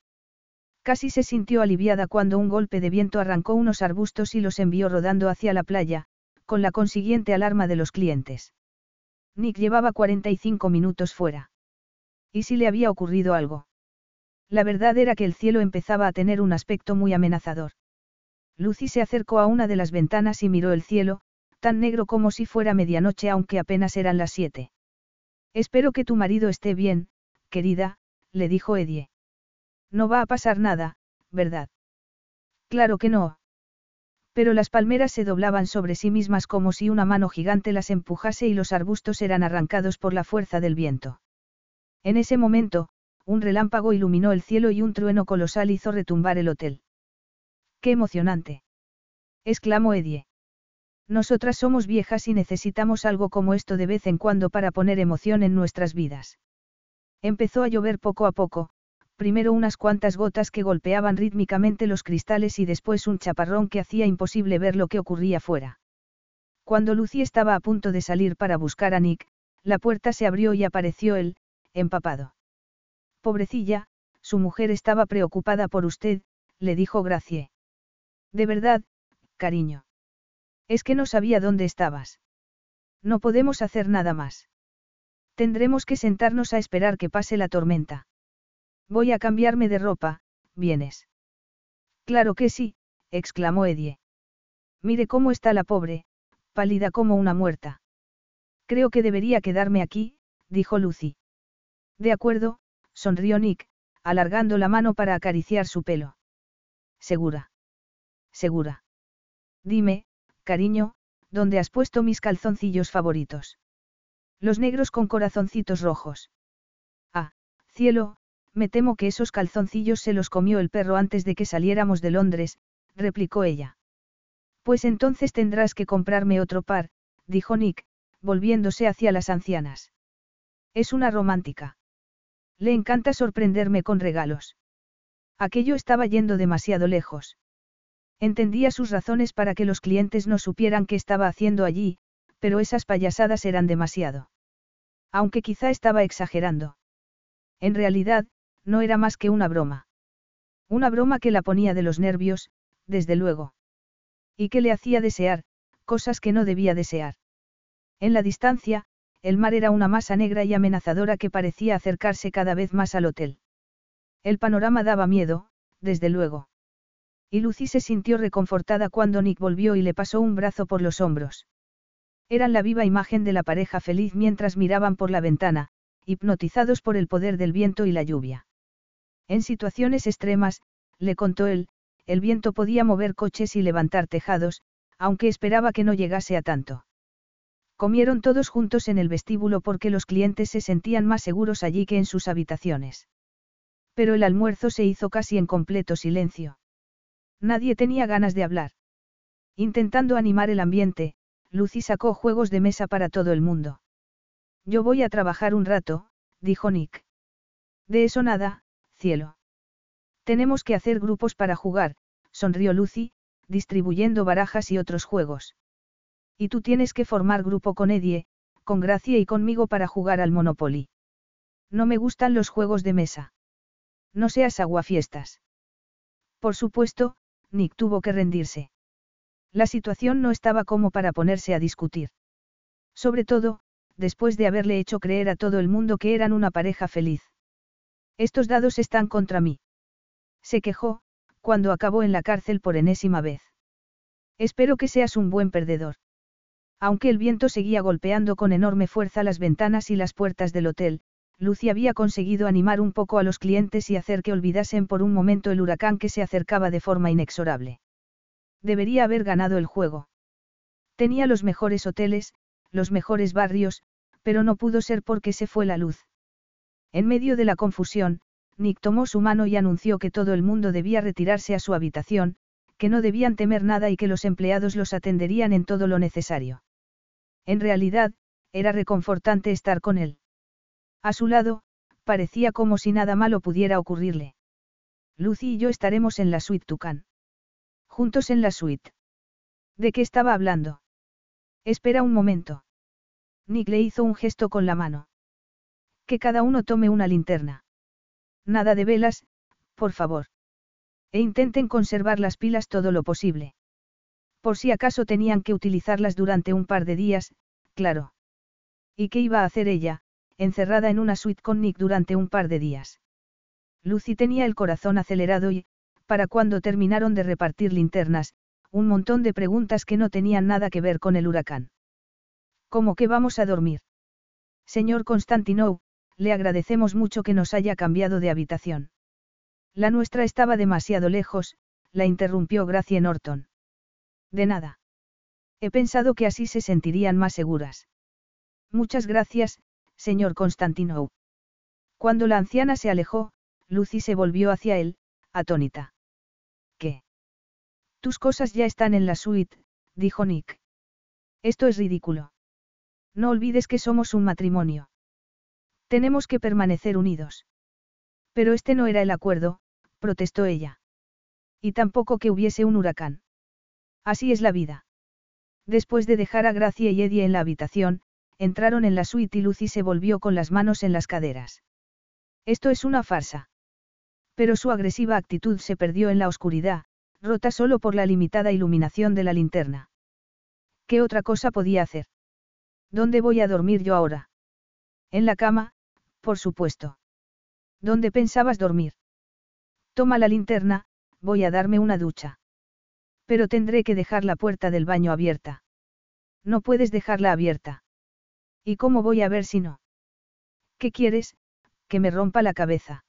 [SPEAKER 1] Casi se sintió aliviada cuando un golpe de viento arrancó unos arbustos y los envió rodando hacia la playa, con la consiguiente alarma de los clientes. Nick llevaba 45 minutos fuera. ¿Y si le había ocurrido algo? La verdad era que el cielo empezaba a tener un aspecto muy amenazador. Lucy se acercó a una de las ventanas y miró el cielo, tan negro como si fuera medianoche aunque apenas eran las siete. Espero que tu marido esté bien, querida, le dijo Edie. No va a pasar nada, ¿verdad? Claro que no. Pero las palmeras se doblaban sobre sí mismas como si una mano gigante las empujase y los arbustos eran arrancados por la fuerza del viento. En ese momento, un relámpago iluminó el cielo y un trueno colosal hizo retumbar el hotel. ¡Qué emocionante! exclamó Edie. Nosotras somos viejas y necesitamos algo como esto de vez en cuando para poner emoción en nuestras vidas. Empezó a llover poco a poco, primero unas cuantas gotas que golpeaban rítmicamente los cristales y después un chaparrón que hacía imposible ver lo que ocurría fuera. Cuando Lucy estaba a punto de salir para buscar a Nick, la puerta se abrió y apareció él, empapado. Pobrecilla, su mujer estaba preocupada por usted, le dijo Gracie. De verdad, cariño. Es que no sabía dónde estabas. No podemos hacer nada más. Tendremos que sentarnos a esperar que pase la tormenta. Voy a cambiarme de ropa, ¿vienes? Claro que sí, exclamó Edie. Mire cómo está la pobre, pálida como una muerta. Creo que debería quedarme aquí, dijo Lucy. De acuerdo, sonrió Nick, alargando la mano para acariciar su pelo. ¿Segura? ¿Segura? Dime, cariño, ¿dónde has puesto mis calzoncillos favoritos? Los negros con corazoncitos rojos. Ah, cielo, me temo que esos calzoncillos se los comió el perro antes de que saliéramos de Londres, replicó ella. Pues entonces tendrás que comprarme otro par, dijo Nick, volviéndose hacia las ancianas. Es una romántica. Le encanta sorprenderme con regalos. Aquello estaba yendo demasiado lejos. Entendía sus razones para que los clientes no supieran qué estaba haciendo allí, pero esas payasadas eran demasiado. Aunque quizá estaba exagerando. En realidad, no era más que una broma. Una broma que la ponía de los nervios, desde luego. Y que le hacía desear, cosas que no debía desear. En la distancia, el mar era una masa negra y amenazadora que parecía acercarse cada vez más al hotel. El panorama daba miedo, desde luego. Y Lucy se sintió reconfortada cuando Nick volvió y le pasó un brazo por los hombros. Eran la viva imagen de la pareja feliz mientras miraban por la ventana, hipnotizados por el poder del viento y la lluvia. En situaciones extremas, le contó él, el viento podía mover coches y levantar tejados, aunque esperaba que no llegase a tanto. Comieron todos juntos en el vestíbulo porque los clientes se sentían más seguros allí que en sus habitaciones. Pero el almuerzo se hizo casi en completo silencio. Nadie tenía ganas de hablar. Intentando animar el ambiente, Lucy sacó juegos de mesa para todo el mundo. Yo voy a trabajar un rato, dijo Nick. De eso nada, cielo. Tenemos que hacer grupos para jugar, sonrió Lucy, distribuyendo barajas y otros juegos. Y tú tienes que formar grupo con Edie, con Gracia y conmigo para jugar al Monopoly. No me gustan los juegos de mesa. No seas aguafiestas. Por supuesto, Nick tuvo que rendirse. La situación no estaba como para ponerse a discutir. Sobre todo, después de haberle hecho creer a todo el mundo que eran una pareja feliz. Estos dados están contra mí. Se quejó, cuando acabó en la cárcel por enésima vez. Espero que seas un buen perdedor. Aunque el viento seguía golpeando con enorme fuerza las ventanas y las puertas del hotel, Lucy había conseguido animar un poco a los clientes y hacer que olvidasen por un momento el huracán que se acercaba de forma inexorable. Debería haber ganado el juego. Tenía los mejores hoteles, los mejores barrios, pero no pudo ser porque se fue la luz. En medio de la confusión, Nick tomó su mano y anunció que todo el mundo debía retirarse a su habitación, que no debían temer nada y que los empleados los atenderían en todo lo necesario. En realidad, era reconfortante estar con él. A su lado, parecía como si nada malo pudiera ocurrirle. Lucy y yo estaremos en la suite Tucán. Juntos en la suite. ¿De qué estaba hablando? Espera un momento. Nick le hizo un gesto con la mano. Que cada uno tome una linterna. Nada de velas, por favor. E intenten conservar las pilas todo lo posible. Por si acaso tenían que utilizarlas durante un par de días, claro. ¿Y qué iba a hacer ella, encerrada en una suite con Nick durante un par de días? Lucy tenía el corazón acelerado y, para cuando terminaron de repartir linternas, un montón de preguntas que no tenían nada que ver con el huracán. ¿Cómo que vamos a dormir? Señor Constantinou, le agradecemos mucho que nos haya cambiado de habitación. La nuestra estaba demasiado lejos, la interrumpió Gracie Norton. De nada. He pensado que así se sentirían más seguras. Muchas gracias, señor Constantinou. Cuando la anciana se alejó, Lucy se volvió hacia él, atónita. ¿Qué? Tus cosas ya están en la suite, dijo Nick. Esto es ridículo. No olvides que somos un matrimonio. Tenemos que permanecer unidos. Pero este no era el acuerdo, protestó ella. Y tampoco que hubiese un huracán. Así es la vida. Después de dejar a Gracia y Eddie en la habitación, entraron en la suite y Lucy se volvió con las manos en las caderas. Esto es una farsa. Pero su agresiva actitud se perdió en la oscuridad, rota solo por la limitada iluminación de la linterna. ¿Qué otra cosa podía hacer? ¿Dónde voy a dormir yo ahora? En la cama, por supuesto. ¿Dónde pensabas dormir? Toma la linterna, voy a darme una ducha. Pero tendré que dejar la puerta del baño abierta. No puedes dejarla abierta. ¿Y cómo voy a ver si no? ¿Qué quieres? Que me rompa la cabeza.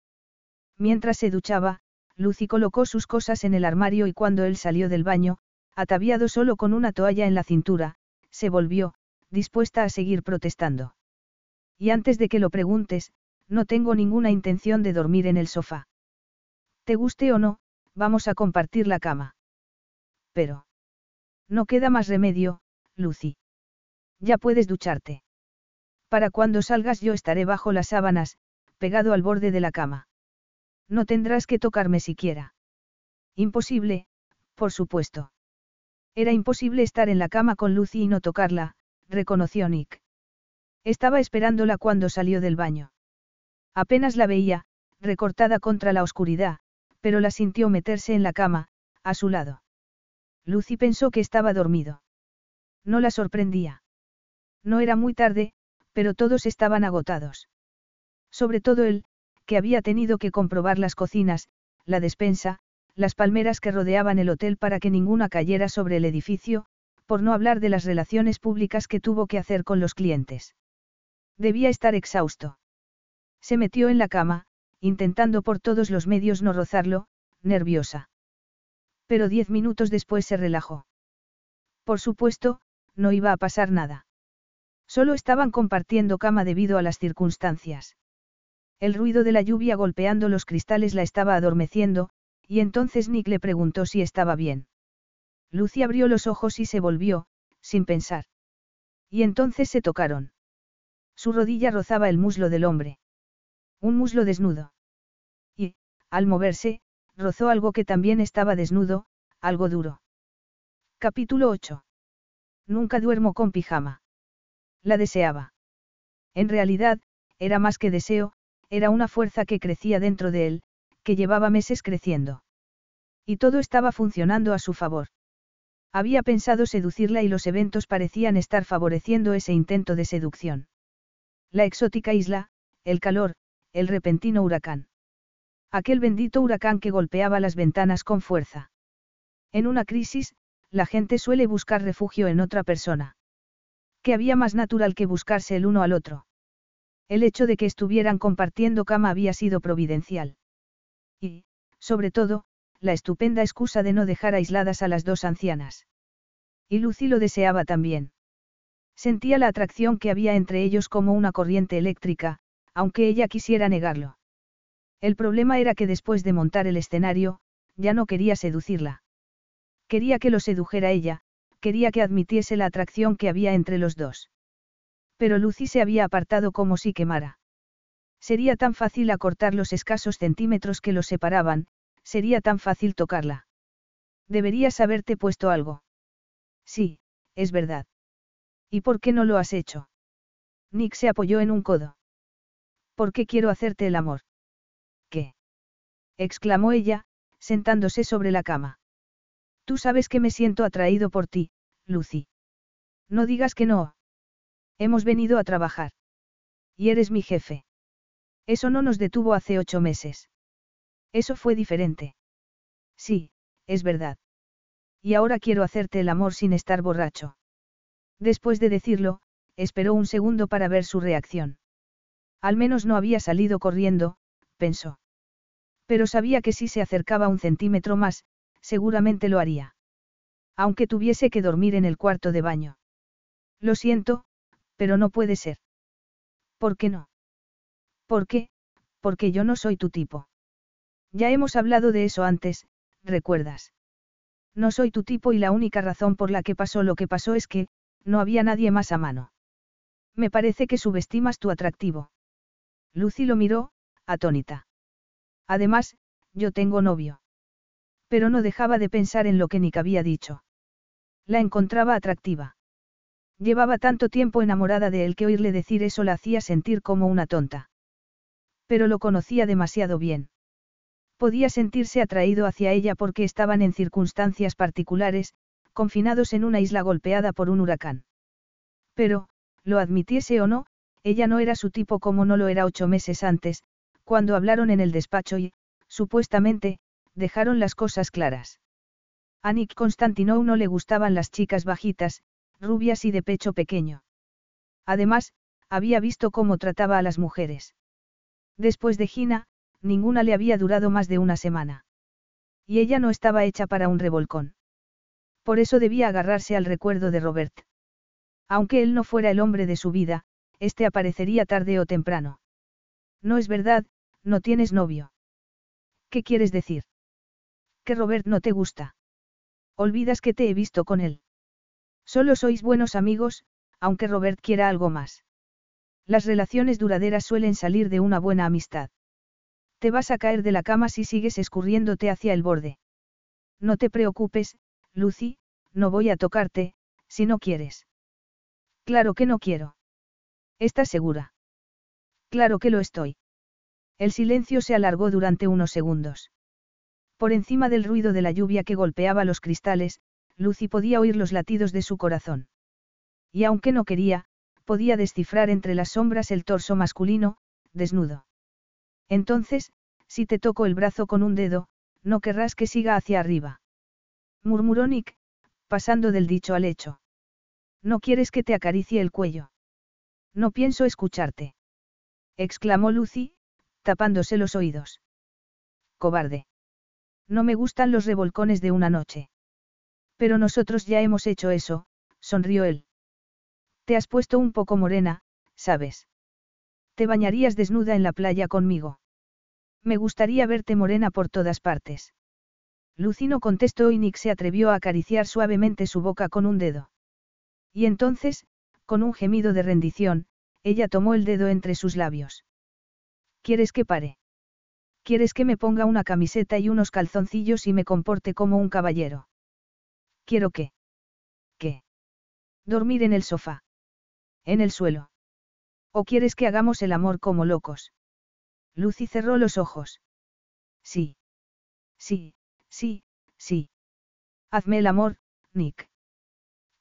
[SPEAKER 1] Mientras se duchaba, Lucy colocó sus cosas en el armario y cuando él salió del baño, ataviado solo con una toalla en la cintura, se volvió, dispuesta a seguir protestando. Y antes de que lo preguntes, no tengo ninguna intención de dormir en el sofá. Te guste o no, vamos a compartir la cama. Pero. No queda más remedio, Lucy. Ya puedes ducharte. Para cuando salgas yo estaré bajo las sábanas, pegado al borde de la cama. No tendrás que tocarme siquiera. Imposible, por supuesto. Era imposible estar en la cama con Lucy y no tocarla, reconoció Nick. Estaba esperándola cuando salió del baño. Apenas la veía, recortada contra la oscuridad, pero la sintió meterse en la cama, a su lado. Lucy pensó que estaba dormido. No la sorprendía. No era muy tarde, pero todos estaban agotados. Sobre todo él, que había tenido que comprobar las cocinas, la despensa, las palmeras que rodeaban el hotel para que ninguna cayera sobre el edificio, por no hablar de las relaciones públicas que tuvo que hacer con los clientes. Debía estar exhausto. Se metió en la cama, intentando por todos los medios no rozarlo, nerviosa. Pero diez minutos después se relajó. Por supuesto, no iba a pasar nada. Solo estaban compartiendo cama debido a las circunstancias. El ruido de la lluvia golpeando los cristales la estaba adormeciendo, y entonces Nick le preguntó si estaba bien. Lucy abrió los ojos y se volvió, sin pensar. Y entonces se tocaron. Su rodilla rozaba el muslo del hombre. Un muslo desnudo. Y, al moverse, rozó algo que también estaba desnudo, algo duro. Capítulo 8. Nunca duermo con pijama. La deseaba. En realidad, era más que deseo, era una fuerza que crecía dentro de él, que llevaba meses creciendo. Y todo estaba funcionando a su favor. Había pensado seducirla y los eventos parecían estar favoreciendo ese intento de seducción. La exótica isla, el calor, el repentino huracán. Aquel bendito huracán que golpeaba las ventanas con fuerza. En una crisis, la gente suele buscar refugio en otra persona. ¿Qué había más natural que buscarse el uno al otro? El hecho de que estuvieran compartiendo cama había sido providencial. Y, sobre todo, la estupenda excusa de no dejar aisladas a las dos ancianas. Y Lucy lo deseaba también. Sentía la atracción que había entre ellos como una corriente eléctrica, aunque ella quisiera negarlo. El problema era que después de montar el escenario, ya no quería seducirla. Quería que lo sedujera ella, quería que admitiese la atracción que había entre los dos. Pero Lucy se había apartado como si quemara. Sería tan fácil acortar los escasos centímetros que los separaban, sería tan fácil tocarla. Deberías haberte puesto algo. Sí, es verdad. ¿Y por qué no lo has hecho? Nick se apoyó en un codo. ¿Por qué quiero hacerte el amor? ¿Qué? exclamó ella, sentándose sobre la cama. Tú sabes que me siento atraído por ti, Lucy. No digas que no. Hemos venido a trabajar. Y eres mi jefe. Eso no nos detuvo hace ocho meses. Eso fue diferente. Sí, es verdad. Y ahora quiero hacerte el amor sin estar borracho. Después de decirlo, esperó un segundo para ver su reacción. Al menos no había salido corriendo, pensó. Pero sabía que si se acercaba un centímetro más, seguramente lo haría. Aunque tuviese que dormir en el cuarto de baño. Lo siento, pero no puede ser. ¿Por qué no? ¿Por qué? Porque yo no soy tu tipo. Ya hemos hablado de eso antes, ¿recuerdas? No soy tu tipo y la única razón por la que pasó lo que pasó es que, no había nadie más a mano. Me parece que subestimas tu atractivo. Lucy lo miró, atónita. Además, yo tengo novio. Pero no dejaba de pensar en lo que Nick había dicho. La encontraba atractiva. Llevaba tanto tiempo enamorada de él que oírle decir eso la hacía sentir como una tonta. Pero lo conocía demasiado bien. Podía sentirse atraído hacia ella porque estaban en circunstancias particulares, confinados en una isla golpeada por un huracán. Pero, lo admitiese o no, ella no era su tipo como no lo era ocho meses antes, cuando hablaron en el despacho y, supuestamente, dejaron las cosas claras. A Nick Constantinou no le gustaban las chicas bajitas, rubias y de pecho pequeño. Además, había visto cómo trataba a las mujeres. Después de Gina, ninguna le había durado más de una semana. Y ella no estaba hecha para un revolcón. Por eso debía agarrarse al recuerdo de Robert. Aunque él no fuera el hombre de su vida, este aparecería tarde o temprano. No es verdad, no tienes novio. ¿Qué quieres decir? Que Robert no te gusta. Olvidas que te he visto con él. Solo sois buenos amigos, aunque Robert quiera algo más. Las relaciones duraderas suelen salir de una buena amistad. Te vas a caer de la cama si sigues escurriéndote hacia el borde. No te preocupes, Lucy, no voy a tocarte, si no quieres. Claro que no quiero. ¿Estás segura? Claro que lo estoy. El silencio se alargó durante unos segundos. Por encima del ruido de la lluvia que golpeaba los cristales, Lucy podía oír los latidos de su corazón. Y aunque no quería, podía descifrar entre las sombras el torso masculino, desnudo. Entonces, si te toco el brazo con un dedo, no querrás que siga hacia arriba. Murmuró Nick, pasando del dicho al hecho. No quieres que te acaricie el cuello. No pienso escucharte. Exclamó Lucy, tapándose los oídos. Cobarde. No me gustan los revolcones de una noche. Pero nosotros ya hemos hecho eso, sonrió él. Te has puesto un poco morena, ¿sabes? Te bañarías desnuda en la playa conmigo. Me gustaría verte morena por todas partes. Lucy no contestó y Nick se atrevió a acariciar suavemente su boca con un dedo. Y entonces, con un gemido de rendición, ella tomó el dedo entre sus labios. ¿Quieres que pare? ¿Quieres que me ponga una camiseta y unos calzoncillos y me comporte como un caballero? Quiero que. ¿Qué? Dormir en el sofá. En el suelo. ¿O quieres que hagamos el amor como locos? Lucy cerró los ojos. Sí. Sí, sí, sí. Hazme el amor, Nick.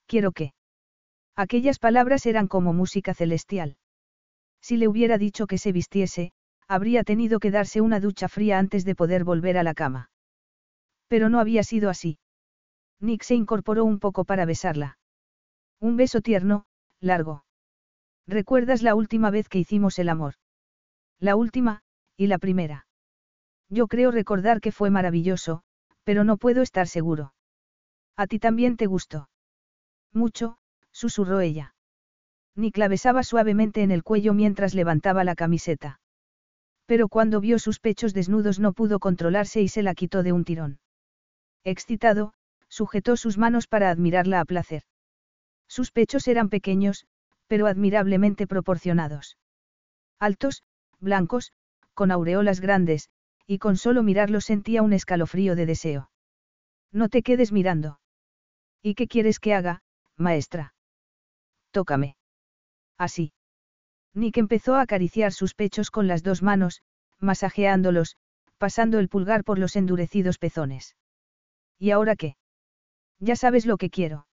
[SPEAKER 1] Quiero que. Aquellas palabras eran como música celestial. Si le hubiera dicho que se vistiese, habría tenido que darse una ducha fría antes de poder volver a la cama. Pero no había sido así. Nick se incorporó un poco para besarla. Un beso tierno, largo. ¿Recuerdas la última vez que hicimos el amor? La última, y la primera. Yo creo recordar que fue maravilloso, pero no puedo estar seguro. ¿A ti también te gustó? Mucho, susurró ella. Nick la besaba suavemente en el cuello mientras levantaba la camiseta. Pero cuando vio sus pechos desnudos no pudo controlarse y se la quitó de un tirón. Excitado, sujetó sus manos para admirarla a placer. Sus pechos eran pequeños, pero admirablemente proporcionados. Altos, blancos, con aureolas grandes, y con solo mirarlos sentía un escalofrío de deseo. No te quedes mirando. ¿Y qué quieres que haga, maestra? tócame. Así. Nick empezó a acariciar sus pechos con las dos manos, masajeándolos, pasando el pulgar por los endurecidos pezones. ¿Y ahora qué? Ya sabes lo que quiero.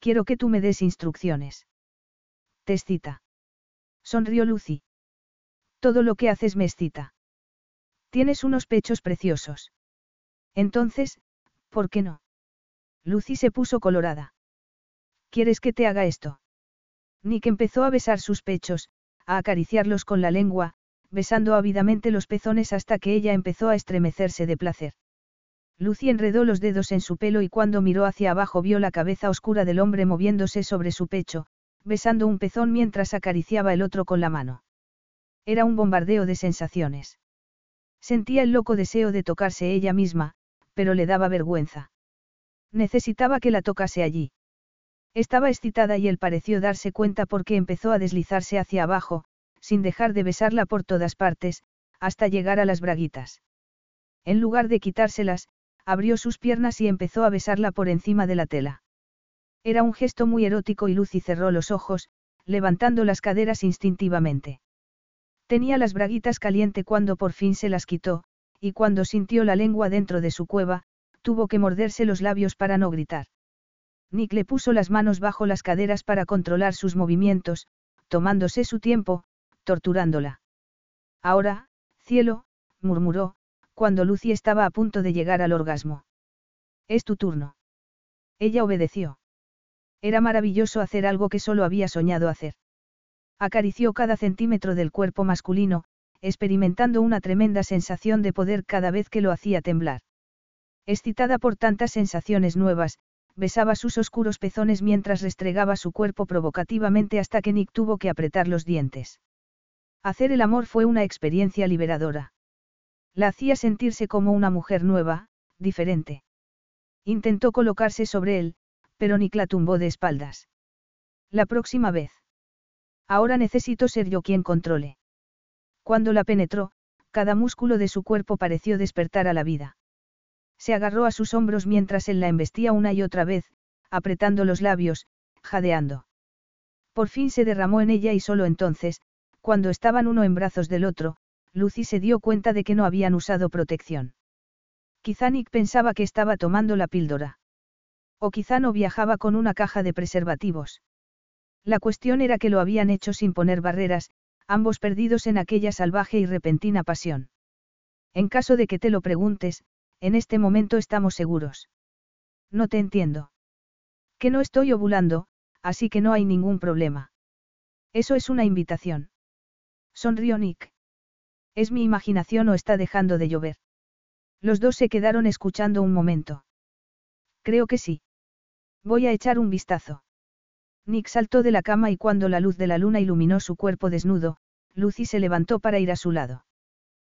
[SPEAKER 1] Quiero que tú me des instrucciones. Te excita. Sonrió Lucy. Todo lo que haces me excita. Tienes unos pechos preciosos. Entonces, ¿por qué no? Lucy se puso colorada. ¿Quieres que te haga esto? Nick empezó a besar sus pechos, a acariciarlos con la lengua, besando ávidamente los pezones hasta que ella empezó a estremecerse de placer. Lucy enredó los dedos en su pelo y cuando miró hacia abajo vio la cabeza oscura del hombre moviéndose sobre su pecho, besando un pezón mientras acariciaba el otro con la mano. Era un bombardeo de sensaciones. Sentía el loco deseo de tocarse ella misma, pero le daba vergüenza. Necesitaba que la tocase allí. Estaba excitada y él pareció darse cuenta porque empezó a deslizarse hacia abajo, sin dejar de besarla por todas partes, hasta llegar a las braguitas. En lugar de quitárselas, abrió sus piernas y empezó a besarla por encima de la tela. Era un gesto muy erótico y Lucy cerró los ojos, levantando las caderas instintivamente. Tenía las braguitas caliente cuando por fin se las quitó, y cuando sintió la lengua dentro de su cueva, tuvo que morderse los labios para no gritar. Nick le puso las manos bajo las caderas para controlar sus movimientos, tomándose su tiempo, torturándola. Ahora, cielo, murmuró, cuando Lucy estaba a punto de llegar al orgasmo. Es tu turno. Ella obedeció. Era maravilloso hacer algo que solo había soñado hacer. Acarició cada centímetro del cuerpo masculino, experimentando una tremenda sensación de poder cada vez que lo hacía temblar. Excitada por tantas sensaciones nuevas, besaba sus oscuros pezones mientras restregaba su cuerpo provocativamente hasta que Nick tuvo que apretar los dientes. Hacer el amor fue una experiencia liberadora. La hacía sentirse como una mujer nueva, diferente. Intentó colocarse sobre él, pero Nick la tumbó de espaldas. La próxima vez. Ahora necesito ser yo quien controle. Cuando la penetró, cada músculo de su cuerpo pareció despertar a la vida. Se agarró a sus hombros mientras él la embestía una y otra vez, apretando los labios, jadeando. Por fin se derramó en ella y solo entonces, cuando estaban uno en brazos del otro, Lucy se dio cuenta de que no habían usado protección. Quizá Nick pensaba que estaba tomando la píldora. O quizá no viajaba con una caja de preservativos. La cuestión era que lo habían hecho sin poner barreras, ambos perdidos en aquella salvaje y repentina pasión. En caso de que te lo preguntes, en este momento estamos seguros. No te entiendo. Que no estoy ovulando, así que no hay ningún problema. Eso es una invitación. Sonrió Nick. ¿Es mi imaginación o está dejando de llover? Los dos se quedaron escuchando un momento. Creo que sí. Voy a echar un vistazo. Nick saltó de la cama y cuando la luz de la luna iluminó su cuerpo desnudo, Lucy se levantó para ir a su lado.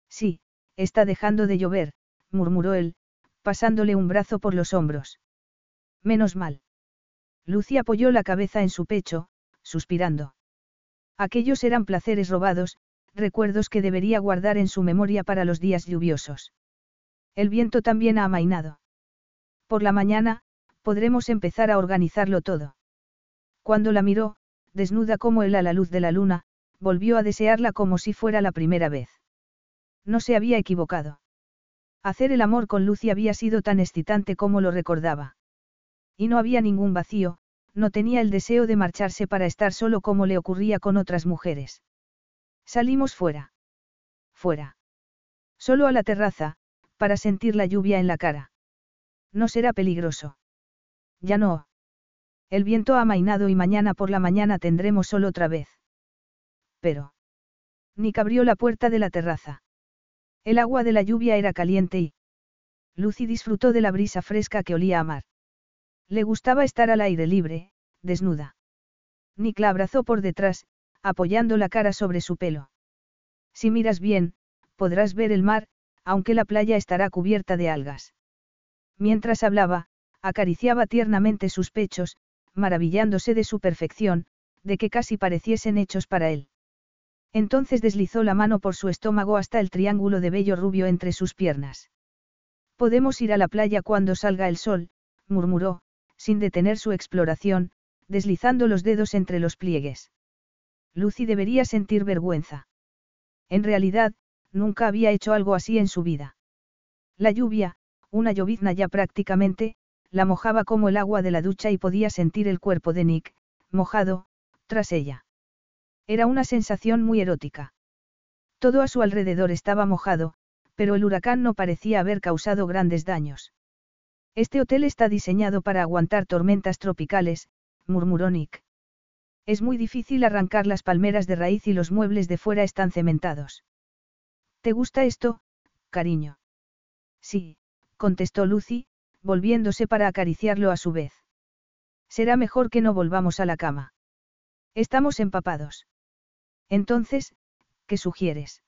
[SPEAKER 1] Sí, está dejando de llover, murmuró él, pasándole un brazo por los hombros. Menos mal. Lucy apoyó la cabeza en su pecho, suspirando. Aquellos eran placeres robados, recuerdos que debería guardar en su memoria para los días lluviosos. El viento también ha amainado. Por la mañana, podremos empezar a organizarlo todo. Cuando la miró, desnuda como él a la luz de la luna, volvió a desearla como si fuera la primera vez. No se había equivocado. Hacer el amor con Lucy había sido tan excitante como lo recordaba. Y no había ningún vacío, no tenía el deseo de marcharse para estar solo como le ocurría con otras mujeres. Salimos fuera. Fuera. Solo a la terraza, para sentir la lluvia en la cara. No será peligroso. Ya no. El viento ha amainado y mañana por la mañana tendremos sol otra vez. Pero. Nick abrió la puerta de la terraza. El agua de la lluvia era caliente y. Lucy disfrutó de la brisa fresca que olía a mar. Le gustaba estar al aire libre, desnuda. Nick la abrazó por detrás, apoyando la cara sobre su pelo. Si miras bien, podrás ver el mar, aunque la playa estará cubierta de algas. Mientras hablaba, acariciaba tiernamente sus pechos, maravillándose de su perfección, de que casi pareciesen hechos para él. Entonces deslizó la mano por su estómago hasta el triángulo de vello rubio entre sus piernas. Podemos ir a la playa cuando salga el sol, murmuró, sin detener su exploración, deslizando los dedos entre los pliegues. Lucy debería sentir vergüenza. En realidad, nunca había hecho algo así en su vida. La lluvia, una llovizna ya prácticamente, la mojaba como el agua de la ducha y podía sentir el cuerpo de Nick, mojado, tras ella. Era una sensación muy erótica. Todo a su alrededor estaba mojado, pero el huracán no parecía haber causado grandes daños. Este hotel está diseñado para aguantar tormentas tropicales, murmuró Nick. Es muy difícil arrancar las palmeras de raíz y los muebles de fuera están cementados. ¿Te gusta esto, cariño? Sí, contestó Lucy, volviéndose para acariciarlo a su vez. Será mejor que no volvamos a la cama. Estamos empapados. Entonces, ¿qué sugieres?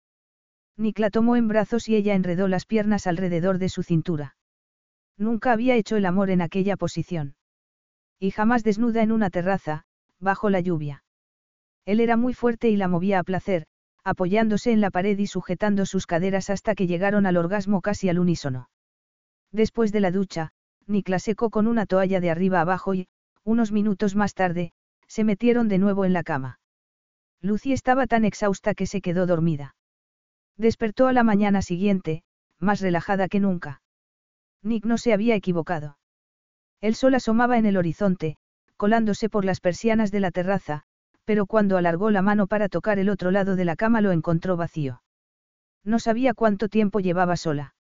[SPEAKER 1] Nick la tomó en brazos y ella enredó las piernas alrededor de su cintura. Nunca había hecho el amor en aquella posición. Y jamás desnuda en una terraza, bajo la lluvia. Él era muy fuerte y la movía a placer, apoyándose en la pared y sujetando sus caderas hasta que llegaron al orgasmo casi al unísono. Después de la ducha, Nick la secó con una toalla de arriba abajo y, unos minutos más tarde, se metieron de nuevo en la cama. Lucy estaba tan exhausta que se quedó dormida. Despertó a la mañana siguiente, más relajada que nunca. Nick no se había equivocado. El sol asomaba en el horizonte, colándose por las persianas de la terraza, pero cuando alargó la mano para tocar el otro lado de la cama lo encontró vacío. No sabía cuánto tiempo llevaba sola.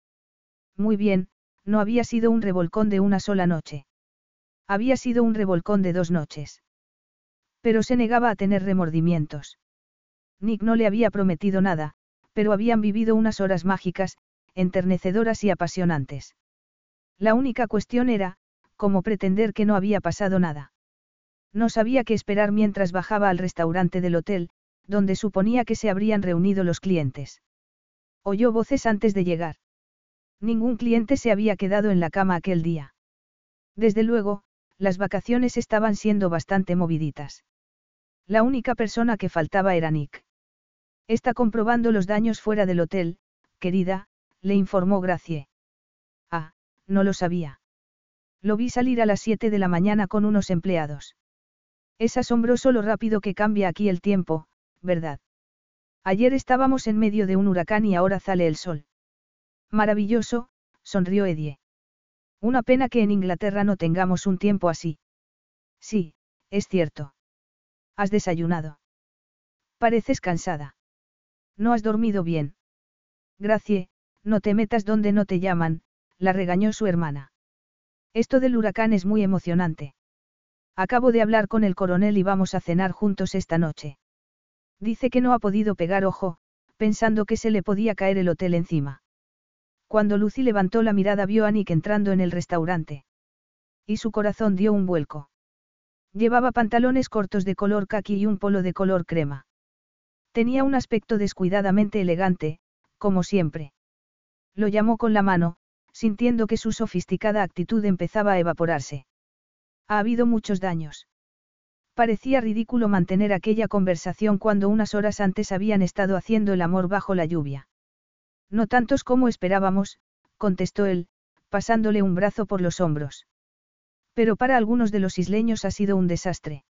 [SPEAKER 1] Muy bien, no había sido un revolcón de una sola noche. Había sido un revolcón de dos noches. Pero se negaba a tener remordimientos. Nick no le había prometido nada, pero habían vivido unas horas mágicas, enternecedoras y apasionantes. La única cuestión era, cómo pretender que no había pasado nada. No sabía qué esperar mientras bajaba al restaurante del hotel, donde suponía que se habrían reunido los clientes. Oyó voces antes de llegar. Ningún cliente se había quedado en la cama aquel día. Desde luego, las vacaciones estaban siendo bastante moviditas. La única persona que faltaba era Nick. Está comprobando los daños fuera del hotel, querida, le informó Gracie. Ah, no lo sabía. Lo vi salir a las 7 de la mañana con unos empleados. Es asombroso lo rápido que cambia aquí el tiempo, ¿verdad? Ayer estábamos en medio de un huracán y ahora sale el sol. Maravilloso, sonrió Edie. Una pena que en Inglaterra no tengamos un tiempo así. Sí, es cierto. ¿Has desayunado? Pareces cansada. ¿No has dormido bien? Gracie, no te metas donde no te llaman, la regañó su hermana. Esto del huracán es muy emocionante. Acabo de hablar con el coronel y vamos a cenar juntos esta noche. Dice que no ha podido pegar ojo, pensando que se le podía caer el hotel encima. Cuando Lucy levantó la mirada vio a Nick entrando en el restaurante. Y su corazón dio un vuelco. Llevaba pantalones cortos de color kaki y un polo de color crema. Tenía un aspecto descuidadamente elegante, como siempre. Lo llamó con la mano, sintiendo que su sofisticada actitud empezaba a evaporarse. Ha habido muchos daños. Parecía ridículo mantener aquella conversación cuando unas horas antes habían estado haciendo el amor bajo la lluvia. No tantos como esperábamos, contestó él, pasándole un brazo por los hombros. Pero para algunos de los isleños ha sido un desastre.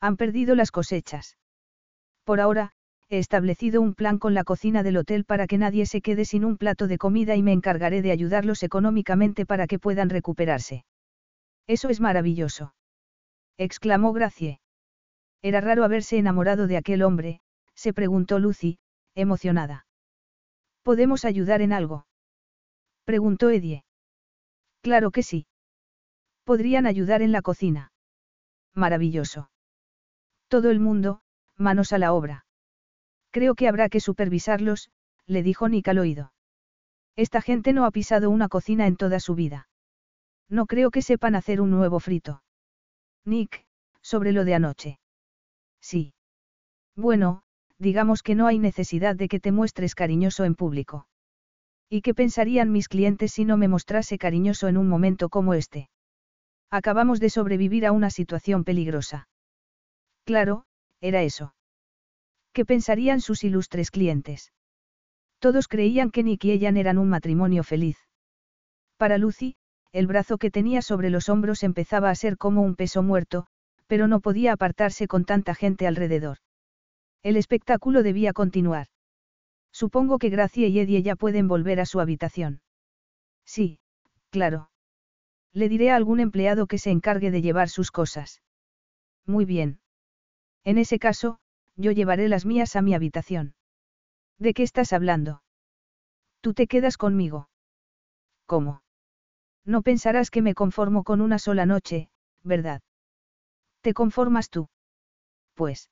[SPEAKER 1] Han perdido las cosechas. Por ahora, he establecido un plan con la cocina del hotel para que nadie se quede sin un plato de comida y me encargaré de ayudarlos económicamente para que puedan recuperarse. Eso es maravilloso. exclamó Gracie. Era raro haberse enamorado de aquel hombre, se preguntó Lucy, emocionada. ¿Podemos ayudar en algo? preguntó Edie. Claro que sí. Podrían ayudar en la cocina. Maravilloso. Todo el mundo, manos a la obra. Creo que habrá que supervisarlos, le dijo Nick al oído. Esta gente no ha pisado una cocina en toda su vida. No creo que sepan hacer un nuevo frito. Nick, sobre lo de anoche. Sí. Bueno, digamos que no hay necesidad de que te muestres cariñoso en público. ¿Y qué pensarían mis clientes si no me mostrase cariñoso en un momento como este? Acabamos de sobrevivir a una situación peligrosa. Claro, era eso. ¿Qué pensarían sus ilustres clientes? Todos creían que Nick y ella eran un matrimonio feliz. Para Lucy, el brazo que tenía sobre los hombros empezaba a ser como un peso muerto, pero no podía apartarse con tanta gente alrededor. El espectáculo debía continuar. Supongo que Gracia y Eddie ya pueden volver a su habitación. Sí, claro. Le diré a algún empleado que se encargue de llevar sus cosas. Muy bien. En ese caso, yo llevaré las mías a mi habitación. ¿De qué estás hablando? Tú te quedas conmigo. ¿Cómo? No pensarás que me conformo con una sola noche, ¿verdad? ¿Te conformas tú? Pues.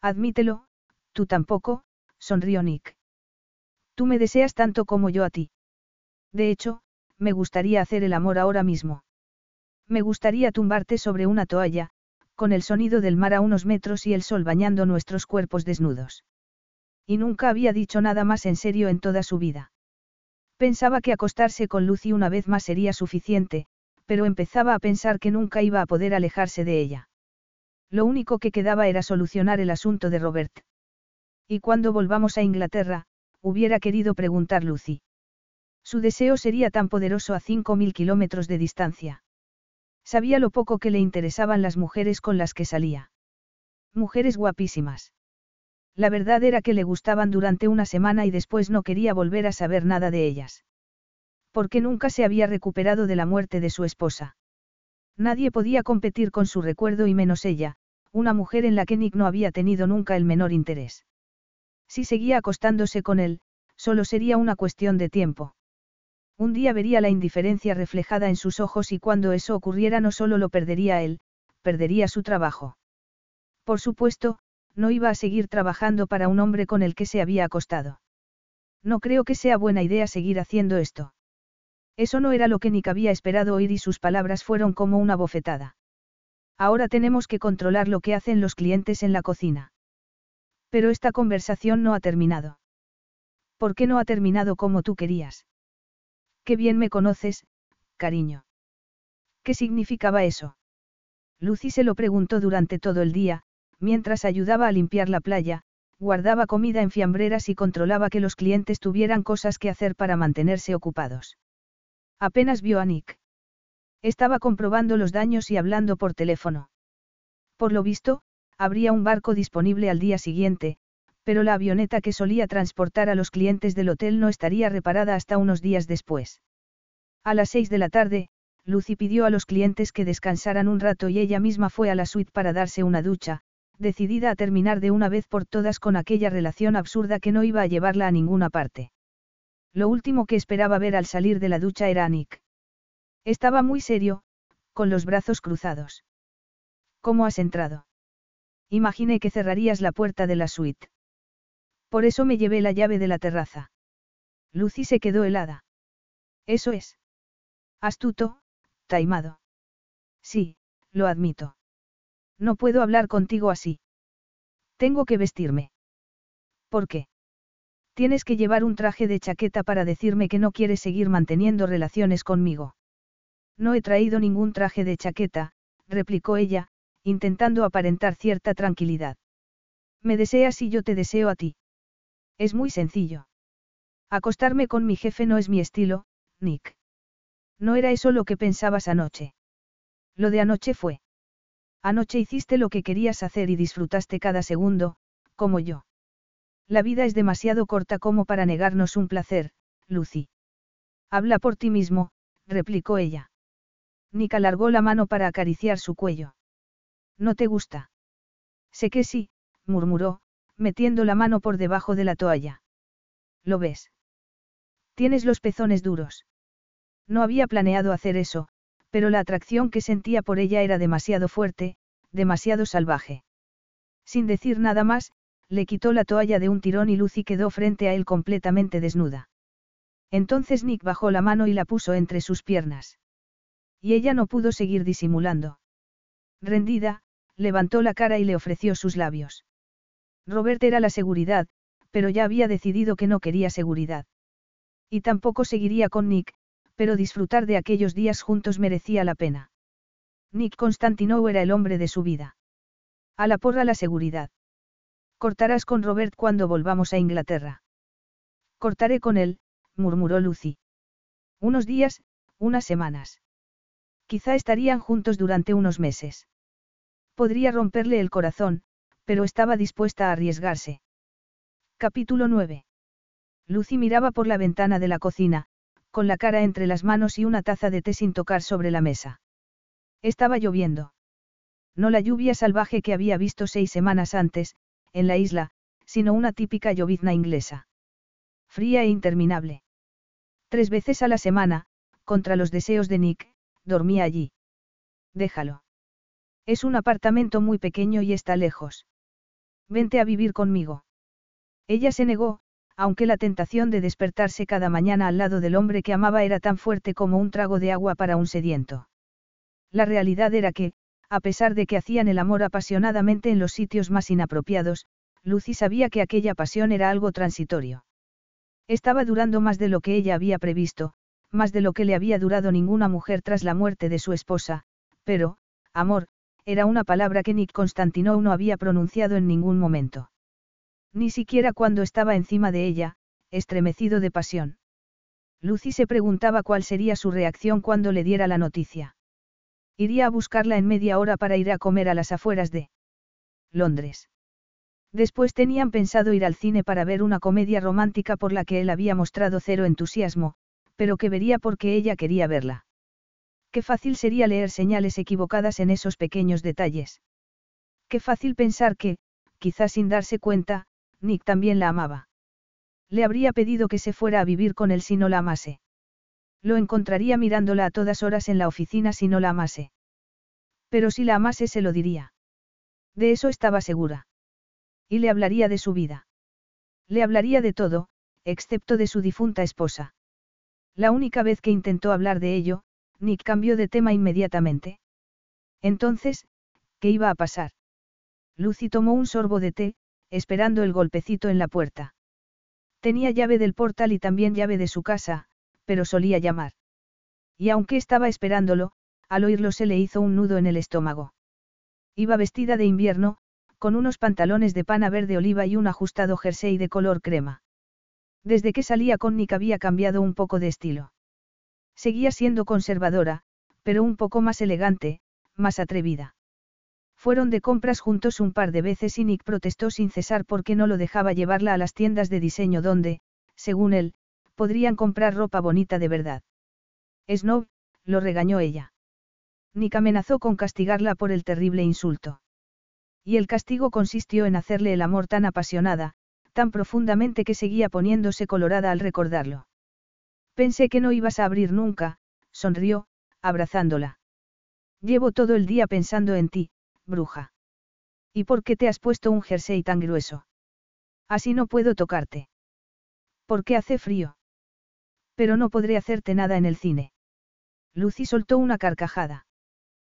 [SPEAKER 1] Admítelo, tú tampoco, sonrió Nick. Tú me deseas tanto como yo a ti. De hecho, me gustaría hacer el amor ahora mismo. Me gustaría tumbarte sobre una toalla, con el sonido del mar a unos metros y el sol bañando nuestros cuerpos desnudos. Y nunca había dicho nada más en serio en toda su vida. Pensaba que acostarse con Lucy una vez más sería suficiente, pero empezaba a pensar que nunca iba a poder alejarse de ella. Lo único que quedaba era solucionar el asunto de Robert. Y cuando volvamos a Inglaterra, hubiera querido preguntar Lucy. Su deseo sería tan poderoso a cinco mil kilómetros de distancia. Sabía lo poco que le interesaban las mujeres con las que salía. Mujeres guapísimas. La verdad era que le gustaban durante una semana y después no quería volver a saber nada de ellas. Porque nunca se había recuperado de la muerte de su esposa. Nadie podía competir con su recuerdo y menos ella, una mujer en la que Nick no había tenido nunca el menor interés. Si seguía acostándose con él, solo sería una cuestión de tiempo. Un día vería la indiferencia reflejada en sus ojos y cuando eso ocurriera no solo lo perdería él, perdería su trabajo. Por supuesto, no iba a seguir trabajando para un hombre con el que se había acostado. No creo que sea buena idea seguir haciendo esto. Eso no era lo que Nick había esperado oír y sus palabras fueron como una bofetada. Ahora tenemos que controlar lo que hacen los clientes en la cocina. Pero esta conversación no ha terminado. ¿Por qué no ha terminado como tú querías? Qué bien me conoces, cariño. ¿Qué significaba eso? Lucy se lo preguntó durante todo el día, mientras ayudaba a limpiar la playa, guardaba comida en fiambreras y controlaba que los clientes tuvieran cosas que hacer para mantenerse ocupados. Apenas vio a Nick. Estaba comprobando los daños y hablando por teléfono. Por lo visto, habría un barco disponible al día siguiente, pero la avioneta que solía transportar a los clientes del hotel no estaría reparada hasta unos días después. A las seis de la tarde, Lucy pidió a los clientes que descansaran un rato y ella misma fue a la suite para darse una ducha, decidida a terminar de una vez por todas con aquella relación absurda que no iba a llevarla a ninguna parte. Lo último que esperaba ver al salir de la ducha era a Nick. Estaba muy serio, con los brazos cruzados. ¿Cómo has entrado? Imaginé que cerrarías la puerta de la suite. Por eso me llevé la llave de la terraza. Lucy se quedó helada. Eso es. Astuto, taimado. Sí, lo admito. No puedo hablar contigo así. Tengo que vestirme. ¿Por qué? Tienes que llevar un traje de chaqueta para decirme que no quieres seguir manteniendo relaciones conmigo. No he traído ningún traje de chaqueta, replicó ella, intentando aparentar cierta tranquilidad. Me deseas y yo te deseo a ti. Es muy sencillo. Acostarme con mi jefe no es mi estilo, Nick. No era eso lo que pensabas anoche. Lo de anoche fue. Anoche hiciste lo que querías hacer y disfrutaste cada segundo, como yo. La vida es demasiado corta como para negarnos un placer, Lucy. Habla por ti mismo, replicó ella. Nick alargó la mano para acariciar su cuello. ¿No te gusta? Sé que sí, murmuró, metiendo la mano por debajo de la toalla. ¿Lo ves? Tienes los pezones duros. No había planeado hacer eso, pero la atracción que sentía por ella era demasiado fuerte, demasiado salvaje. Sin decir nada más, le quitó la toalla de un tirón y Lucy quedó frente a él completamente desnuda. Entonces Nick bajó la mano y la puso entre sus piernas. Y ella no pudo seguir disimulando. Rendida, levantó la cara y le ofreció sus labios. Robert era la seguridad, pero ya había decidido que no quería seguridad. Y tampoco seguiría con Nick, pero disfrutar de aquellos días juntos merecía la pena. Nick Constantino era el hombre de su vida. A la porra la seguridad. Cortarás con Robert cuando volvamos a Inglaterra. Cortaré con él, murmuró Lucy. Unos días, unas semanas. Quizá estarían juntos durante unos meses. Podría romperle el corazón, pero estaba dispuesta a arriesgarse. Capítulo 9. Lucy miraba por la ventana de la cocina, con la cara entre las manos y una taza de té sin tocar sobre la mesa. Estaba lloviendo. No la lluvia salvaje que había visto seis semanas antes, en la isla, sino una típica llovizna inglesa. Fría e interminable. Tres veces a la semana, contra los deseos de Nick, dormía allí. Déjalo. Es un apartamento muy pequeño y está lejos. Vente a vivir conmigo. Ella se negó, aunque la tentación de despertarse cada mañana al lado del hombre que amaba era tan fuerte como un trago de agua para un sediento. La realidad era que, a pesar de que hacían el amor apasionadamente en los sitios más inapropiados, Lucy sabía que aquella pasión era algo transitorio. Estaba durando más de lo que ella había previsto, más de lo que le había durado ninguna mujer tras la muerte de su esposa, pero, amor, era una palabra que Nick Constantinou no había pronunciado en ningún momento. Ni siquiera cuando estaba encima de ella, estremecido de pasión. Lucy se preguntaba cuál sería su reacción cuando le diera la noticia. Iría a buscarla en media hora para ir a comer a las afueras de Londres. Después tenían pensado ir al cine para ver una comedia romántica por la que él había mostrado cero entusiasmo, pero que vería porque ella quería verla. Qué fácil sería leer señales equivocadas en esos pequeños detalles. Qué fácil pensar que, quizás sin darse cuenta, Nick también la amaba. Le habría pedido que se fuera a vivir con él si no la amase. Lo encontraría mirándola a todas horas en la oficina si no la amase. Pero si la amase se lo diría. De eso estaba segura. Y le hablaría de su vida. Le hablaría de todo, excepto de su difunta esposa. La única vez que intentó hablar de ello, Nick cambió de tema inmediatamente. Entonces, ¿qué iba a pasar? Lucy tomó un sorbo de té, esperando el golpecito en la puerta. Tenía llave del portal y también llave de su casa, pero solía llamar. Y aunque estaba esperándolo, al oírlo se le hizo un nudo en el estómago. Iba vestida de invierno, con unos pantalones de pana verde oliva y un ajustado jersey de color crema. Desde que salía con Nick había cambiado un poco de estilo. Seguía siendo conservadora, pero un poco más elegante, más atrevida. Fueron de compras juntos un par de veces y Nick protestó sin cesar porque no lo dejaba llevarla a las tiendas de diseño donde, según él, podrían comprar ropa bonita de verdad. Snob, lo regañó ella. Nick amenazó con castigarla por el terrible insulto. Y el castigo consistió en hacerle el amor tan apasionada, tan profundamente que seguía poniéndose colorada al recordarlo. Pensé que no ibas a abrir nunca, sonrió, abrazándola. Llevo todo el día pensando en ti, bruja. ¿Y por qué te has puesto un jersey tan grueso? Así no puedo tocarte. ¿Por qué hace frío? Pero no podré hacerte nada en el cine. Lucy soltó una carcajada.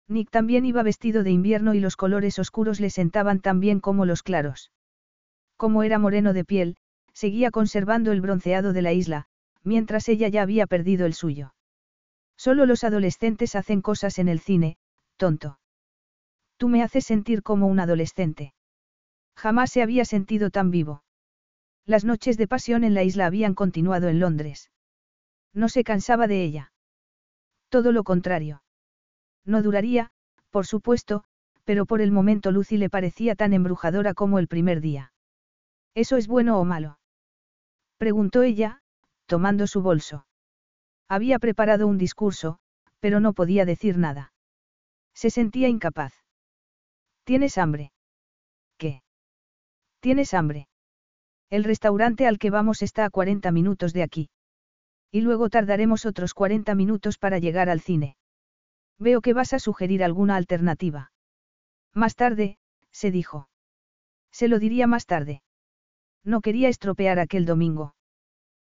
[SPEAKER 1] Nick también iba vestido de invierno y los colores oscuros le sentaban tan bien como los claros. Como era moreno de piel, seguía conservando el bronceado de la isla, mientras ella ya había perdido el suyo. Solo los adolescentes hacen cosas en el cine, tonto. Tú me haces sentir como un adolescente. Jamás se había sentido tan vivo. Las noches de pasión en la isla habían continuado en Londres. No se cansaba de ella. Todo lo contrario. No duraría, por supuesto, pero por el momento Lucy le parecía tan embrujadora como el primer día. ¿Eso es bueno o malo? Preguntó ella, tomando su bolso. Había preparado un discurso, pero no podía decir nada. Se sentía incapaz. ¿Tienes hambre? ¿Qué? ¿Tienes hambre? El restaurante al que vamos está a 40 minutos de aquí. Y luego tardaremos otros 40 minutos para llegar al cine. Veo que vas a sugerir alguna alternativa. Más tarde, se dijo. Se lo diría más tarde. No quería estropear aquel domingo.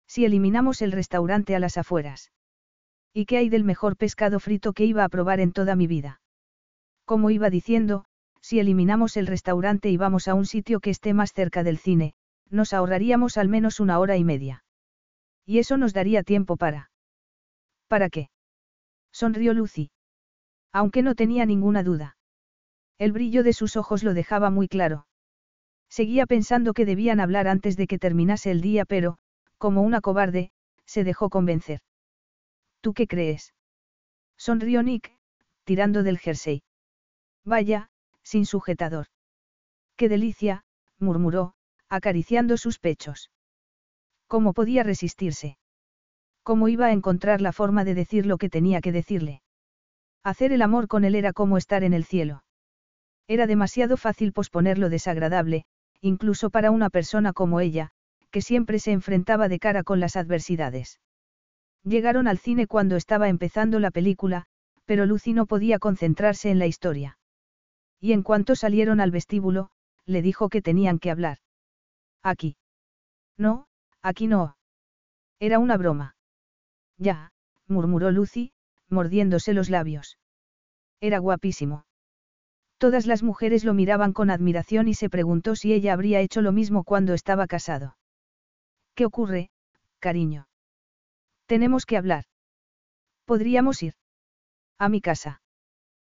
[SPEAKER 1] Si eliminamos el restaurante a las afueras. ¿Y qué hay del mejor pescado frito que iba a probar en toda mi vida? Como iba diciendo, si eliminamos el restaurante y vamos a un sitio que esté más cerca del cine, nos ahorraríamos al menos una hora y media. Y eso nos daría tiempo para... ¿Para qué? Sonrió Lucy. Aunque no tenía ninguna duda. El brillo de sus ojos lo dejaba muy claro. Seguía pensando que debían hablar antes de que terminase el día, pero, como una cobarde, se dejó convencer. ¿Tú qué crees? Sonrió Nick, tirando del jersey. Vaya, sin sujetador. ¡Qué delicia! murmuró, acariciando sus pechos. ¿Cómo podía resistirse? ¿Cómo iba a encontrar la forma de decir lo que tenía que decirle? Hacer el amor con él era como estar en el cielo. Era demasiado fácil posponer lo desagradable, incluso para una persona como ella, que siempre se enfrentaba de cara con las adversidades. Llegaron al cine cuando estaba empezando la película, pero Lucy no podía concentrarse en la historia. Y en cuanto salieron al vestíbulo, le dijo que tenían que hablar. Aquí. No, aquí no. Era una broma. Ya, murmuró Lucy, mordiéndose los labios. Era guapísimo. Todas las mujeres lo miraban con admiración y se preguntó si ella habría hecho lo mismo cuando estaba casado. ¿Qué ocurre, cariño? Tenemos que hablar. Podríamos ir. A mi casa.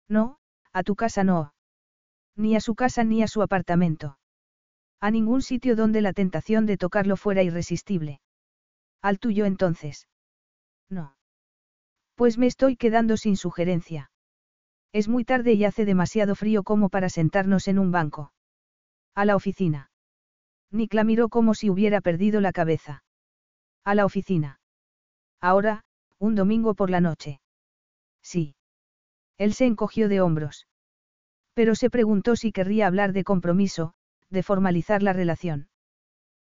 [SPEAKER 1] No, a tu casa no. Ni a su casa ni a su apartamento. A ningún sitio donde la tentación de tocarlo fuera irresistible. Al tuyo entonces. No. Pues me estoy quedando sin sugerencia. Es muy tarde y hace demasiado frío como para sentarnos en un banco. A la oficina. Nick la miró como si hubiera perdido la cabeza. A la oficina. Ahora, un domingo por la noche. Sí. Él se encogió de hombros. Pero se preguntó si querría hablar de compromiso, de formalizar la relación.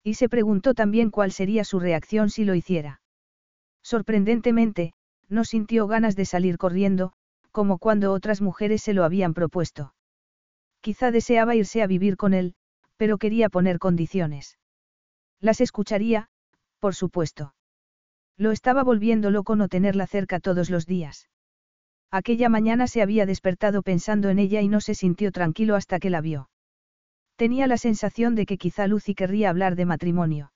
[SPEAKER 1] Y se preguntó también cuál sería su reacción si lo hiciera. Sorprendentemente, no sintió ganas de salir corriendo, como cuando otras mujeres se lo habían propuesto. Quizá deseaba irse a vivir con él, pero quería poner condiciones. Las escucharía, por supuesto. Lo estaba volviendo loco no tenerla cerca todos los días. Aquella mañana se había despertado pensando en ella y no se sintió tranquilo hasta que la vio. Tenía la sensación de que quizá Lucy querría hablar de matrimonio.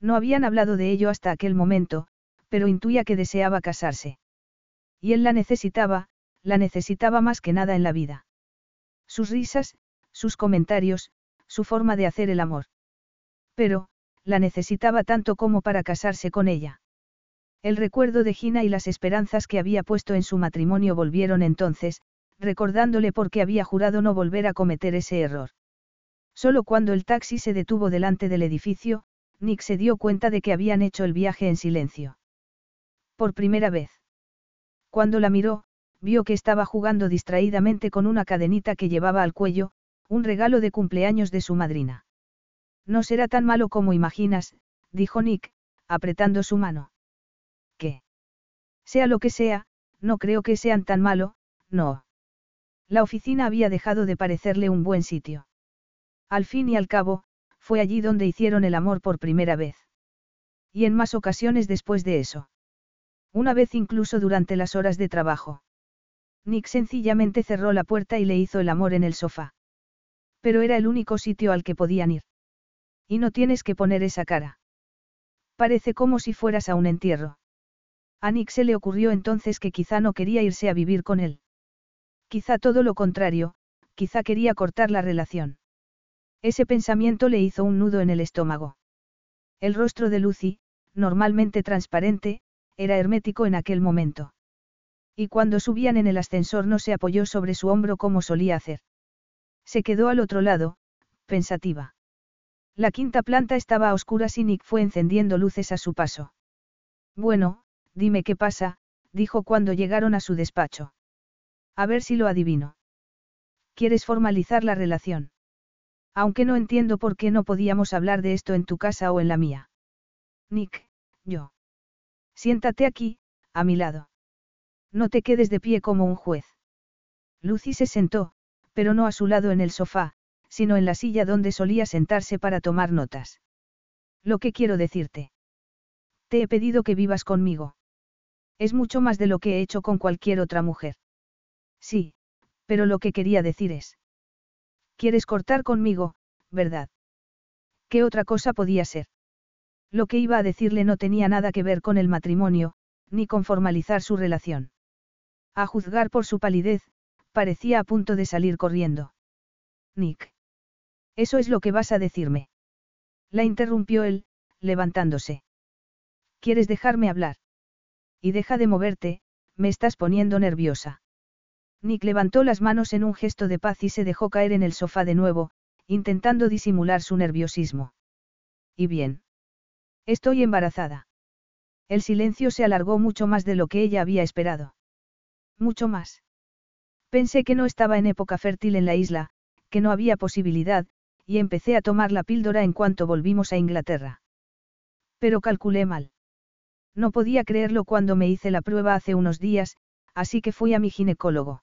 [SPEAKER 1] No habían hablado de ello hasta aquel momento, pero intuía que deseaba casarse. Y él la necesitaba, la necesitaba más que nada en la vida. Sus risas, sus comentarios, su forma de hacer el amor. Pero, la necesitaba tanto como para casarse con ella. El recuerdo de Gina y las esperanzas que había puesto en su matrimonio volvieron entonces, recordándole por qué había jurado no volver a cometer ese error. Solo cuando el taxi se detuvo delante del edificio, Nick se dio cuenta de que habían hecho el viaje en silencio. Por primera vez. Cuando la miró, vio que estaba jugando distraídamente con una cadenita que llevaba al cuello, un regalo de cumpleaños de su madrina. No será tan malo como imaginas, dijo Nick, apretando su mano. ¿Qué? Sea lo que sea, no creo que sean tan malo, no. La oficina había dejado de parecerle un buen sitio. Al fin y al cabo, fue allí donde hicieron el amor por primera vez. Y en más ocasiones después de eso. Una vez incluso durante las horas de trabajo. Nick sencillamente cerró la puerta y le hizo el amor en el sofá. Pero era el único sitio al que podían ir. Y no tienes que poner esa cara. Parece como si fueras a un entierro. A Nick se le ocurrió entonces que quizá no quería irse a vivir con él. Quizá todo lo contrario, quizá quería cortar la relación. Ese pensamiento le hizo un nudo en el estómago. El rostro de Lucy, normalmente transparente, era hermético en aquel momento. Y cuando subían en el ascensor no se apoyó sobre su hombro como solía hacer. Se quedó al otro lado, pensativa. La quinta planta estaba a oscuras y Nick fue encendiendo luces a su paso. Bueno, dime qué pasa, dijo cuando llegaron a su despacho. A ver si lo adivino. ¿Quieres formalizar la relación? Aunque no entiendo por qué no podíamos hablar de esto en tu casa o en la mía. Nick, yo. Siéntate aquí, a mi lado. No te quedes de pie como un juez. Lucy se sentó, pero no a su lado en el sofá, sino en la silla donde solía sentarse para tomar notas. Lo que quiero decirte. Te he pedido que vivas conmigo. Es mucho más de lo que he hecho con cualquier otra mujer. Sí, pero lo que quería decir es. ¿Quieres cortar conmigo, verdad? ¿Qué otra cosa podía ser? Lo que iba a decirle no tenía nada que ver con el matrimonio, ni con formalizar su relación. A juzgar por su palidez, parecía a punto de salir corriendo. Nick. Eso es lo que vas a decirme. La interrumpió él, levantándose. ¿Quieres dejarme hablar? Y deja de moverte, me estás poniendo nerviosa. Nick levantó las manos en un gesto de paz y se dejó caer en el sofá de nuevo, intentando disimular su nerviosismo. ¿Y bien? Estoy embarazada. El silencio se alargó mucho más de lo que ella había esperado. Mucho más. Pensé que no estaba en época fértil en la isla, que no había posibilidad, y empecé a tomar la píldora en cuanto volvimos a Inglaterra. Pero calculé mal. No podía creerlo cuando me hice la prueba hace unos días, así que fui a mi ginecólogo.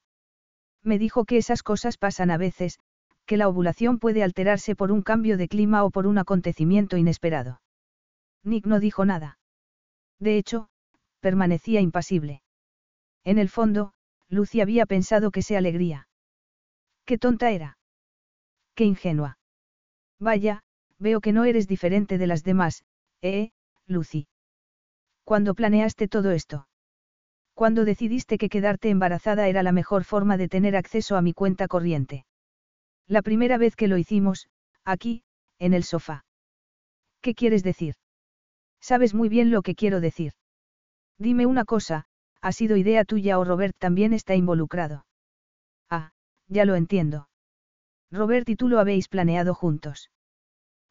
[SPEAKER 1] Me dijo que esas cosas pasan a veces, que la ovulación puede alterarse por un cambio de clima o por un acontecimiento inesperado. Nick no dijo nada. De hecho, permanecía impasible. En el fondo, Lucy había pensado que se alegría. Qué tonta era. Qué ingenua. Vaya, veo que no eres diferente de las demás, ¿eh, Lucy? ¿Cuándo planeaste todo esto? Cuando decidiste que quedarte embarazada era la mejor forma de tener acceso a mi cuenta corriente. La primera vez que lo hicimos, aquí, en el sofá. ¿Qué quieres decir? Sabes muy bien lo que quiero decir. Dime una cosa, ¿ha sido idea tuya o Robert también está involucrado? Ah, ya lo entiendo. Robert y tú lo habéis planeado juntos.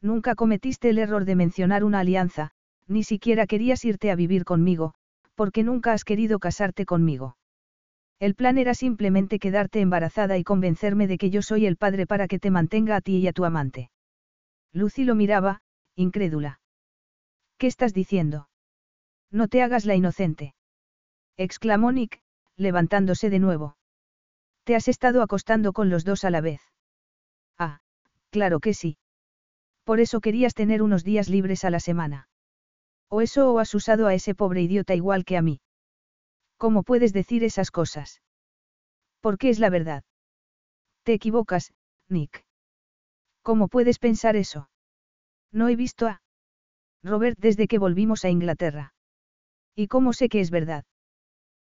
[SPEAKER 1] Nunca cometiste el error de mencionar una alianza, ni siquiera querías irte a vivir conmigo, porque nunca has querido casarte conmigo. El plan era simplemente quedarte embarazada y convencerme de que yo soy el padre para que te mantenga a ti y a tu amante. Lucy lo miraba, incrédula. ¿Qué estás diciendo? No te hagas la inocente. Exclamó Nick, levantándose de nuevo. Te has estado acostando con los dos a la vez. Ah, claro que sí. Por eso querías tener unos días libres a la semana. O eso o has usado a ese pobre idiota igual que a mí. ¿Cómo puedes decir esas cosas? Porque es la verdad. Te equivocas, Nick. ¿Cómo puedes pensar eso? No he visto a Robert desde que volvimos a Inglaterra. ¿Y cómo sé que es verdad?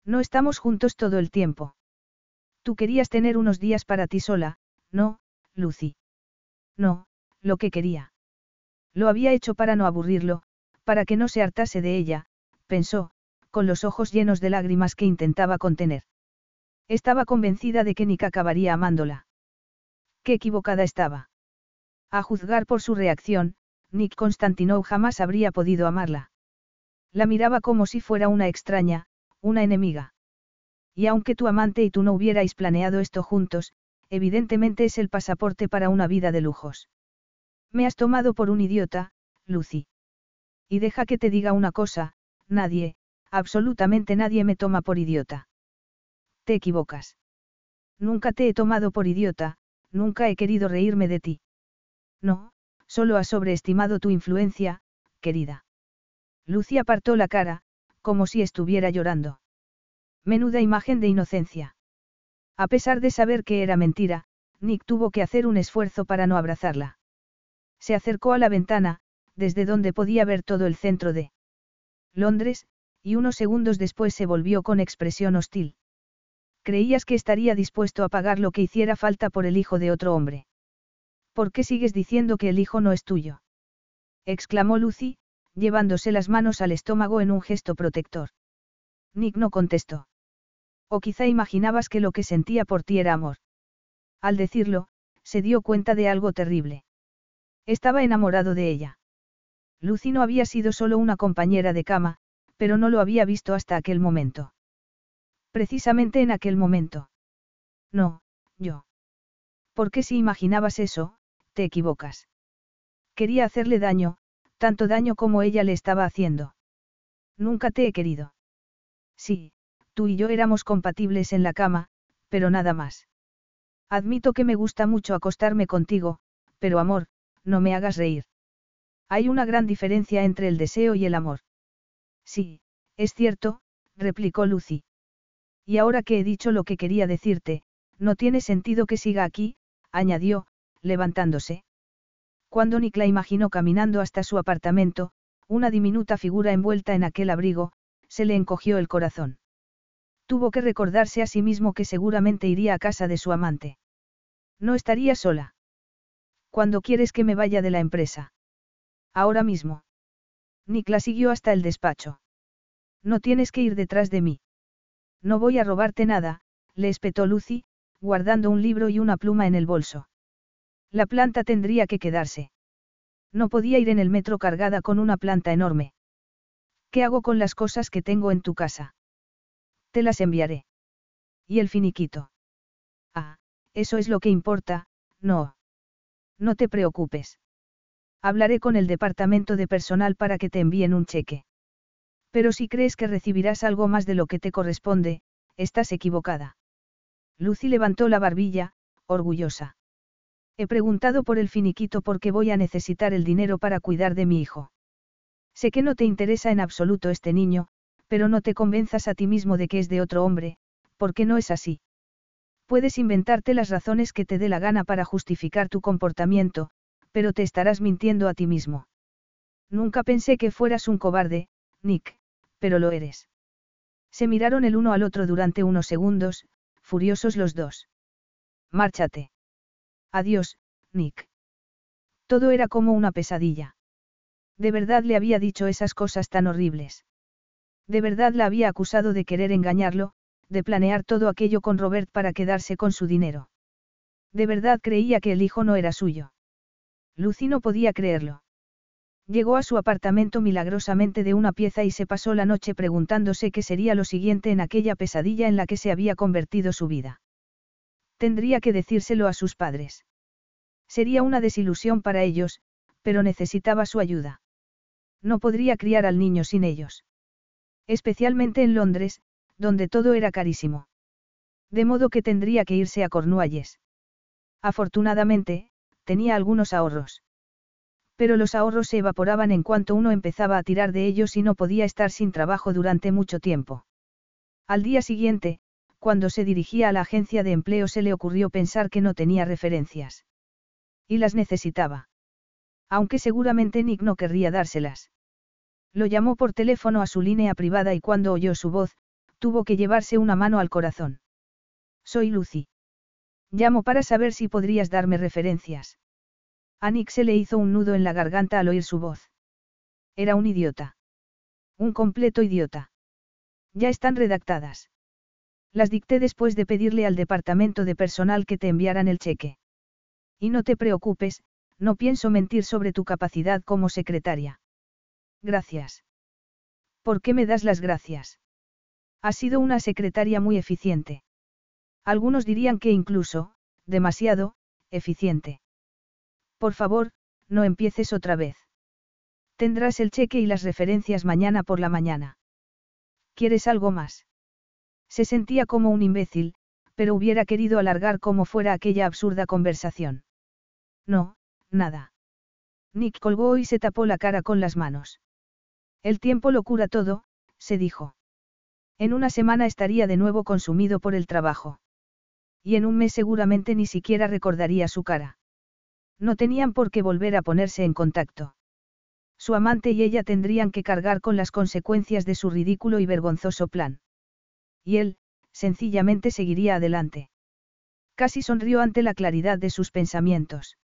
[SPEAKER 1] No estamos juntos todo el tiempo. Tú querías tener unos días para ti sola, ¿no, Lucy? No, lo que quería. Lo había hecho para no aburrirlo, para que no se hartase de ella, pensó, con los ojos llenos de lágrimas que intentaba contener. Estaba convencida de que Nick acabaría amándola. Qué equivocada estaba. A juzgar por su reacción, Nick Constantinou jamás habría podido amarla. La miraba como si fuera una extraña, una enemiga. Y aunque tu amante y tú no hubierais planeado esto juntos, evidentemente es el pasaporte para una vida de lujos. Me has tomado por un idiota, Lucy. Y deja que te diga una cosa, nadie, absolutamente nadie me toma por idiota. Te equivocas. Nunca te he tomado por idiota, nunca he querido reírme de ti. No, solo has sobreestimado tu influencia, querida. Lucy apartó la cara, como si estuviera llorando. Menuda imagen de inocencia. A pesar de saber que era mentira, Nick tuvo que hacer un esfuerzo para no abrazarla. Se acercó a la ventana, desde donde podía ver todo el centro de Londres, y unos segundos después se volvió con expresión hostil. Creías que estaría dispuesto a pagar lo que hiciera falta por el hijo de otro hombre. ¿Por qué sigues diciendo que el hijo no es tuyo? exclamó Lucy, llevándose las manos al estómago en un gesto protector. Nick no contestó. O quizá imaginabas que lo que sentía por ti era amor. Al decirlo, se dio cuenta de algo terrible. Estaba enamorado de ella. Lucy no había sido solo una compañera de cama, pero no lo había visto hasta aquel momento. Precisamente en aquel momento. No, yo. Porque si imaginabas eso, te equivocas. Quería hacerle daño, tanto daño como ella le estaba haciendo. Nunca te he querido. Sí, tú y yo éramos compatibles en la cama, pero nada más. Admito que me gusta mucho acostarme contigo, pero amor, no me hagas reír. Hay una gran diferencia entre el deseo y el amor. Sí, es cierto, replicó Lucy. Y ahora que he dicho lo que quería decirte, no tiene sentido que siga aquí, añadió, levantándose. Cuando Nick la imaginó caminando hasta su apartamento, una diminuta figura envuelta en aquel abrigo, se le encogió el corazón. Tuvo que recordarse a sí mismo que seguramente iría a casa de su amante. No estaría sola. ¿Cuándo quieres que me vaya de la empresa? Ahora mismo. Nick la siguió hasta el despacho. No tienes que ir detrás de mí. No voy a robarte nada, le espetó Lucy, guardando un libro y una pluma en el bolso. La planta tendría que quedarse. No podía ir en el metro cargada con una planta enorme. ¿Qué hago con las cosas que tengo en tu casa? Te las enviaré. ¿Y el finiquito? Ah, eso es lo que importa, no. No te preocupes. Hablaré con el departamento de personal para que te envíen un cheque. Pero si crees que recibirás algo más de lo que te corresponde, estás equivocada. Lucy levantó la barbilla, orgullosa. He preguntado por el finiquito porque voy a necesitar el dinero para cuidar de mi hijo. Sé que no te interesa en absoluto este niño, pero no te convenzas a ti mismo de que es de otro hombre, porque no es así. Puedes inventarte las razones que te dé la gana para justificar tu comportamiento, pero te estarás mintiendo a ti mismo. Nunca pensé que fueras un cobarde, Nick, pero lo eres. Se miraron el uno al otro durante unos segundos, furiosos los dos. Márchate. Adiós, Nick. Todo era como una pesadilla. De verdad le había dicho esas cosas tan horribles. De verdad la había acusado de querer engañarlo, de planear todo aquello con Robert para quedarse con su dinero. De verdad creía que el hijo no era suyo. Lucy no podía creerlo. Llegó a su apartamento milagrosamente de una pieza y se pasó la noche preguntándose qué sería lo siguiente en aquella pesadilla en la que se había convertido su vida. Tendría que decírselo a sus padres. Sería una desilusión para ellos, pero necesitaba su ayuda. No podría criar al niño sin ellos. Especialmente en Londres, donde todo era carísimo. De modo que tendría que irse a Cornualles. Afortunadamente, tenía algunos ahorros. Pero los ahorros se evaporaban en cuanto uno empezaba a tirar de ellos y no podía estar sin trabajo durante mucho tiempo. Al día siguiente, cuando se dirigía a la agencia de empleo se le ocurrió pensar que no tenía referencias. Y las necesitaba. Aunque seguramente Nick no querría dárselas. Lo llamó por teléfono a su línea privada y cuando oyó su voz, tuvo que llevarse una mano al corazón. Soy Lucy. Llamo para saber si podrías darme referencias. A Nick se le hizo un nudo en la garganta al oír su voz. Era un idiota. Un completo idiota. Ya están redactadas. Las dicté después de pedirle al departamento de personal que te enviaran el cheque. Y no te preocupes, no pienso mentir sobre tu capacidad como secretaria. Gracias. ¿Por qué me das las gracias? Has sido una secretaria muy eficiente. Algunos dirían que incluso, demasiado, eficiente. Por favor, no empieces otra vez. Tendrás el cheque y las referencias mañana por la mañana. ¿Quieres algo más? Se sentía como un imbécil, pero hubiera querido alargar como fuera aquella absurda conversación. No, nada. Nick colgó y se tapó la cara con las manos. El tiempo lo cura todo, se dijo. En una semana estaría de nuevo consumido por el trabajo. Y en un mes seguramente ni siquiera recordaría su cara. No tenían por qué volver a ponerse en contacto. Su amante y ella tendrían que cargar con las consecuencias de su ridículo y vergonzoso plan y él, sencillamente seguiría adelante. Casi sonrió ante la claridad de sus pensamientos.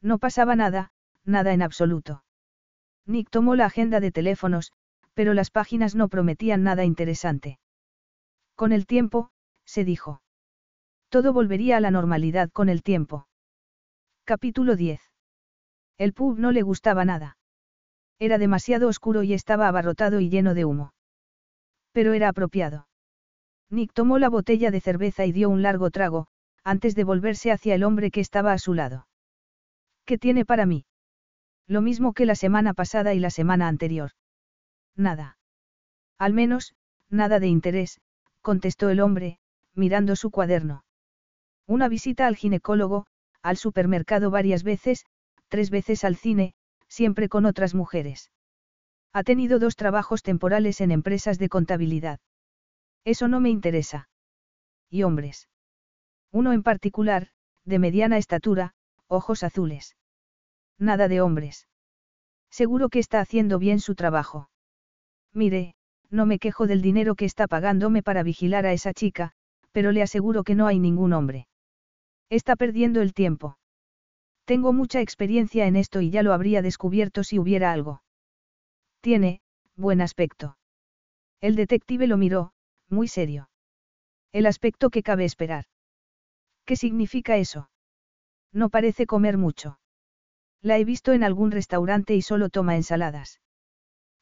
[SPEAKER 1] No pasaba nada, nada en absoluto. Nick tomó la agenda de teléfonos, pero las páginas no prometían nada interesante. Con el tiempo, se dijo. Todo volvería a la normalidad con el tiempo. Capítulo 10. El pub no le gustaba nada. Era demasiado oscuro y estaba abarrotado y lleno de humo. Pero era apropiado. Nick tomó la botella de cerveza y dio un largo trago, antes de volverse hacia el hombre que estaba a su lado. ¿Qué tiene para mí? Lo mismo que la semana pasada y la semana anterior. Nada. Al menos, nada de interés, contestó el hombre, mirando su cuaderno. Una visita al ginecólogo, al supermercado varias veces, tres veces al cine, siempre con otras mujeres. Ha tenido dos trabajos temporales en empresas de contabilidad. Eso no me interesa. ¿Y hombres? Uno en particular, de mediana estatura, ojos azules. Nada de hombres. Seguro que está haciendo bien su trabajo. Mire, no me quejo del dinero que está pagándome para vigilar a esa chica, pero le aseguro que no hay ningún hombre. Está perdiendo el tiempo. Tengo mucha experiencia en esto y ya lo habría descubierto si hubiera algo. Tiene, buen aspecto. El detective lo miró, muy serio. El aspecto que cabe esperar. ¿Qué significa eso? No parece comer mucho. La he visto en algún restaurante y solo toma ensaladas.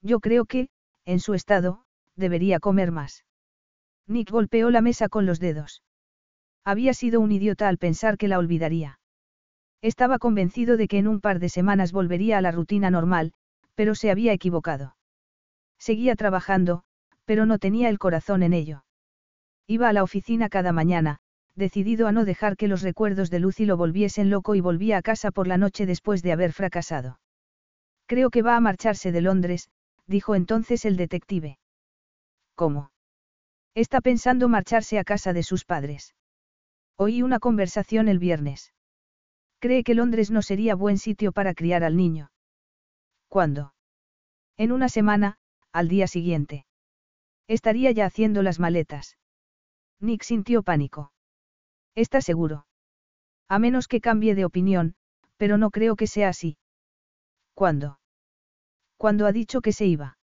[SPEAKER 1] Yo creo que, en su estado, debería comer más. Nick golpeó la mesa con los dedos. Había sido un idiota al pensar que la olvidaría. Estaba convencido de que en un par de semanas volvería a la rutina normal, pero se había equivocado. Seguía trabajando, pero no tenía el corazón en ello. Iba a la oficina cada mañana, decidido a no dejar que los recuerdos de Lucy lo volviesen loco y volvía a casa por la noche después de haber fracasado. Creo que va a marcharse de Londres, dijo entonces el detective. ¿Cómo? Está pensando marcharse a casa de sus padres. Oí una conversación el viernes. Cree que Londres no sería buen sitio para criar al niño. ¿Cuándo? En una semana, al día siguiente. Estaría ya haciendo las maletas. Nick sintió pánico. ¿Está seguro? A menos que cambie de opinión, pero no creo que sea así. ¿Cuándo? Cuando ha dicho que se iba.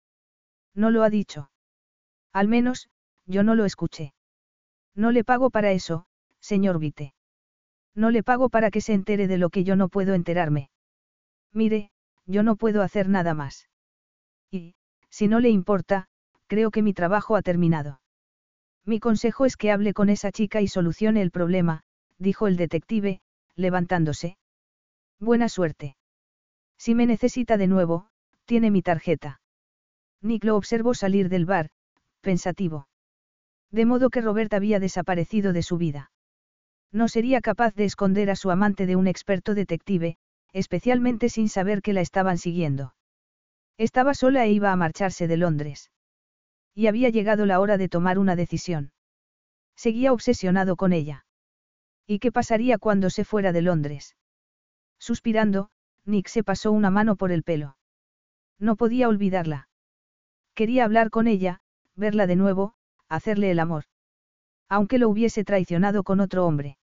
[SPEAKER 1] No lo ha dicho. Al menos, yo no lo escuché. No le pago para eso, señor Vite. No le pago para que se entere de lo que yo no puedo enterarme. Mire, yo no puedo hacer nada más. Y, si no le importa, creo que mi trabajo ha terminado. Mi consejo es que hable con esa chica y solucione el problema, dijo el detective, levantándose. Buena suerte. Si me necesita de nuevo, tiene mi tarjeta. Nick lo observó salir del bar, pensativo. De modo que Robert había desaparecido de su vida. No sería capaz de esconder a su amante de un experto detective, especialmente sin saber que la estaban siguiendo. Estaba sola e iba a marcharse de Londres. Y había llegado la hora de tomar una decisión. Seguía obsesionado con ella. ¿Y qué pasaría cuando se fuera de Londres? Suspirando, Nick se pasó una mano por el pelo. No podía olvidarla. Quería hablar con ella, verla de nuevo, hacerle el amor. Aunque lo hubiese traicionado con otro hombre.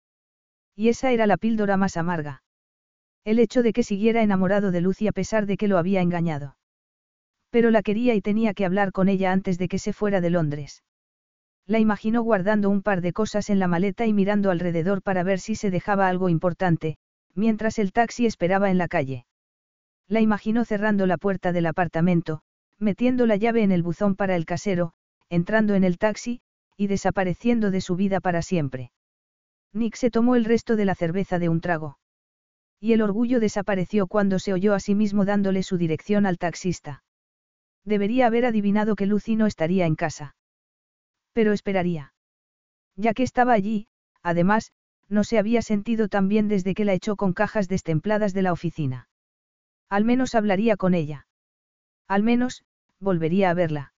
[SPEAKER 1] Y esa era la píldora más amarga. El hecho de que siguiera enamorado de Lucy a pesar de que lo había engañado. Pero la quería y tenía que hablar con ella antes de que se fuera de Londres. La imaginó guardando un par de cosas en la maleta y mirando alrededor para ver si se dejaba algo importante, mientras el taxi esperaba en la calle. La imaginó cerrando la puerta del apartamento, metiendo la llave en el buzón para el casero, entrando en el taxi, y desapareciendo de su vida para siempre. Nick se tomó el resto de la cerveza de un trago. Y el orgullo desapareció cuando se oyó a sí mismo dándole su dirección al taxista. Debería haber adivinado que Lucy no estaría en casa. Pero esperaría. Ya que estaba allí, además, no se había sentido tan bien desde que la echó con cajas destempladas de la oficina. Al menos hablaría con ella. Al menos, volvería a verla.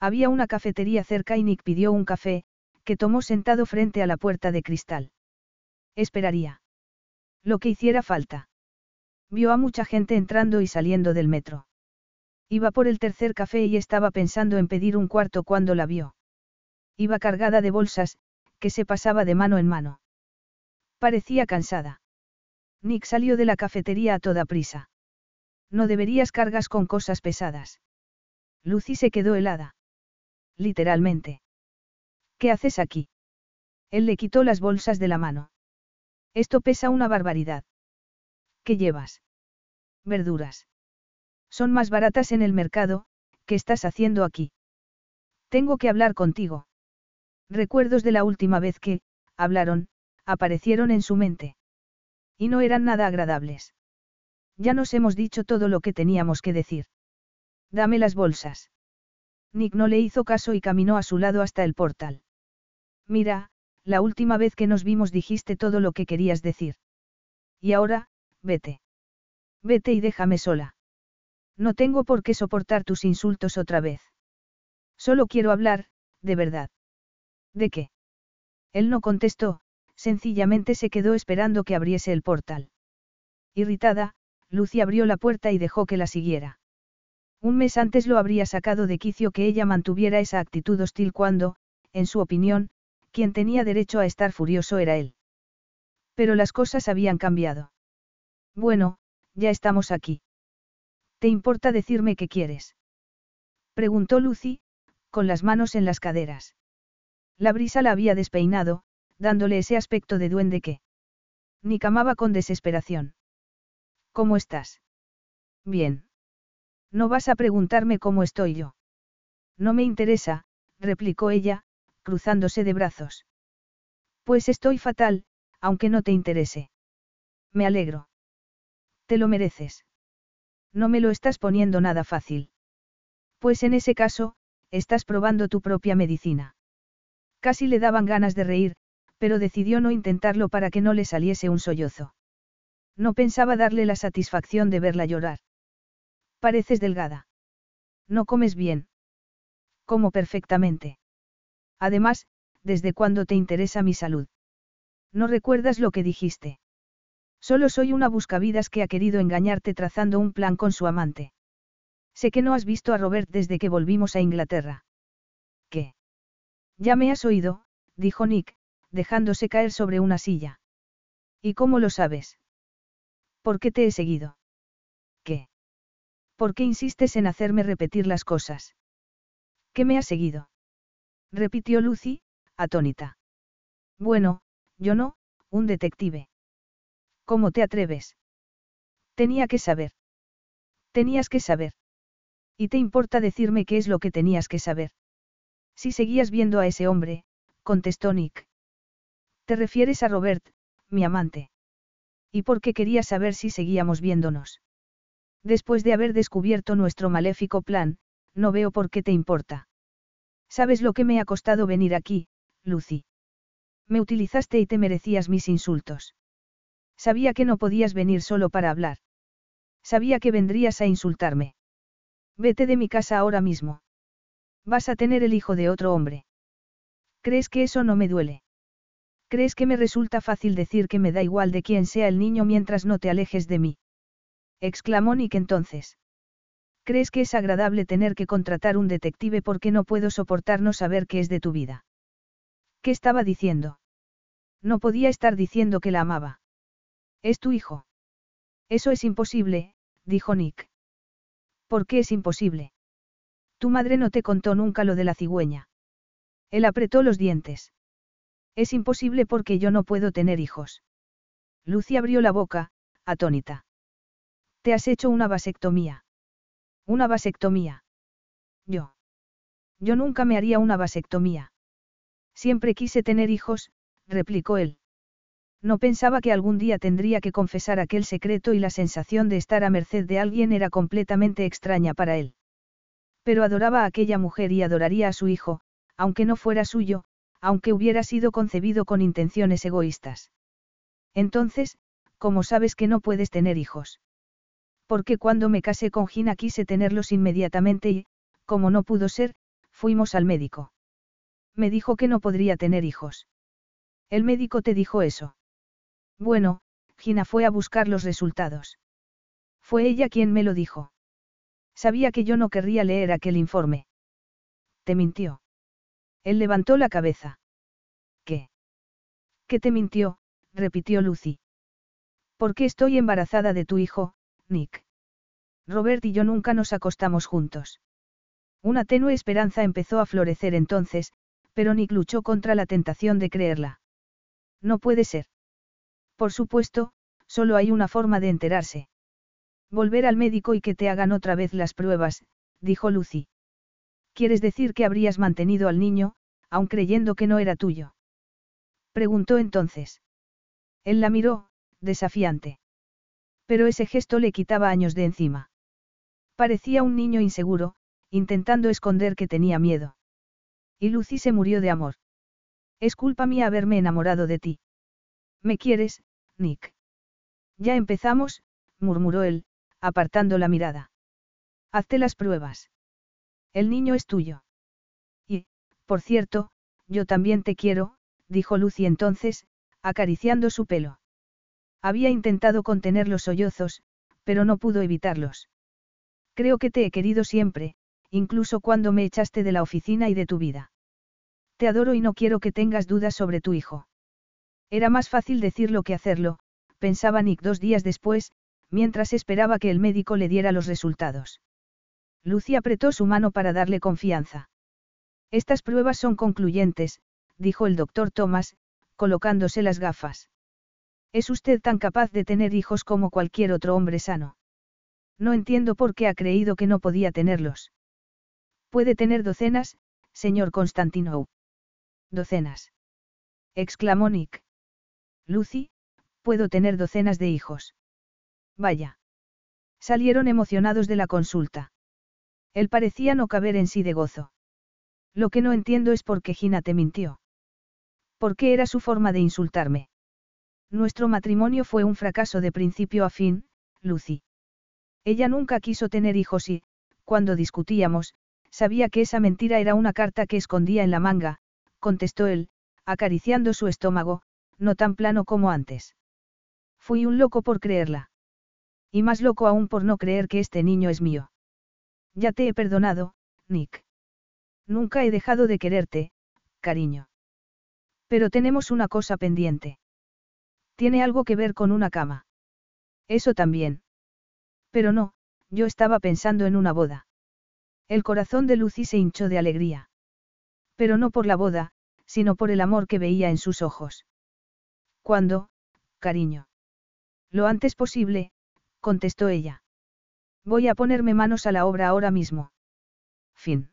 [SPEAKER 1] Había una cafetería cerca y Nick pidió un café, que tomó sentado frente a la puerta de cristal. Esperaría. Lo que hiciera falta. Vio a mucha gente entrando y saliendo del metro. Iba por el tercer café y estaba pensando en pedir un cuarto cuando la vio. Iba cargada de bolsas, que se pasaba de mano en mano. Parecía cansada. Nick salió de la cafetería a toda prisa. No deberías cargas con cosas pesadas. Lucy se quedó helada. Literalmente. ¿Qué haces aquí? Él le quitó las bolsas de la mano. Esto pesa una barbaridad. ¿Qué llevas? Verduras. Son más baratas en el mercado, ¿qué estás haciendo aquí? Tengo que hablar contigo. Recuerdos de la última vez que, hablaron, aparecieron en su mente. Y no eran nada agradables. Ya nos hemos dicho todo lo que teníamos que decir. Dame las bolsas. Nick no le hizo caso y caminó a su lado hasta el portal. Mira, la última vez que nos vimos dijiste todo lo que querías decir. Y ahora, vete. Vete y déjame sola. No tengo por qué soportar tus insultos otra vez. Solo quiero hablar, de verdad. ¿De qué? Él no contestó, sencillamente se quedó esperando que abriese el portal. Irritada, Lucy abrió la puerta y dejó que la siguiera. Un mes antes lo habría sacado de quicio que ella mantuviera esa actitud hostil cuando, en su opinión, quien tenía derecho a estar furioso era él. Pero las cosas habían cambiado. Bueno, ya estamos aquí. ¿Te importa decirme qué quieres? Preguntó Lucy, con las manos en las caderas. La brisa la había despeinado, dándole ese aspecto de duende que. Nick amaba con desesperación. ¿Cómo estás? Bien. No vas a preguntarme cómo estoy yo. No me interesa, replicó ella, cruzándose de brazos. Pues estoy fatal, aunque no te interese. Me alegro. Te lo mereces. No me lo estás poniendo nada fácil. Pues en ese caso, estás probando tu propia medicina. Casi le daban ganas de reír, pero decidió no intentarlo para que no le saliese un sollozo. No pensaba darle la satisfacción de verla llorar. Pareces delgada. No comes bien. Como perfectamente. Además, ¿desde cuándo te interesa mi salud? ¿No recuerdas lo que dijiste? Solo soy una buscavidas que ha querido engañarte trazando un plan con su amante. Sé que no has visto a Robert desde que volvimos a Inglaterra. ¿Qué? Ya me has oído, dijo Nick, dejándose caer sobre una silla. ¿Y cómo lo sabes? ¿Por qué te he seguido? ¿Qué? ¿Por qué insistes en hacerme repetir las cosas? ¿Qué me has seguido? repitió Lucy, atónita. Bueno, yo no, un detective. ¿Cómo te atreves? Tenía que saber. Tenías que saber. ¿Y te importa decirme qué es lo que tenías que saber? Si seguías viendo a ese hombre, contestó Nick. ¿Te refieres a Robert, mi amante? ¿Y por qué querías saber si seguíamos viéndonos? Después de haber descubierto nuestro maléfico plan, no veo por qué te importa. ¿Sabes lo que me ha costado venir aquí, Lucy? Me utilizaste y te merecías mis insultos. Sabía que no podías venir solo para hablar. Sabía que vendrías a insultarme. Vete de mi casa ahora mismo. Vas a tener el hijo de otro hombre. ¿Crees que eso no me duele? ¿Crees que me resulta fácil decir que me da igual de quién sea el niño mientras no te alejes de mí? exclamó Nick entonces. ¿Crees que es agradable tener que contratar un detective porque no puedo soportar no saber qué es de tu vida? ¿Qué estaba diciendo? No podía estar diciendo que la amaba. Es tu hijo. Eso es imposible, dijo Nick. ¿Por qué es imposible? Tu madre no te contó nunca lo de la cigüeña. Él apretó los dientes. Es imposible porque yo no puedo tener hijos. Lucy abrió la boca, atónita. Te has hecho una vasectomía. Una vasectomía. Yo. Yo nunca me haría una vasectomía. Siempre quise tener hijos, replicó él. No pensaba que algún día tendría que confesar aquel secreto y la sensación de estar a merced de alguien era completamente extraña para él. Pero adoraba a aquella mujer y adoraría a su hijo, aunque no fuera suyo, aunque hubiera sido concebido con intenciones egoístas. Entonces, ¿cómo sabes que no puedes tener hijos? Porque cuando me casé con Gina quise tenerlos inmediatamente y, como no pudo ser, fuimos al médico. Me dijo que no podría tener hijos. El médico te dijo eso. Bueno, Gina fue a buscar los resultados. Fue ella quien me lo dijo. Sabía que yo no querría leer aquel informe. Te mintió. Él levantó la cabeza. ¿Qué? ¿Qué te mintió? repitió Lucy. ¿Por qué estoy embarazada de tu hijo, Nick? Robert y yo nunca nos acostamos juntos. Una tenue esperanza empezó a florecer entonces, pero Nick luchó contra la tentación de creerla. No puede ser. Por supuesto, solo hay una forma de enterarse. Volver al médico y que te hagan otra vez las pruebas, dijo Lucy. ¿Quieres decir que habrías mantenido al niño, aun creyendo que no era tuyo? Preguntó entonces. Él la miró, desafiante. Pero ese gesto le quitaba años de encima. Parecía un niño inseguro, intentando esconder que tenía miedo. Y Lucy se murió de amor. Es culpa mía haberme enamorado de ti. ¿Me quieres, Nick? Ya empezamos, murmuró él, apartando la mirada. Hazte las pruebas. El niño es tuyo. Y, por cierto, yo también te quiero, dijo Lucy entonces, acariciando su pelo. Había intentado contener los sollozos, pero no pudo evitarlos. Creo que te he querido siempre, incluso cuando me echaste de la oficina y de tu vida. Te adoro y no quiero que tengas dudas sobre tu hijo. Era más fácil decirlo que hacerlo, pensaba Nick dos días después, mientras esperaba que el médico le diera los resultados. Lucy apretó su mano para darle confianza. Estas pruebas son concluyentes, dijo el doctor Thomas, colocándose las gafas. Es usted tan capaz de tener hijos como cualquier otro hombre sano. No entiendo por qué ha creído que no podía tenerlos. Puede tener docenas, señor Constantinou. Docenas. exclamó Nick. Lucy, puedo tener docenas de hijos. Vaya. Salieron emocionados de la consulta. Él parecía no caber en sí de gozo. Lo que no entiendo es por qué Gina te mintió. ¿Por qué era su forma de insultarme? Nuestro matrimonio fue un fracaso de principio a fin, Lucy. Ella nunca quiso tener hijos y, cuando discutíamos, sabía que esa mentira era una carta que escondía en la manga, contestó él, acariciando su estómago, no tan plano como antes. Fui un loco por creerla. Y más loco aún por no creer que este niño es mío. Ya te he perdonado, Nick. Nunca he dejado de quererte, cariño. Pero tenemos una cosa pendiente. Tiene algo que ver con una cama. Eso también. Pero no, yo estaba pensando en una boda. El corazón de Lucy se hinchó de alegría. Pero no por la boda, sino por el amor que veía en sus ojos. ¿Cuándo, cariño? Lo antes posible, contestó ella. Voy a ponerme manos a la obra ahora mismo. Fin.